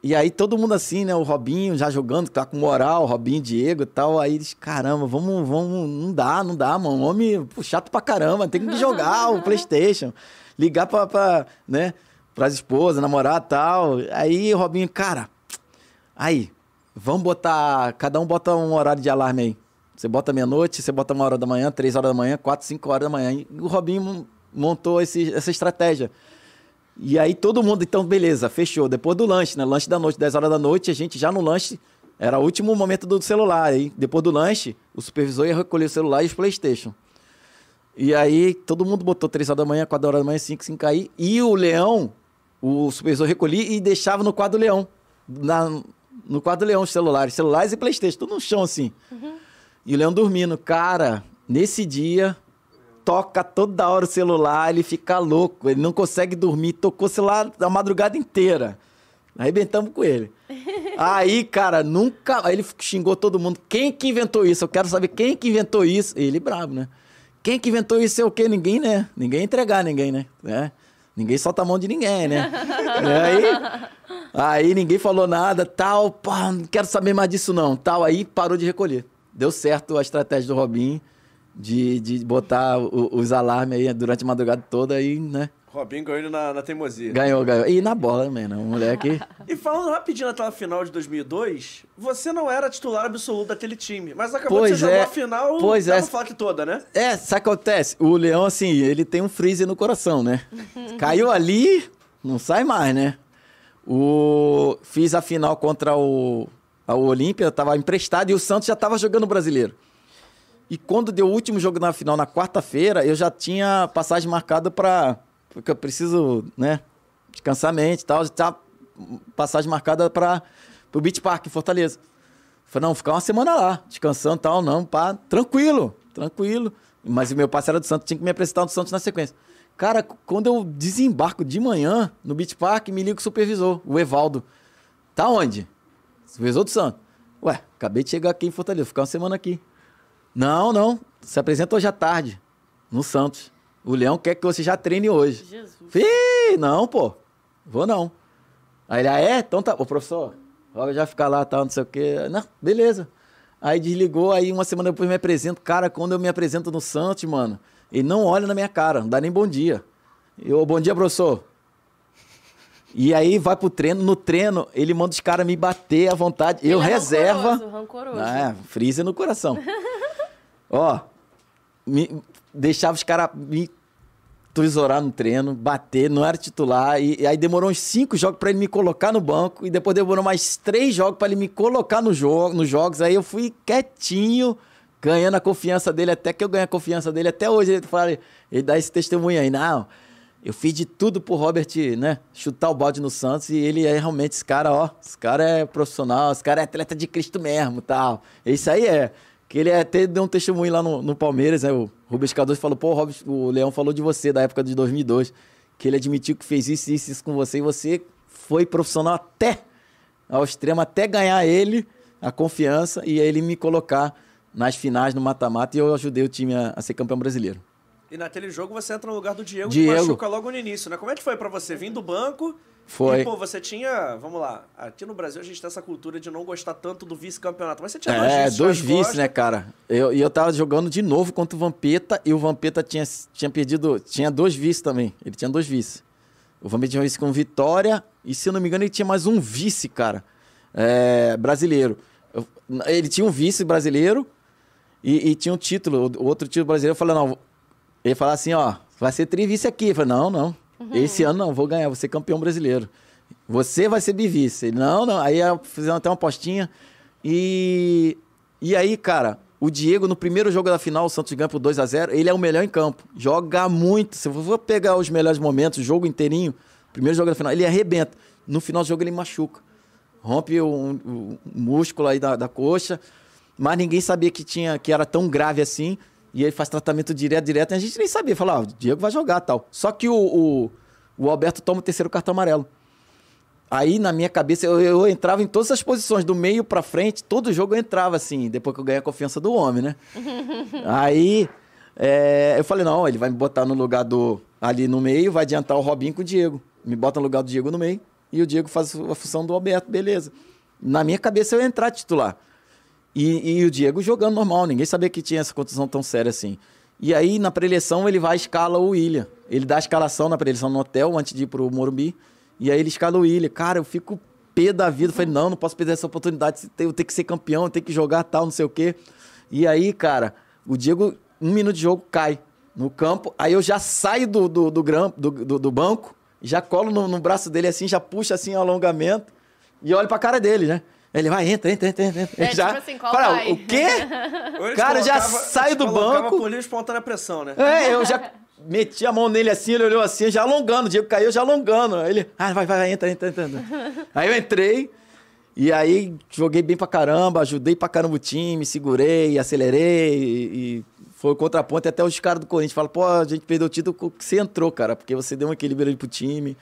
S2: e aí todo mundo assim, né? O Robinho já jogando, tá com moral, o Robinho, Diego e tal. Aí eles, caramba, vamos, vamos, não dá, não dá, mano. Homem pô, chato pra caramba, tem que jogar o Playstation. Ligar pra, pra né, pras esposas, namorar e tal. Aí o Robinho, cara, aí, vamos botar, cada um bota um horário de alarme aí. Você bota meia-noite, você bota uma hora da manhã, três horas da manhã, quatro, cinco horas da manhã. E o Robinho montou esse, essa estratégia. E aí todo mundo, então, beleza, fechou. Depois do lanche, né? Lanche da noite, 10 horas da noite, a gente já no lanche, era o último momento do celular. Aí, depois do lanche, o supervisor ia recolher o celular e os Playstation. E aí todo mundo botou 3 horas da manhã, 4 horas da manhã, 5, 5 aí. E o leão, o supervisor recolhia e deixava no quadro leão. Na, no quadro leão os celulares, celulares e Playstation, tudo no chão assim. Uhum. E o leão dormindo. Cara, nesse dia, toca toda hora o celular, ele fica louco, ele não consegue dormir, tocou o celular a madrugada inteira. Arrebentamos com ele. Aí, cara, nunca. Aí ele xingou todo mundo. Quem que inventou isso? Eu quero saber quem que inventou isso. Ele brabo, né? Quem que inventou isso é o quê? Ninguém, né? Ninguém entregar ninguém, né? É. Ninguém solta a mão de ninguém, né? aí, aí ninguém falou nada, tal, pá, não quero saber mais disso não, tal. Aí parou de recolher. Deu certo a estratégia do Robinho de, de botar o, os alarmes aí durante a madrugada toda aí, né?
S1: Robinho ganhou na, na teimosia.
S2: Ganhou, ganhou. E na bola também, né? Um moleque.
S1: e falando rapidinho naquela final de 2002, você não era titular absoluto daquele time, mas acabou pois de você é. jogar a final
S2: pois é.
S1: FAC toda, né?
S2: É, sabe o que acontece? O Leão, assim, ele tem um freezer no coração, né? Caiu ali, não sai mais, né? O... Fiz a final contra o, o Olímpia, tava emprestado e o Santos já tava jogando o brasileiro. E quando deu o último jogo na final, na quarta-feira, eu já tinha passagem marcada para. Porque eu preciso, né? Descansar a mente e tal. Já tinha passagem marcada para o Beach Park, em Fortaleza. Falei, não, ficar uma semana lá, descansando e tal, não, pá, tranquilo, tranquilo. Mas o meu parceiro do Santos tinha que me apresentar no Santos na sequência. Cara, quando eu desembarco de manhã no Beach Park, me liga o supervisor, o Evaldo. Tá onde? Supervisor do Santos. Ué, acabei de chegar aqui em Fortaleza, ficar uma semana aqui. Não, não. Se apresenta hoje à tarde, no Santos. O Leão quer que você já treine hoje. Jesus. Fih, não, pô. Vou não. Aí ele, ah, é? Então tá. Ô, professor, logo já ficar lá, tal, não sei o quê. Não, beleza. Aí desligou, aí uma semana depois me apresento. Cara, quando eu me apresento no Santos, mano, ele não olha na minha cara, não dá nem bom dia. Eu, bom dia, professor. E aí vai pro treino, no treino ele manda os caras me bater à vontade. Ele eu é reserva. Rancoroso, rancoroso. Ah, freezer no coração. Ó, me, deixava os caras me tesourar no treino, bater, não era titular. E, e aí demorou uns cinco jogos para ele me colocar no banco. E depois demorou mais três jogos para ele me colocar no jogo, nos jogos. Aí eu fui quietinho, ganhando a confiança dele, até que eu ganhei a confiança dele. Até hoje ele fala, ele dá esse testemunho aí. Não, eu fiz de tudo pro Robert, né, chutar o balde no Santos e ele é realmente esse cara, ó, esse cara é profissional, esse cara é atleta de Cristo mesmo, tal. Isso aí é. Que ele até deu um testemunho lá no, no Palmeiras, né, o Rubens Cardoso falou, pô, Robert, o Leão falou de você da época de 2002, que ele admitiu que fez isso, isso, isso com você e você foi profissional até ao extremo, até ganhar ele a confiança e ele me colocar nas finais no mata-mata e eu ajudei o time a, a ser campeão brasileiro.
S1: E naquele jogo você entra no lugar do Diego,
S2: Diego.
S1: que machuca logo no início, né? Como é que foi para você vir do banco?
S2: Foi.
S1: E, pô, você tinha, vamos lá, aqui no Brasil a gente tem essa cultura de não gostar tanto do vice-campeonato, mas você tinha
S2: é, dois, dois vice, né, cara? E eu, eu tava jogando de novo contra o Vampeta e o Vampeta tinha, tinha perdido, tinha dois vice também, ele tinha dois vice. O Vampeta tinha um vice com Vitória e, se eu não me engano, ele tinha mais um vice, cara, é, brasileiro. Ele tinha um vice brasileiro e, e tinha um título, outro título brasileiro. Eu falei, não, ele falou assim, ó, vai ser trivice aqui. Eu falei, não, não. Uhum. Esse ano não, vou ganhar, vou ser campeão brasileiro. Você vai ser bivice. Ele, não, não. Aí fizemos até uma apostinha. E, e aí, cara, o Diego, no primeiro jogo da final, o Santos ganha por 2 a 0 ele é o melhor em campo. Joga muito. Se eu for pegar os melhores momentos, o jogo inteirinho, primeiro jogo da final, ele arrebenta. No final do jogo, ele machuca. Rompe o, o, o músculo aí da, da coxa. Mas ninguém sabia que, tinha, que era tão grave assim. E ele faz tratamento direto, direto, e a gente nem sabia. Falar, ah, o Diego vai jogar tal. Só que o, o, o, Alberto toma o terceiro cartão amarelo. Aí, na minha cabeça, eu, eu entrava em todas as posições, do meio para frente, todo jogo eu entrava assim, depois que eu ganhei a confiança do homem, né? Aí, é, eu falei, não, ele vai me botar no lugar do. ali no meio, vai adiantar o Robinho com o Diego. Me bota no lugar do Diego no meio, e o Diego faz a função do Alberto, beleza. Na minha cabeça eu ia entrar titular. E, e, o Diego jogando normal, ninguém sabia que tinha essa contusão tão séria assim. E aí, na preleção, ele vai escala o William. Ele dá a escalação na preleção no hotel antes de ir pro Morumbi. E aí ele escala o William. Cara, eu fico pé da vida. falei, não, não posso perder essa oportunidade. Eu tenho que ser campeão, eu tenho que jogar tal, não sei o quê. E aí, cara, o Diego, um minuto de jogo, cai no campo. Aí eu já saio do, do, do, do, do, do banco, já colo no, no braço dele assim, já puxo assim o alongamento e olho pra cara dele, né? Ele vai, entra, entra, entra, entra.
S3: É, já, tipo assim, qual para, vai?
S2: o quê? cara, já sai do banco.
S1: por livre espontânea pressão, né?
S2: É, eu já meti a mão nele assim, ele olhou assim, já alongando. O Diego caiu já alongando. Aí ele, ah, vai, vai, vai, entra, entra, entra. aí eu entrei. E aí joguei bem pra caramba, ajudei pra caramba o time, segurei, acelerei e, e foi o contraponto. Até os caras do Corinthians falam, pô, a gente perdeu o título que você entrou, cara, porque você deu um equilíbrio ali pro time.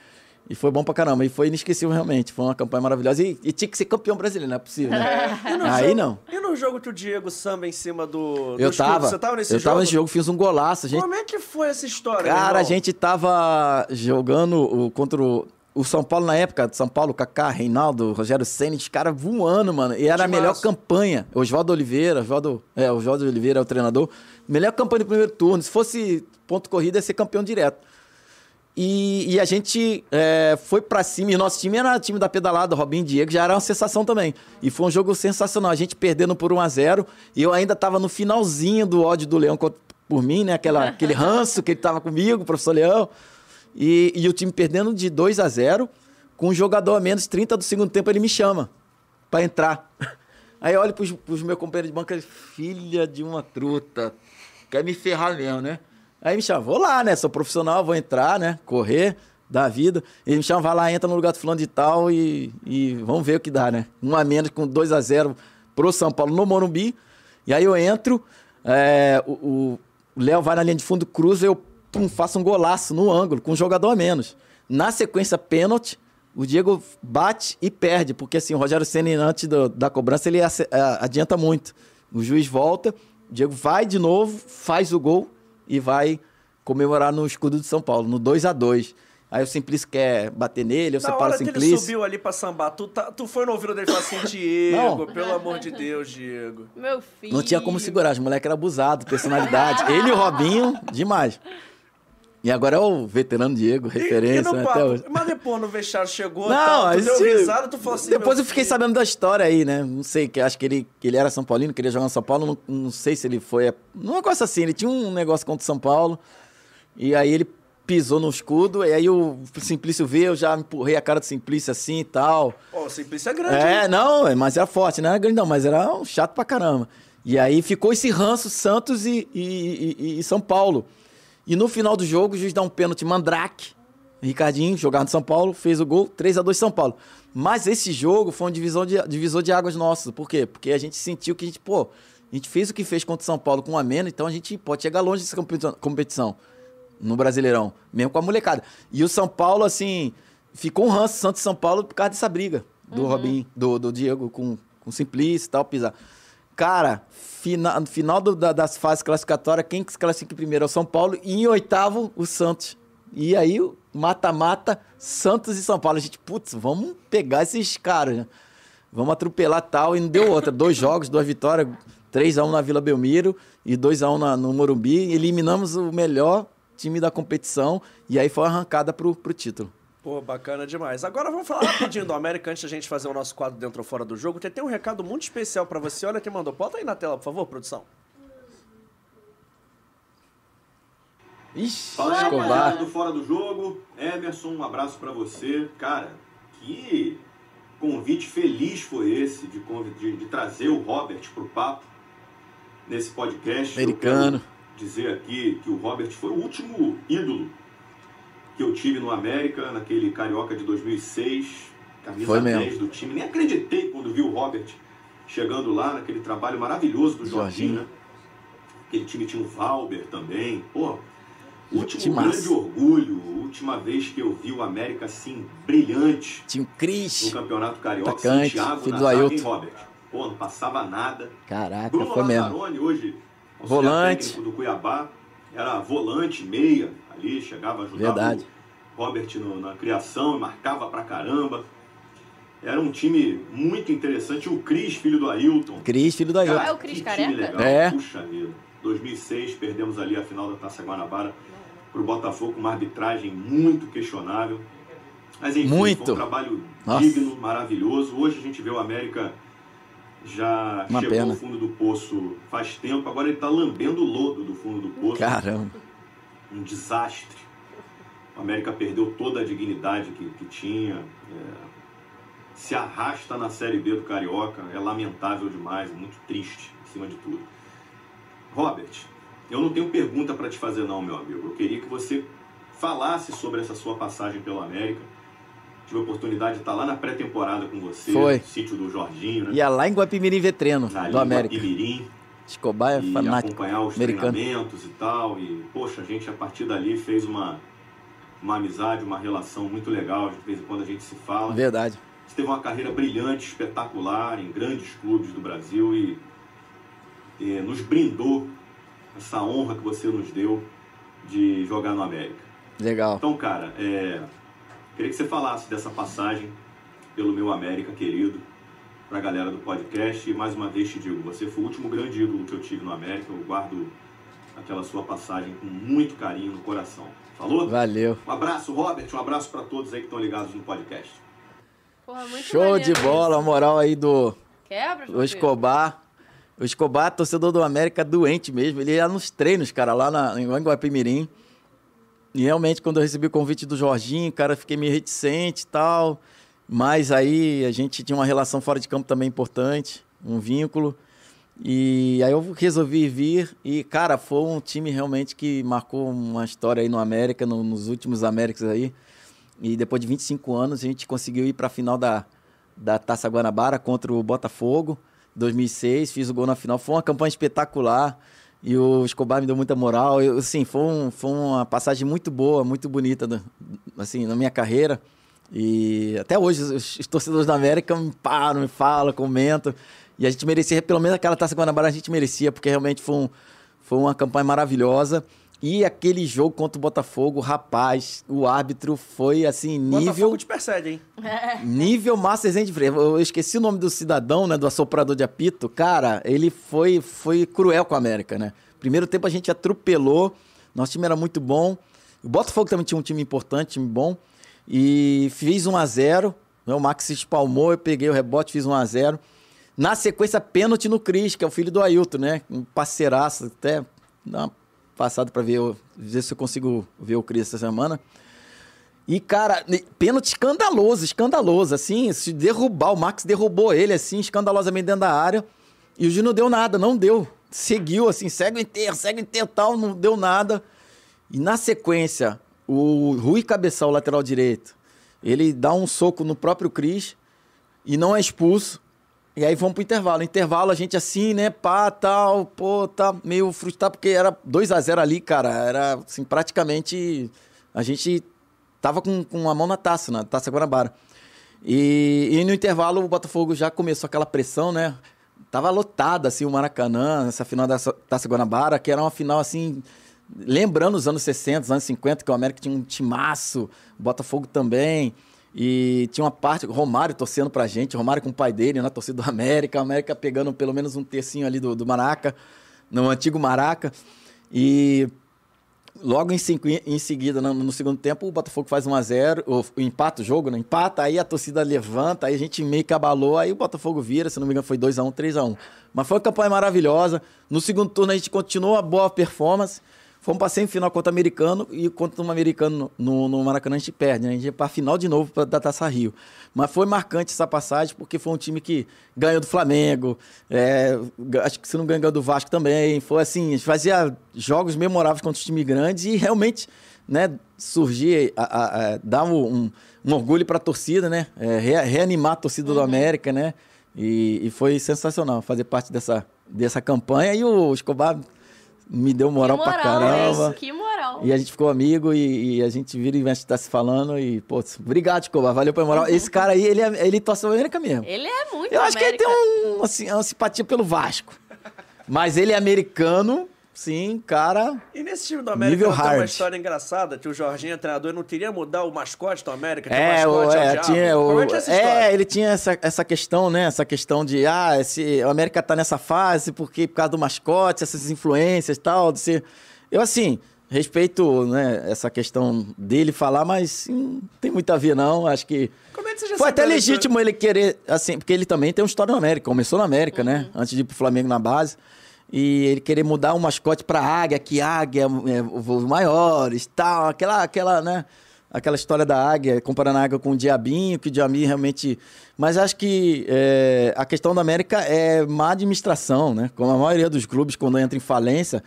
S2: E foi bom pra caramba. E foi inesquecível realmente. Foi uma campanha maravilhosa. E, e tinha que ser campeão brasileiro, não é possível, né? É. Aí
S1: jogo,
S2: não.
S1: E no jogo que o Diego samba em cima do,
S2: eu tava,
S1: Você tava nesse
S2: eu
S1: jogo?
S2: Eu tava nesse jogo, fiz um golaço. Gente...
S1: Como é que foi essa história,
S2: Cara, a gente tava jogando o, contra o, o São Paulo na época. São Paulo, Kaká, Reinaldo, Rogério Senna, os caras voando, mano. E era a melhor campanha. Oswaldo Oliveira, Oswaldo, é, Oswaldo Oliveira é o treinador. Melhor campanha do primeiro turno. Se fosse ponto corrida, ia ser campeão direto. E, e, a gente é, foi para cima, e nosso time era o time da pedalada, Robinho e Diego, já era uma sensação também. E foi um jogo sensacional, a gente perdendo por 1 a 0 e eu ainda tava no finalzinho do ódio do Leão por mim, né? Aquela, aquele ranço que ele tava comigo, o professor Leão. E, e o time perdendo de 2 a 0 com um jogador a menos, 30 do segundo tempo, ele me chama para entrar. Aí eu olho pros, pros meus companheiros de banca e filha de uma truta, quer me ferrar mesmo, né? Aí me chama, vou lá, né? Sou profissional, vou entrar, né? Correr da vida. Ele me chama, vai lá, entra no lugar do fulano de tal e, e vamos ver o que dá, né? Um a menos com 2 a 0 pro São Paulo no Morumbi. E aí eu entro, é, o Léo vai na linha de fundo, cruza, eu pum, faço um golaço no ângulo, com um jogador a menos. Na sequência, pênalti, o Diego bate e perde, porque assim, o Rogério Senna, antes do, da cobrança, ele adianta muito. O juiz volta, o Diego vai de novo, faz o gol e vai comemorar no escudo de São Paulo, no 2 a 2 Aí o Simplício quer bater nele, eu Na separo o Simplício. Na hora que ele
S1: subiu ali pra sambar, tu, tá, tu foi no ouvido dele e falou assim, Diego, pelo amor de Deus, Diego.
S3: Meu filho.
S2: Não tinha como segurar, os moleques eram abusados, personalidade. ele e o Robinho, demais. E agora é o veterano Diego, referência, e, e né, até hoje.
S1: Mas depois no vestiário chegou, não, tal, tu deu risada, tu falou assim...
S2: Depois eu fiquei filho. sabendo da história aí, né? Não sei, que acho que ele, que ele era São Paulino, queria jogar no São Paulo, não, não sei se ele foi... Um negócio assim, ele tinha um negócio contra o São Paulo, e aí ele pisou no escudo, e aí o Simplício veio, eu já empurrei a cara do Simplício assim e tal.
S1: Ó, oh, o Simplício é grande,
S2: É, hein? não, mas era forte, não era grande não, mas era um chato pra caramba. E aí ficou esse ranço Santos e, e, e, e São Paulo. E no final do jogo, o juiz dá um pênalti Mandrake. Ricardinho, jogado no São Paulo, fez o gol, 3 a 2 São Paulo. Mas esse jogo foi um divisor de, divisor de águas nosso. Por quê? Porque a gente sentiu que a gente, pô, a gente fez o que fez contra o São Paulo com um a menos, então a gente pode chegar longe dessa competição no Brasileirão, mesmo com a molecada. E o São Paulo, assim, ficou um ranço Santos São Paulo por causa dessa briga do uhum. Robin, do, do Diego com, com o Simplício e tal, pisar. Cara, final, final do, da, das fases classificatórias, quem que se classifica primeiro é o São Paulo e em oitavo o Santos. E aí, mata-mata, Santos e São Paulo. A gente, putz, vamos pegar esses caras, né? Vamos atropelar tal. E não deu outra. Dois jogos, duas vitórias. 3x1 na Vila Belmiro e 2x1 no Morumbi. Eliminamos o melhor time da competição e aí foi arrancada pro, pro título.
S1: Pô, bacana demais. Agora vamos falar rapidinho do América antes da gente fazer o nosso quadro dentro ou fora do jogo. Tem, tem um recado muito especial para você. Olha quem mandou. Bota aí na tela, por favor, produção.
S4: Ixi, Fala aí, do Fora do Jogo. Emerson, um abraço para você. Cara, que convite feliz foi esse de, de, de trazer o Robert pro papo nesse podcast.
S2: Americano.
S4: dizer aqui que o Robert foi o último ídolo que eu tive no América, naquele Carioca de 2006, camisa Foi 10 mesmo. do time. Nem acreditei quando vi o Robert chegando lá, naquele trabalho maravilhoso do Jorginho, né? Aquele time tinha o Valber também. Pô, último grande orgulho, última vez que eu vi o América assim, brilhante.
S2: Tinha o Cris.
S4: No Campeonato Carioca, atacante, Thiago, filho do Ailton. Robert. Pô, não passava nada.
S2: Caraca,
S4: Bruno
S2: foi
S4: Lazzaroni,
S2: mesmo.
S4: hoje,
S2: volante
S4: do Cuiabá, era volante, meia, ali, chegava a ajudar
S2: Verdade.
S4: o Robert no, na criação, marcava pra caramba. Era um time muito interessante. O Cris, filho do Ailton.
S2: Cris, filho do Ailton.
S3: Ah, é o Cris Careca? Legal.
S2: É.
S4: Puxa vida. 2006, perdemos ali a final da Taça Guanabara pro Botafogo com uma arbitragem muito questionável. Mas enfim,
S2: muito.
S4: foi um trabalho Nossa. digno, maravilhoso. Hoje a gente vê o América já
S2: uma
S4: chegou
S2: pena.
S4: ao fundo do poço faz tempo, agora ele está lambendo o lodo do fundo do poço.
S2: Caramba
S4: um desastre. O América perdeu toda a dignidade que, que tinha. É, se arrasta na Série B do Carioca. É lamentável demais, muito triste, acima de tudo. Robert, eu não tenho pergunta para te fazer não, meu amigo. Eu queria que você falasse sobre essa sua passagem pelo América. Tive a oportunidade de estar lá na pré-temporada com você,
S2: Foi.
S4: no sítio do Jorginho, né?
S2: Ia lá em Guapimirim Vetreno, do América.
S4: Guapimirim.
S2: Escobar é fanático.
S4: acompanhar os
S2: americano.
S4: treinamentos e tal. E, poxa, a gente a partir dali fez uma, uma amizade, uma relação muito legal. De vez em quando a gente se fala.
S2: Verdade.
S4: Você teve uma carreira brilhante, espetacular, em grandes clubes do Brasil e, e nos brindou essa honra que você nos deu de jogar no América.
S2: Legal.
S4: Então, cara, é, queria que você falasse dessa passagem pelo meu América querido para a galera do podcast. E mais uma vez te digo, você foi o último grande ídolo que eu tive no América. Eu guardo aquela sua passagem com muito carinho no coração. Falou?
S2: Valeu.
S4: Um abraço, Robert. Um abraço para todos aí que estão ligados no podcast.
S3: Porra,
S2: Show de bola, a moral aí do,
S3: Quebra,
S2: do Escobar. O Escobar, torcedor do América, doente mesmo. Ele ia nos treinos, cara, lá na, em Guapimirim. E realmente, quando eu recebi o convite do Jorginho, cara, fiquei meio reticente e tal. Mas aí a gente tinha uma relação fora de campo também importante, um vínculo. E aí eu resolvi vir e, cara, foi um time realmente que marcou uma história aí no América, no, nos últimos Américas aí. E depois de 25 anos a gente conseguiu ir para a final da, da Taça Guanabara contra o Botafogo, 2006, fiz o gol na final. Foi uma campanha espetacular e o Escobar me deu muita moral. Eu, assim, foi, um, foi uma passagem muito boa, muito bonita, assim, na minha carreira. E até hoje os, os torcedores da América me param, me falam, comentam. E a gente merecia, pelo menos aquela Taça Guanabara a gente merecia, porque realmente foi, um, foi uma campanha maravilhosa. E aquele jogo contra o Botafogo, rapaz, o árbitro foi assim, nível. Botafogo
S1: te persegue, hein?
S2: nível Márcio de Freire. Eu esqueci o nome do cidadão, né? Do assoprador de apito. Cara, ele foi, foi cruel com a América, né? Primeiro tempo a gente atropelou, nosso time era muito bom. O Botafogo também tinha um time importante, time bom. E fiz 1 a 0 né? O Max se espalmou, eu peguei o rebote, fiz 1 a 0 Na sequência, pênalti no Cris, que é o filho do Ailton, né? Um parceiraço, até dar uma passada para ver, ver se eu consigo ver o Cris essa semana. E, cara, pênalti escandaloso, escandaloso, assim, se derrubar, o Max derrubou ele, assim, escandalosamente dentro da área. E o Gil não deu nada, não deu. Seguiu assim, segue o enterro, segue o enterro tal, não deu nada. E na sequência, o Rui Cabeçal, lateral direito, ele dá um soco no próprio Cris e não é expulso. E aí vamos pro intervalo. Intervalo, a gente assim, né, pá, tal, pô, tá meio frustrado, porque era 2 a 0 ali, cara. Era, assim, praticamente. A gente tava com, com a mão na taça, na taça Guanabara. E, e no intervalo o Botafogo já começou aquela pressão, né? Tava lotada, assim, o Maracanã, essa final da Taça Guanabara, que era uma final, assim, lembrando os anos 60, os anos 50, que o América tinha um timaço, o Botafogo também. E tinha uma parte, Romário torcendo pra gente, Romário com o pai dele na torcida do América, a América pegando pelo menos um tercinho ali do, do Maraca, no antigo Maraca. E logo em, em seguida, no, no, segundo tempo, o Botafogo faz 1x0, o, o empata o jogo, né? Empata, aí a torcida levanta, aí a gente meio que abalou, aí o Botafogo vira, se não me engano, foi 2x1, 3x1. Mas foi uma campanha maravilhosa. No segundo turno a gente continuou a boa performance. Fomos para semifinal contra o americano e contra um americano no, no Maracanã a gente perde, né? A gente ia para final de novo para da Taça Rio. Mas foi marcante essa passagem porque foi um time que ganhou do Flamengo, é, acho que se não ganhou do Vasco também. Foi assim, a gente fazia jogos memoráveis contra os times grandes e realmente né, surgir, a, a, a dar um, um, orgulho para a torcida, né? É, re, reanimar a torcida uhum. do América, né? E, e foi sensacional fazer parte dessa, dessa campanha. E o Escobar me deu moral, moral pra caramba.
S3: Isso, que moral.
S2: E a gente ficou amigo e, e a gente vira e mexe, tá se falando e, pô, obrigado, Chicoba, valeu pela moral. Uhum. Esse cara aí, ele, é, ele torce a América mesmo.
S3: Ele é muito
S2: Eu acho que ele tem um, assim, uma simpatia pelo Vasco. Mas ele é americano Sim, cara.
S1: E nesse time do América nível tem uma história engraçada que o Jorginho, treinador, não queria mudar o mascote do América, que
S2: é,
S1: o mascote
S2: é, é tinha, o, é, é, ele tinha essa, essa questão, né? Essa questão de, ah, esse, o América tá nessa fase porque por causa do mascote, essas influências e tal. De ser... Eu, assim, respeito né, essa questão dele falar, mas não tem muito a ver, não. Acho que. Como é que você já Foi até legítimo ele querer, assim, porque ele também tem uma história no América, começou na América, né? uhum. né? Antes de ir pro Flamengo na base e ele querer mudar o mascote para águia, que águia é voos maiores, tal, aquela, aquela, né? Aquela história da águia, comparando a águia com o diabinho, que o diabinho realmente. Mas acho que é, a questão da América é má administração, né? Como a maioria dos clubes, quando entra em falência,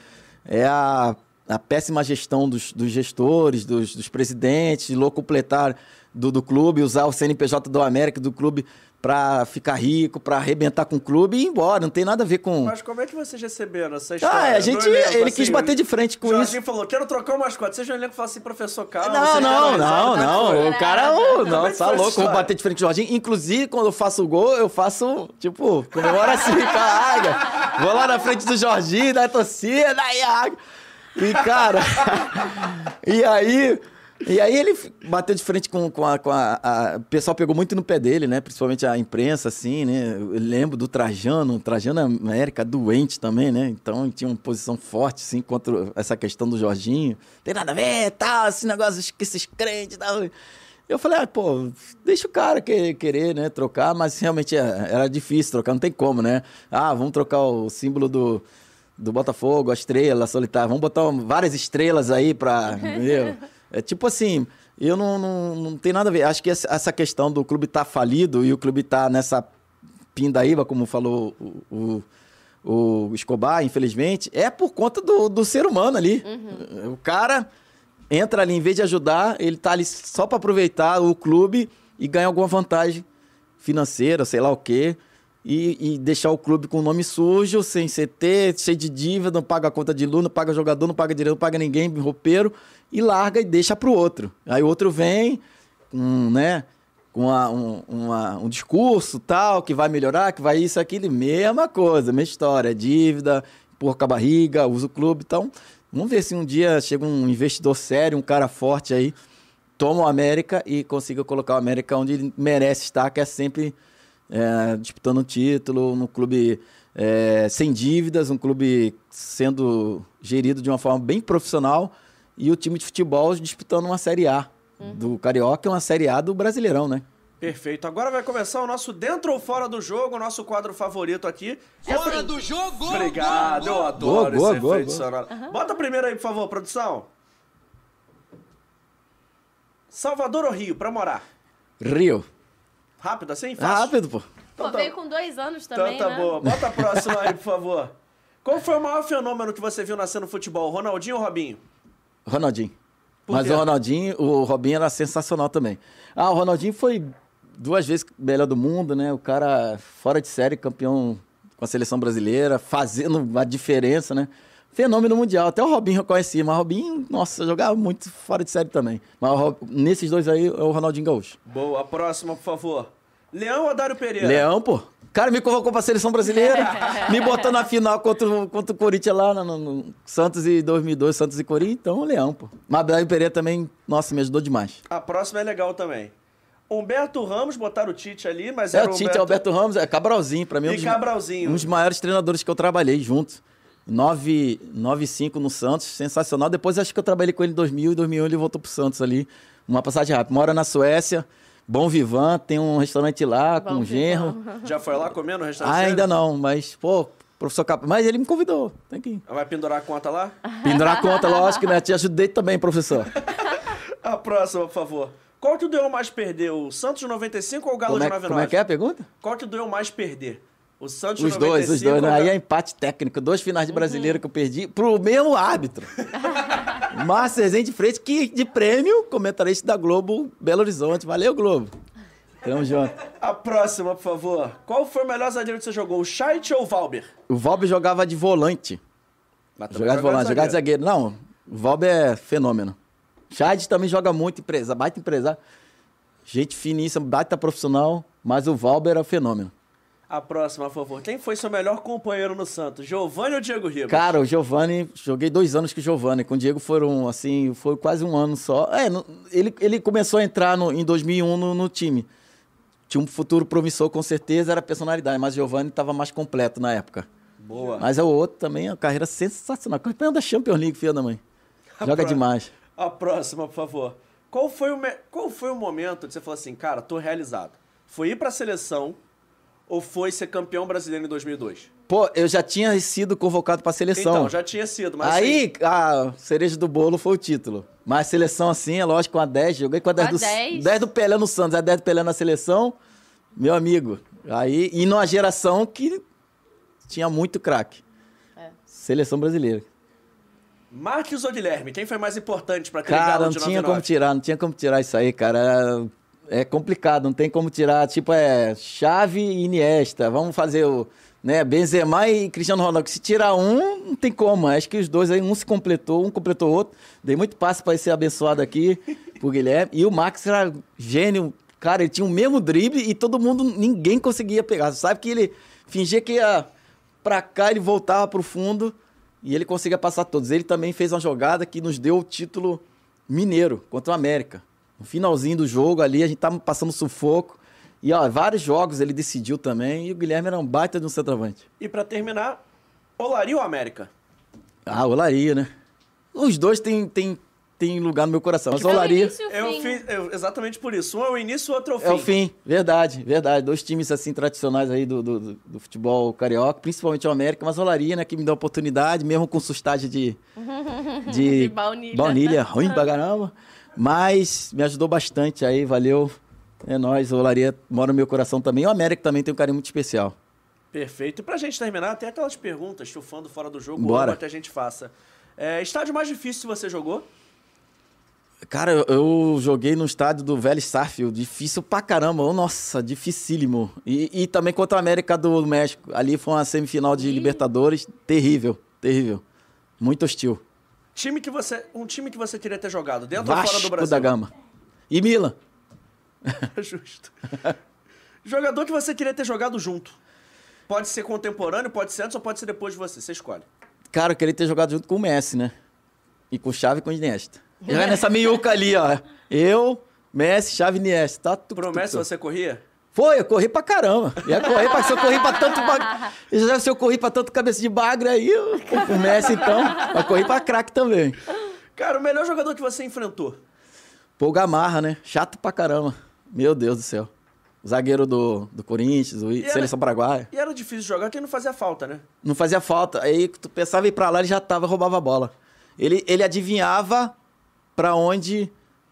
S2: é a, a péssima gestão dos, dos gestores, dos, dos presidentes, locupletar do, do clube, usar o CNPJ do América, do clube, pra ficar rico, pra arrebentar com o clube e ir embora. Não tem nada a ver com.
S1: Mas como é que vocês receberam essa história?
S2: Ah, a gente. Elenco, ele assim, quis bater de frente com Jorginho
S1: isso. falou: quero trocar o mascote. Seja o elenco fala assim, professor Carlos.
S2: Não, não, não, não. O cara. Oh, não, tá louco, vou bater de frente com o Jorginho. Inclusive, quando eu faço o gol, eu faço, tipo, comemora assim com a águia. Vou lá na frente do Jorginho, da torcida, aí a águia. E, cara. e aí. E aí ele bateu de frente com, com, a, com a, a, O pessoal pegou muito no pé dele, né? Principalmente a imprensa, assim, né? Eu lembro do Trajano, Trajano América doente também, né? Então tinha uma posição forte, assim, contra essa questão do Jorginho. Tem nada a ver, tal, esse negócio que esses crentes tal. Eu falei, ah, pô, deixa o cara que, querer, né, trocar, mas realmente é, era difícil trocar, não tem como, né? Ah, vamos trocar o símbolo do, do Botafogo, a estrela solitária, vamos botar várias estrelas aí pra. Entendeu? É tipo assim, eu não, não, não tem nada a ver. Acho que essa questão do clube estar tá falido e o clube estar tá nessa pindaíba, como falou o, o, o, Escobar, infelizmente, é por conta do, do ser humano ali. Uhum. O cara entra ali, em vez de ajudar, ele tá ali só para aproveitar o clube e ganhar alguma vantagem financeira, sei lá o quê. E, e, deixar o clube com o nome sujo, sem CT, cheio de dívida, não paga a conta de luz, não paga jogador, não paga direito, não paga ninguém, roupeiro e larga e deixa para o outro. Aí o outro vem, um, né, com uma, um, uma, um discurso tal, que vai melhorar, que vai isso, aquilo, mesma coisa, mesma história, dívida, empurra com a barriga, usa o clube, então vamos ver se um dia chega um investidor sério, um cara forte aí, toma o América e consiga colocar o América onde ele merece estar, que é sempre é, disputando um título, no clube é, sem dívidas, um clube sendo gerido de uma forma bem profissional, e o time de futebol disputando uma Série A uhum. do Carioca e uma Série A do Brasileirão, né?
S1: Perfeito. Agora vai começar o nosso Dentro ou Fora do Jogo, o nosso quadro favorito aqui.
S3: Fora assim, do jogo!
S1: Obrigado, eu adoro esse efeito sonoro. Uhum. Bota primeiro aí, por favor, produção. Salvador ou Rio, pra morar?
S2: Rio.
S1: Rápido assim? Fácil?
S2: Rápido, pô.
S3: Pô, então, veio com dois anos também,
S1: Então
S3: tá
S1: né? boa. Bota a próxima aí, por favor. Qual foi o maior fenômeno que você viu nascer no futebol? Ronaldinho ou Robinho?
S2: Ronaldinho. Por Mas quê? o Ronaldinho, o Robinho era sensacional também. Ah, o Ronaldinho foi duas vezes melhor do mundo, né? O cara fora de série, campeão com a seleção brasileira, fazendo uma diferença, né? Fenômeno mundial. Até o Robinho eu conhecia, mas o Robinho, nossa, jogava muito fora de série também. Mas nesses dois aí é o Ronaldinho Gaúcho.
S1: Boa, a próxima, por favor. Leão ou Dário Pereira?
S2: Leão, pô. O cara me convocou pra seleção brasileira, me botou na final contra, contra o Corinthians lá no, no Santos e 2002, Santos e Corinthians, então Leão, pô. Mas Dário Pereira também, nossa, me ajudou demais.
S1: A próxima é legal também. Humberto Ramos, botaram o Tite ali, mas
S2: é,
S1: era
S2: o Tite, Humberto... Alberto Ramos, é Cabralzinho, pra mim.
S1: Um e Cabralzinho.
S2: Um dos maiores treinadores que eu trabalhei junto. 9-5 no Santos, sensacional. Depois acho que eu trabalhei com ele em 2000 e 2001 ele voltou pro Santos ali. Uma passagem rápida. Mora na Suécia, Bom Vivan, tem um restaurante lá Bom com um genro.
S1: Já foi lá comer no restaurante?
S2: Ah, ainda não, mas, pô, professor Cap... Mas ele me convidou, tem que ir.
S1: Vai pendurar a conta lá?
S2: Pendurar a conta, lógico, né? Te ajudei também, professor.
S1: a próxima, por favor. Qual que doeu mais perder, o Santos de 95 ou o Galo
S2: como é,
S1: de 99?
S2: Como é que é a pergunta?
S1: Qual que doeu mais perder? O Santos
S2: Os dois, os dois. Né? Aí é empate técnico. Dois finais de uhum. brasileiro uhum. que eu perdi pro mesmo árbitro. Márcio Rezende Freitas, que de prêmio, comentarista da Globo Belo Horizonte. Valeu, Globo. Tamo junto.
S1: A próxima, por favor. Qual foi o melhor zagueiro que você jogou, o Scheidt ou o Valber?
S2: O Valber jogava de volante. Jogava de volante, jogava de zagueiro. Não, o Valber é fenômeno. Scheidt também joga muito, empresa, baita empresa. Gente finíssima, baita profissional, mas o Valber é fenômeno.
S1: A próxima, por favor. Quem foi seu melhor companheiro no Santos? Giovanni ou Diego Ribas?
S2: Cara, o Giovanni, joguei dois anos com o Giovanni. Com o Diego foram, assim, foi quase um ano só. É, ele, ele começou a entrar no, em 2001 no, no time. Tinha um futuro promissor, com certeza, era personalidade, mas o Giovanni estava mais completo na época.
S1: Boa.
S2: Mas é o outro também, a carreira sensacional. Campeão da Champions League, filha da mãe. Joga demais.
S1: A próxima, por favor. Qual foi, o me... Qual foi o momento que você falou assim, cara, tô realizado? Foi ir pra seleção ou foi ser campeão brasileiro em 2002?
S2: Pô, eu já tinha sido convocado pra seleção.
S1: Então, já tinha sido, mas.
S2: Aí, assim... a cereja do bolo foi o título. Mas seleção assim, é lógico, com a 10. Joguei com a 10 do, 10. 10 do Pelé no Santos, a 10 do Pelé na seleção. Meu amigo. Aí, e numa geração que tinha muito craque. É. Seleção brasileira.
S1: Marques ou Guilherme? Quem foi mais importante para ter
S2: Cara, não tinha 99? como tirar, não tinha como tirar isso aí, cara. É complicado, não tem como tirar. Tipo, é Chave e Iniesta. Vamos fazer o né, Benzema e Cristiano Ronaldo. Se tirar um, não tem como. Acho que os dois aí, um se completou, um completou o outro. Dei muito passo para ser abençoado aqui pro Guilherme. E o Max era gênio. Cara, ele tinha o mesmo drible e todo mundo, ninguém conseguia pegar. Você sabe que ele fingia que ia pra cá, ele voltava pro fundo e ele conseguia passar todos. Ele também fez uma jogada que nos deu o título mineiro contra o América. No finalzinho do jogo ali, a gente tava passando sufoco. E ó, vários jogos ele decidiu também. E o Guilherme era um baita de um centroavante.
S1: E para terminar, Olaria ou América?
S2: Ah, Olaria, né? Os dois têm, têm, têm lugar no meu coração. Mas
S3: é
S2: Olaria.
S1: Eu fiz eu, exatamente por isso. Um é o início, o outro é o fim. É
S2: o fim, verdade, verdade. Dois times assim tradicionais aí do, do, do futebol carioca, principalmente o América, mas Olaria, né, que me deu a oportunidade, mesmo com sustagem de.
S3: De, de baunilha.
S2: Baunilha, ruim pra caramba. Mas me ajudou bastante aí, valeu. É nóis, o Olaria mora no meu coração também. O América também tem um carinho muito especial.
S1: Perfeito. E pra gente terminar, tem aquelas perguntas, chufando fora do jogo,
S2: Bora.
S1: que a gente faça. É, estádio mais difícil você jogou?
S2: Cara, eu, eu, joguei no estádio do Velho Starfield, difícil pra caramba, nossa, dificílimo. E, e, também contra a América do México, ali foi uma semifinal de Libertadores, terrível, terrível, muito hostil.
S1: Time que você, um time que você queria ter jogado, dentro Vasco ou fora do Brasil?
S2: da Gama. E Milan.
S1: Justo. Jogador que você queria ter jogado junto. Pode ser contemporâneo, pode ser antes ou pode ser depois de você. Você escolhe.
S2: Cara, eu queria ter jogado junto com o Messi, né? E com Chave e com o Iniesta. Já nessa meiuca ali, ó. Eu, Messi, Chave e Iniesta. Tá
S1: tudo, Pro Messi você corria?
S2: Foi, eu corri pra caramba. Ia correr pra, se eu corri pra tanto bagre... Se eu corri pra tanto cabeça de bagre aí, eu... o Messi então, eu corri pra craque também.
S1: Cara, o melhor jogador que você enfrentou?
S2: Pô, o Gamarra, né? Chato pra caramba. Meu Deus do céu. Zagueiro do, do Corinthians, do Seleção Paraguaia.
S1: E era difícil jogar porque não fazia falta, né?
S2: Não fazia falta. Aí tu pensava em ir pra lá, ele já tava, roubava a bola. Ele, ele adivinhava pra onde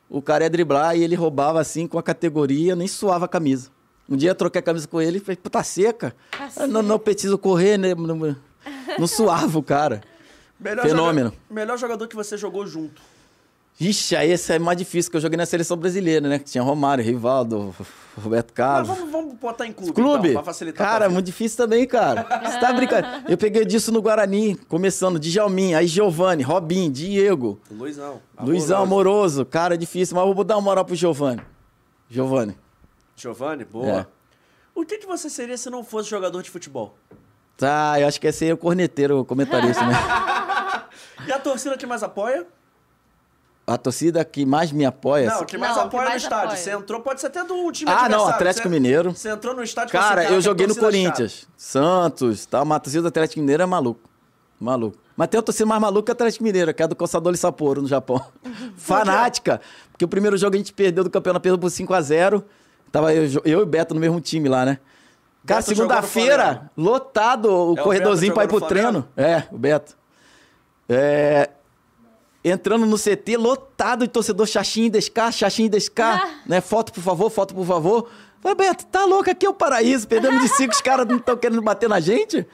S2: o cara ia driblar e ele roubava assim com a categoria, nem suava a camisa. Um dia eu troquei a camisa com ele e falei, pô, tá seca. Tá não, não preciso correr, né? Não, não suava o cara. Melhor Fenômeno.
S1: Joga... Melhor jogador que você jogou junto.
S2: Ixi, aí esse é mais difícil, que eu joguei na seleção brasileira, né? Que tinha Romário, Rivaldo, Roberto Carlos.
S1: Mas vamos, vamos botar em clube,
S2: clube? Então, pra facilitar. Cara, muito difícil também, cara. Você tá brincando? Eu peguei disso no Guarani, começando, Djalmin, aí Giovanni, Robin, Diego.
S1: Luizão.
S2: Amoroso. Luizão, amoroso. Cara, difícil, mas vou dar uma moral pro Giovanni. Giovanni.
S1: Giovanni, boa. É. O que, que você seria se não fosse jogador de futebol?
S2: Tá, eu acho que ia ser o corneteiro, o comentarista, né?
S1: e a torcida que mais apoia?
S2: A torcida que mais me apoia.
S1: Não, que mais não, apoia que mais no estádio. Apoia. Você entrou, pode ser até do time
S2: Ah, não, Atlético
S1: você,
S2: Mineiro.
S1: Você entrou no estádio
S2: Cara, eu joguei no Corinthians, Santos, tá? Uma torcida do Atlético Mineiro é maluco. Maluco. Mas tem a torcida mais maluca que a Atlético Mineiro, que é a do Coçador Sapporo, no Japão. Fanática. Porque o primeiro jogo a gente perdeu do campeonato, perdeu por 5x0. Tava eu, eu e o Beto no mesmo time lá, né? Cara, segunda-feira, lotado o é corredorzinho o pra ir pro treino. É, o Beto. É, entrando no CT, lotado de torcedor Xaxim Descar, Xaxim Descar, ah. né? Foto, por favor, foto, por favor. Falei, Beto, tá louco? Aqui é o paraíso. Perdemos de cinco, os caras não estão querendo bater na gente.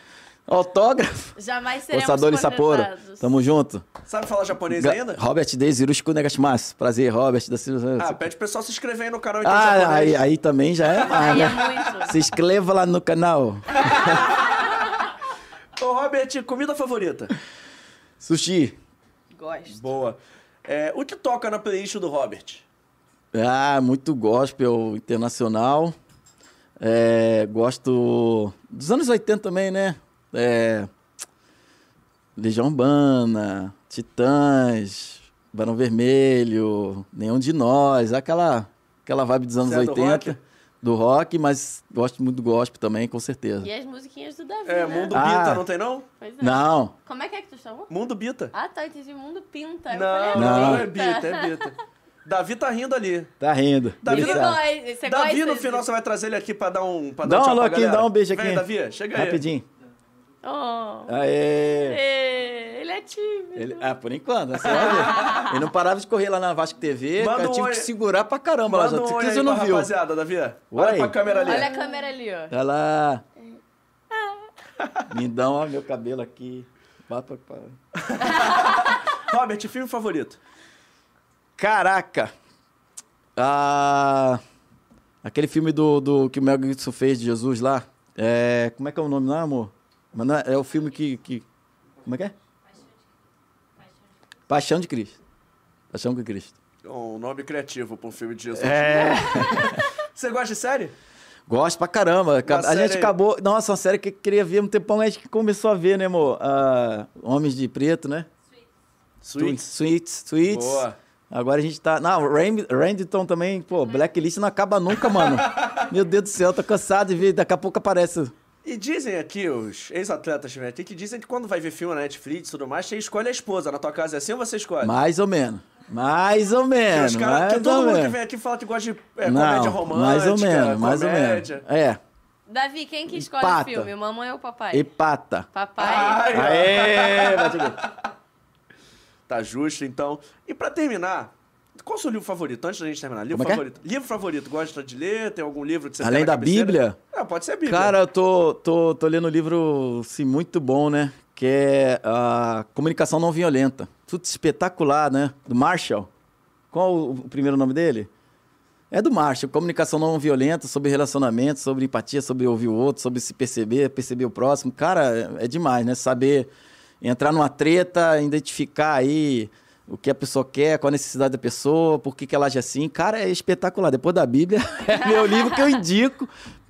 S2: Autógrafo.
S3: Jamais seremos Ossador e
S2: Sapporo. Tamo junto.
S1: Sabe falar japonês Ga ainda?
S2: Robert Deis Hiroshiku Negashimasu. Prazer, Robert da.
S1: Ah, pede pro pessoal se inscrever aí no canal então,
S2: Ah, aí, aí, também já é mais, né? é muito. Se inscreva lá no canal.
S1: Ô, Robert, comida favorita?
S2: Sushi.
S3: Gosto.
S1: Boa. É, o que toca na playlist do Robert?
S2: Ah, muito gospel internacional. É, gosto dos anos 80 também, né? É, Legião Urbana, Titãs, Barão Vermelho, Nenhum de Nós, aquela, aquela vibe dos anos 80. É do rock? do rock, mas gosto muito do gospel também, com certeza.
S3: E as musiquinhas do Davi,
S1: É,
S3: né?
S1: Mundo ah, Bita, não tem não?
S2: Pois é. Não.
S3: Como é que é que tu chamou?
S1: Mundo Bita.
S3: Ah, tá, entendi. Mundo Pinta.
S1: não, falei, é não, não é Bita, é Bita. Davi tá rindo ali.
S2: Tá rindo.
S1: Davi, você Davi no final você vai trazer ele aqui pra dar um, pra
S2: dar dá um, um alô aqui, dá um beijo aqui.
S1: Vem, Davi, chega
S2: aí. Rapidinho.
S3: Oh.
S2: Aê.
S3: Aê. Ele é tímido. Ele,
S2: ah, por enquanto. Você vai ver. Ele não parava de correr lá na Vasco TV. Manda cara, um tive que segurar pra caramba
S1: Manda
S2: lá.
S1: Um você não viu. rapaziada, Davi. Olha pra câmera ali.
S3: Olha a câmera ali, ó.
S2: Olha lá. Lindão, ó, meu cabelo aqui. Bata pra...
S1: Robert, filme favorito?
S2: Caraca. Ah, aquele filme do, do que o Mel Gibson fez de Jesus lá. É, como é que é o nome lá, amor? Mas é, é, o filme que, que. Como é que é? Paixão de Cristo. Paixão de Cristo.
S1: Um nome criativo para um filme de Jesus.
S2: É.
S1: Você gosta de série?
S2: Gosto pra caramba. Uma a série... gente acabou. Nossa, uma série que queria ver um tempão, a gente começou a ver, né, amor? Uh, Homens de Preto, né?
S1: Sweets.
S2: Sweets. Sweets. Boa. Agora a gente tá. Não, Randiton também, pô, Blacklist não acaba nunca, mano. Meu Deus do céu, tô cansado de ver, daqui a pouco aparece.
S1: E dizem aqui, os ex-atletas aqui, que dizem que quando vai ver filme na Netflix e tudo mais, você escolhe a esposa. Na tua casa é assim ou você escolhe?
S2: Mais ou menos. Mais ou menos. Que, cara,
S1: que todo mundo menos. que vem aqui fala que gosta de é, não, comédia romântica. Mais ou menos, mais ou menos.
S2: É.
S3: Davi, quem que escolhe o filme? Mamãe ou papai?
S2: Empata.
S3: Papai.
S1: Ai, Aê, Tá justo, então. E pra terminar, qual é o seu livro favorito? Antes da gente terminar. Livro
S2: Como é
S1: favorito. É? Livro favorito. Gosta de ler? Tem algum livro que você
S2: Além da Bíblia?
S1: É, pode ser a Bíblia.
S2: Cara, eu tô, tô, tô lendo um livro assim, muito bom, né? Que é a Comunicação Não Violenta. Tudo espetacular, né? Do Marshall. Qual o, o primeiro nome dele? É do Marshall. Comunicação Não Violenta, sobre relacionamento, sobre empatia, sobre ouvir o outro, sobre se perceber, perceber o próximo. Cara, é, é demais, né? Saber entrar numa treta, identificar aí o que a pessoa quer, qual a necessidade da pessoa, por que, que ela age assim. Cara, é espetacular. Depois da Bíblia, é meu livro que eu indico.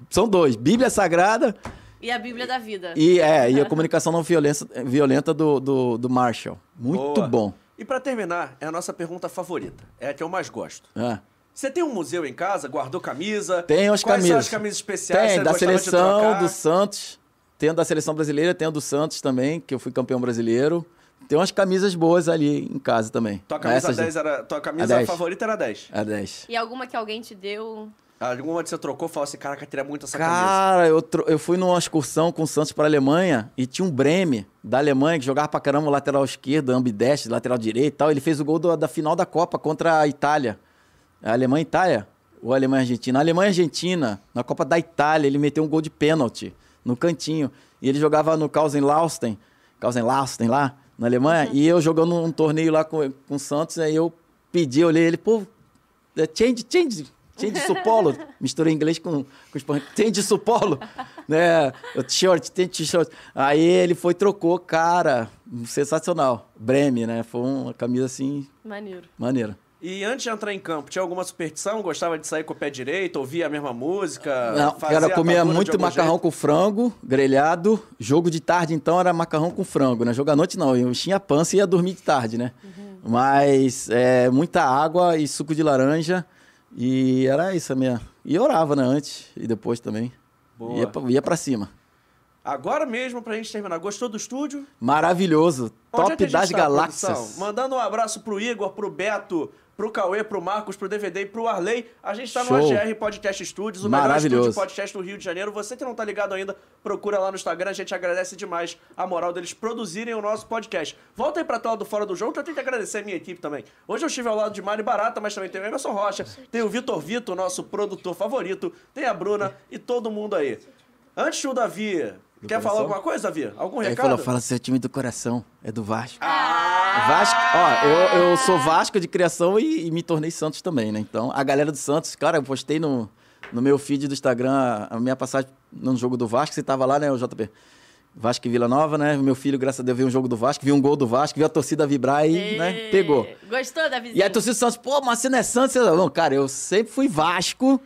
S2: São dois: Bíblia Sagrada.
S3: E a Bíblia da Vida.
S2: E, é, e a comunicação não violenta, violenta do, do, do Marshall. Muito Boa. bom.
S1: E para terminar, é a nossa pergunta favorita. É a que eu mais gosto.
S2: É.
S1: Você tem um museu em casa? Guardou camisa?
S2: Tem as
S1: Quais
S2: camisas.
S1: são as camisas especiais?
S2: Tem, da seleção, do Santos. Tem da seleção brasileira, tem a do Santos também, que eu fui campeão brasileiro. Tem umas camisas boas ali em casa também.
S1: Tua camisa, 10 era, tua camisa favorita era 10?
S2: Era 10.
S3: E alguma que alguém te deu?
S1: Alguma que você trocou e falou assim, caraca, queria muito essa
S2: Cara,
S1: camisa.
S2: Cara, eu, eu fui numa excursão com o Santos para a Alemanha e tinha um Breme da Alemanha que jogava pra caramba lateral esquerdo, ambidestre, lateral direito e tal. Ele fez o gol do, da final da Copa contra a Itália. A Alemanha e Itália. Ou Alemanha e Argentina. A Alemanha e Argentina, na Copa da Itália, ele meteu um gol de pênalti no cantinho. E ele jogava no Kausenlausten, Kausenlausten lá, na Alemanha. Uhum. E eu jogando um torneio lá com, com o Santos, aí eu pedi, olhei ele, pô, é change, change, change supolo. Misturei inglês com, com espanhol. Change supolo, né? T-shirt, tem t-shirt. Aí ele foi, trocou, cara, sensacional. Breme, né? Foi uma camisa assim...
S3: Maneiro.
S2: Maneira.
S1: E antes de entrar em campo, tinha alguma superstição? Gostava de sair com o pé direito, ouvir a mesma música?
S2: Não, cara, comia muito macarrão jeito? com frango, grelhado. Jogo de tarde, então, era macarrão com frango, né? Jogo à noite, não. Eu tinha pança e ia dormir de tarde, né? Uhum. Mas é, muita água e suco de laranja. E era isso a minha... E orava, né? Antes e depois também. Boa. Ia, pra, ia pra cima.
S1: Agora mesmo, pra gente terminar, gostou do estúdio?
S2: Maravilhoso. Onde Top é das tá, galáxias. Produção?
S1: Mandando um abraço pro Igor, pro Beto, pro Cauê, pro Marcos, pro DVD e pro Arley. A gente tá Show. no AGR Podcast Studios, o melhor estúdio de podcast do Rio de Janeiro. Você que não tá ligado ainda, procura lá no Instagram. A gente agradece demais a moral deles produzirem o nosso podcast. Volta aí pra tela do Fora do Jogo, que eu tenho que agradecer a minha equipe também. Hoje eu estive ao lado de Mari Barata, mas também tem o Emerson Rocha, tem o Vitor Vitor, nosso produtor favorito, tem a Bruna e todo mundo aí. Antes do Davi do Quer coração? falar alguma coisa, Davi? Algum recado? Ele
S2: falou, fala seu time do coração, é do Vasco. Ah! Vasco, ó, eu, eu sou Vasco de criação e, e, me tornei Santos também, né? Então, a galera do Santos, cara, eu postei no, no meu feed do Instagram a minha passagem no jogo do Vasco, você tava lá, né, o JP? Vasco e Vila Nova, né? Meu filho, graças a Deus, viu um jogo do Vasco, viu um gol do Vasco, viu a torcida vibrar e, né, pegou.
S3: Gostou da visita?
S2: E a torcida do Santos, pô, mas você não é Santos? Não, cara, eu sempre fui Vasco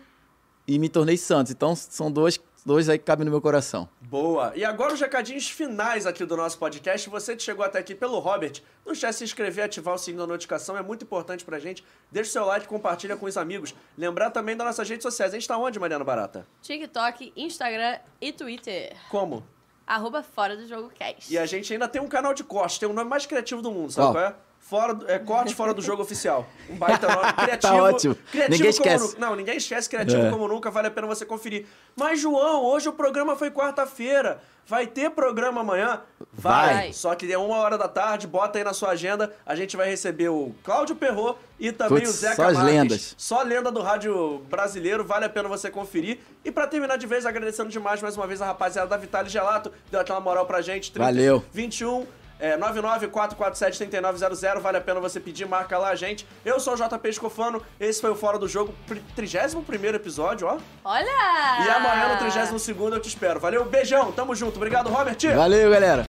S2: e me tornei Santos. Então, são dois dois aí que cabem no meu coração.
S1: Boa. E agora os recadinhos finais aqui do nosso podcast. Você que chegou até aqui pelo Robert, não esquece de se inscrever e ativar o sininho da notificação, é muito importante pra gente. Deixa o seu like, compartilha com os amigos. Lembrar também das nossas redes sociais. A gente tá onde, Mariana Barata?
S3: TikTok, Instagram e Twitter.
S1: Como?
S3: Arroba Fora do Jogo Cast.
S1: E a gente ainda tem um canal de corte, tem o nome mais criativo do mundo, sabe oh. qual é? Fora, é, corte fora do jogo oficial. Um baita nome. Tá criativo.
S2: tá ótimo.
S1: Criativo
S2: ninguém esquece.
S1: Não, ninguém esquece. Criativo é. como nunca, vale a pena você conferir. Mas, João, hoje o programa foi quarta-feira. Vai ter programa amanhã?
S2: Vai. vai.
S1: Só que é uma hora da tarde, bota aí na sua agenda. A gente vai receber o Cláudio Perrot e também Puts, o Zeca
S2: só as
S1: Marques.
S2: lendas.
S1: Só lenda do rádio brasileiro, vale a pena você conferir. E para terminar de vez, agradecendo demais mais uma vez a rapaziada da Vitale Gelato, deu aquela moral pra gente.
S2: 30, Valeu.
S1: 21 é, 994473900, vale a pena você pedir, marca lá a gente. Eu sou o JP Escofano, esse foi o Fora do Jogo, 31 episódio, ó.
S3: Olha!
S1: E amanhã no 32 eu te espero. Valeu, beijão, tamo junto. Obrigado, Robert.
S2: Valeu, galera.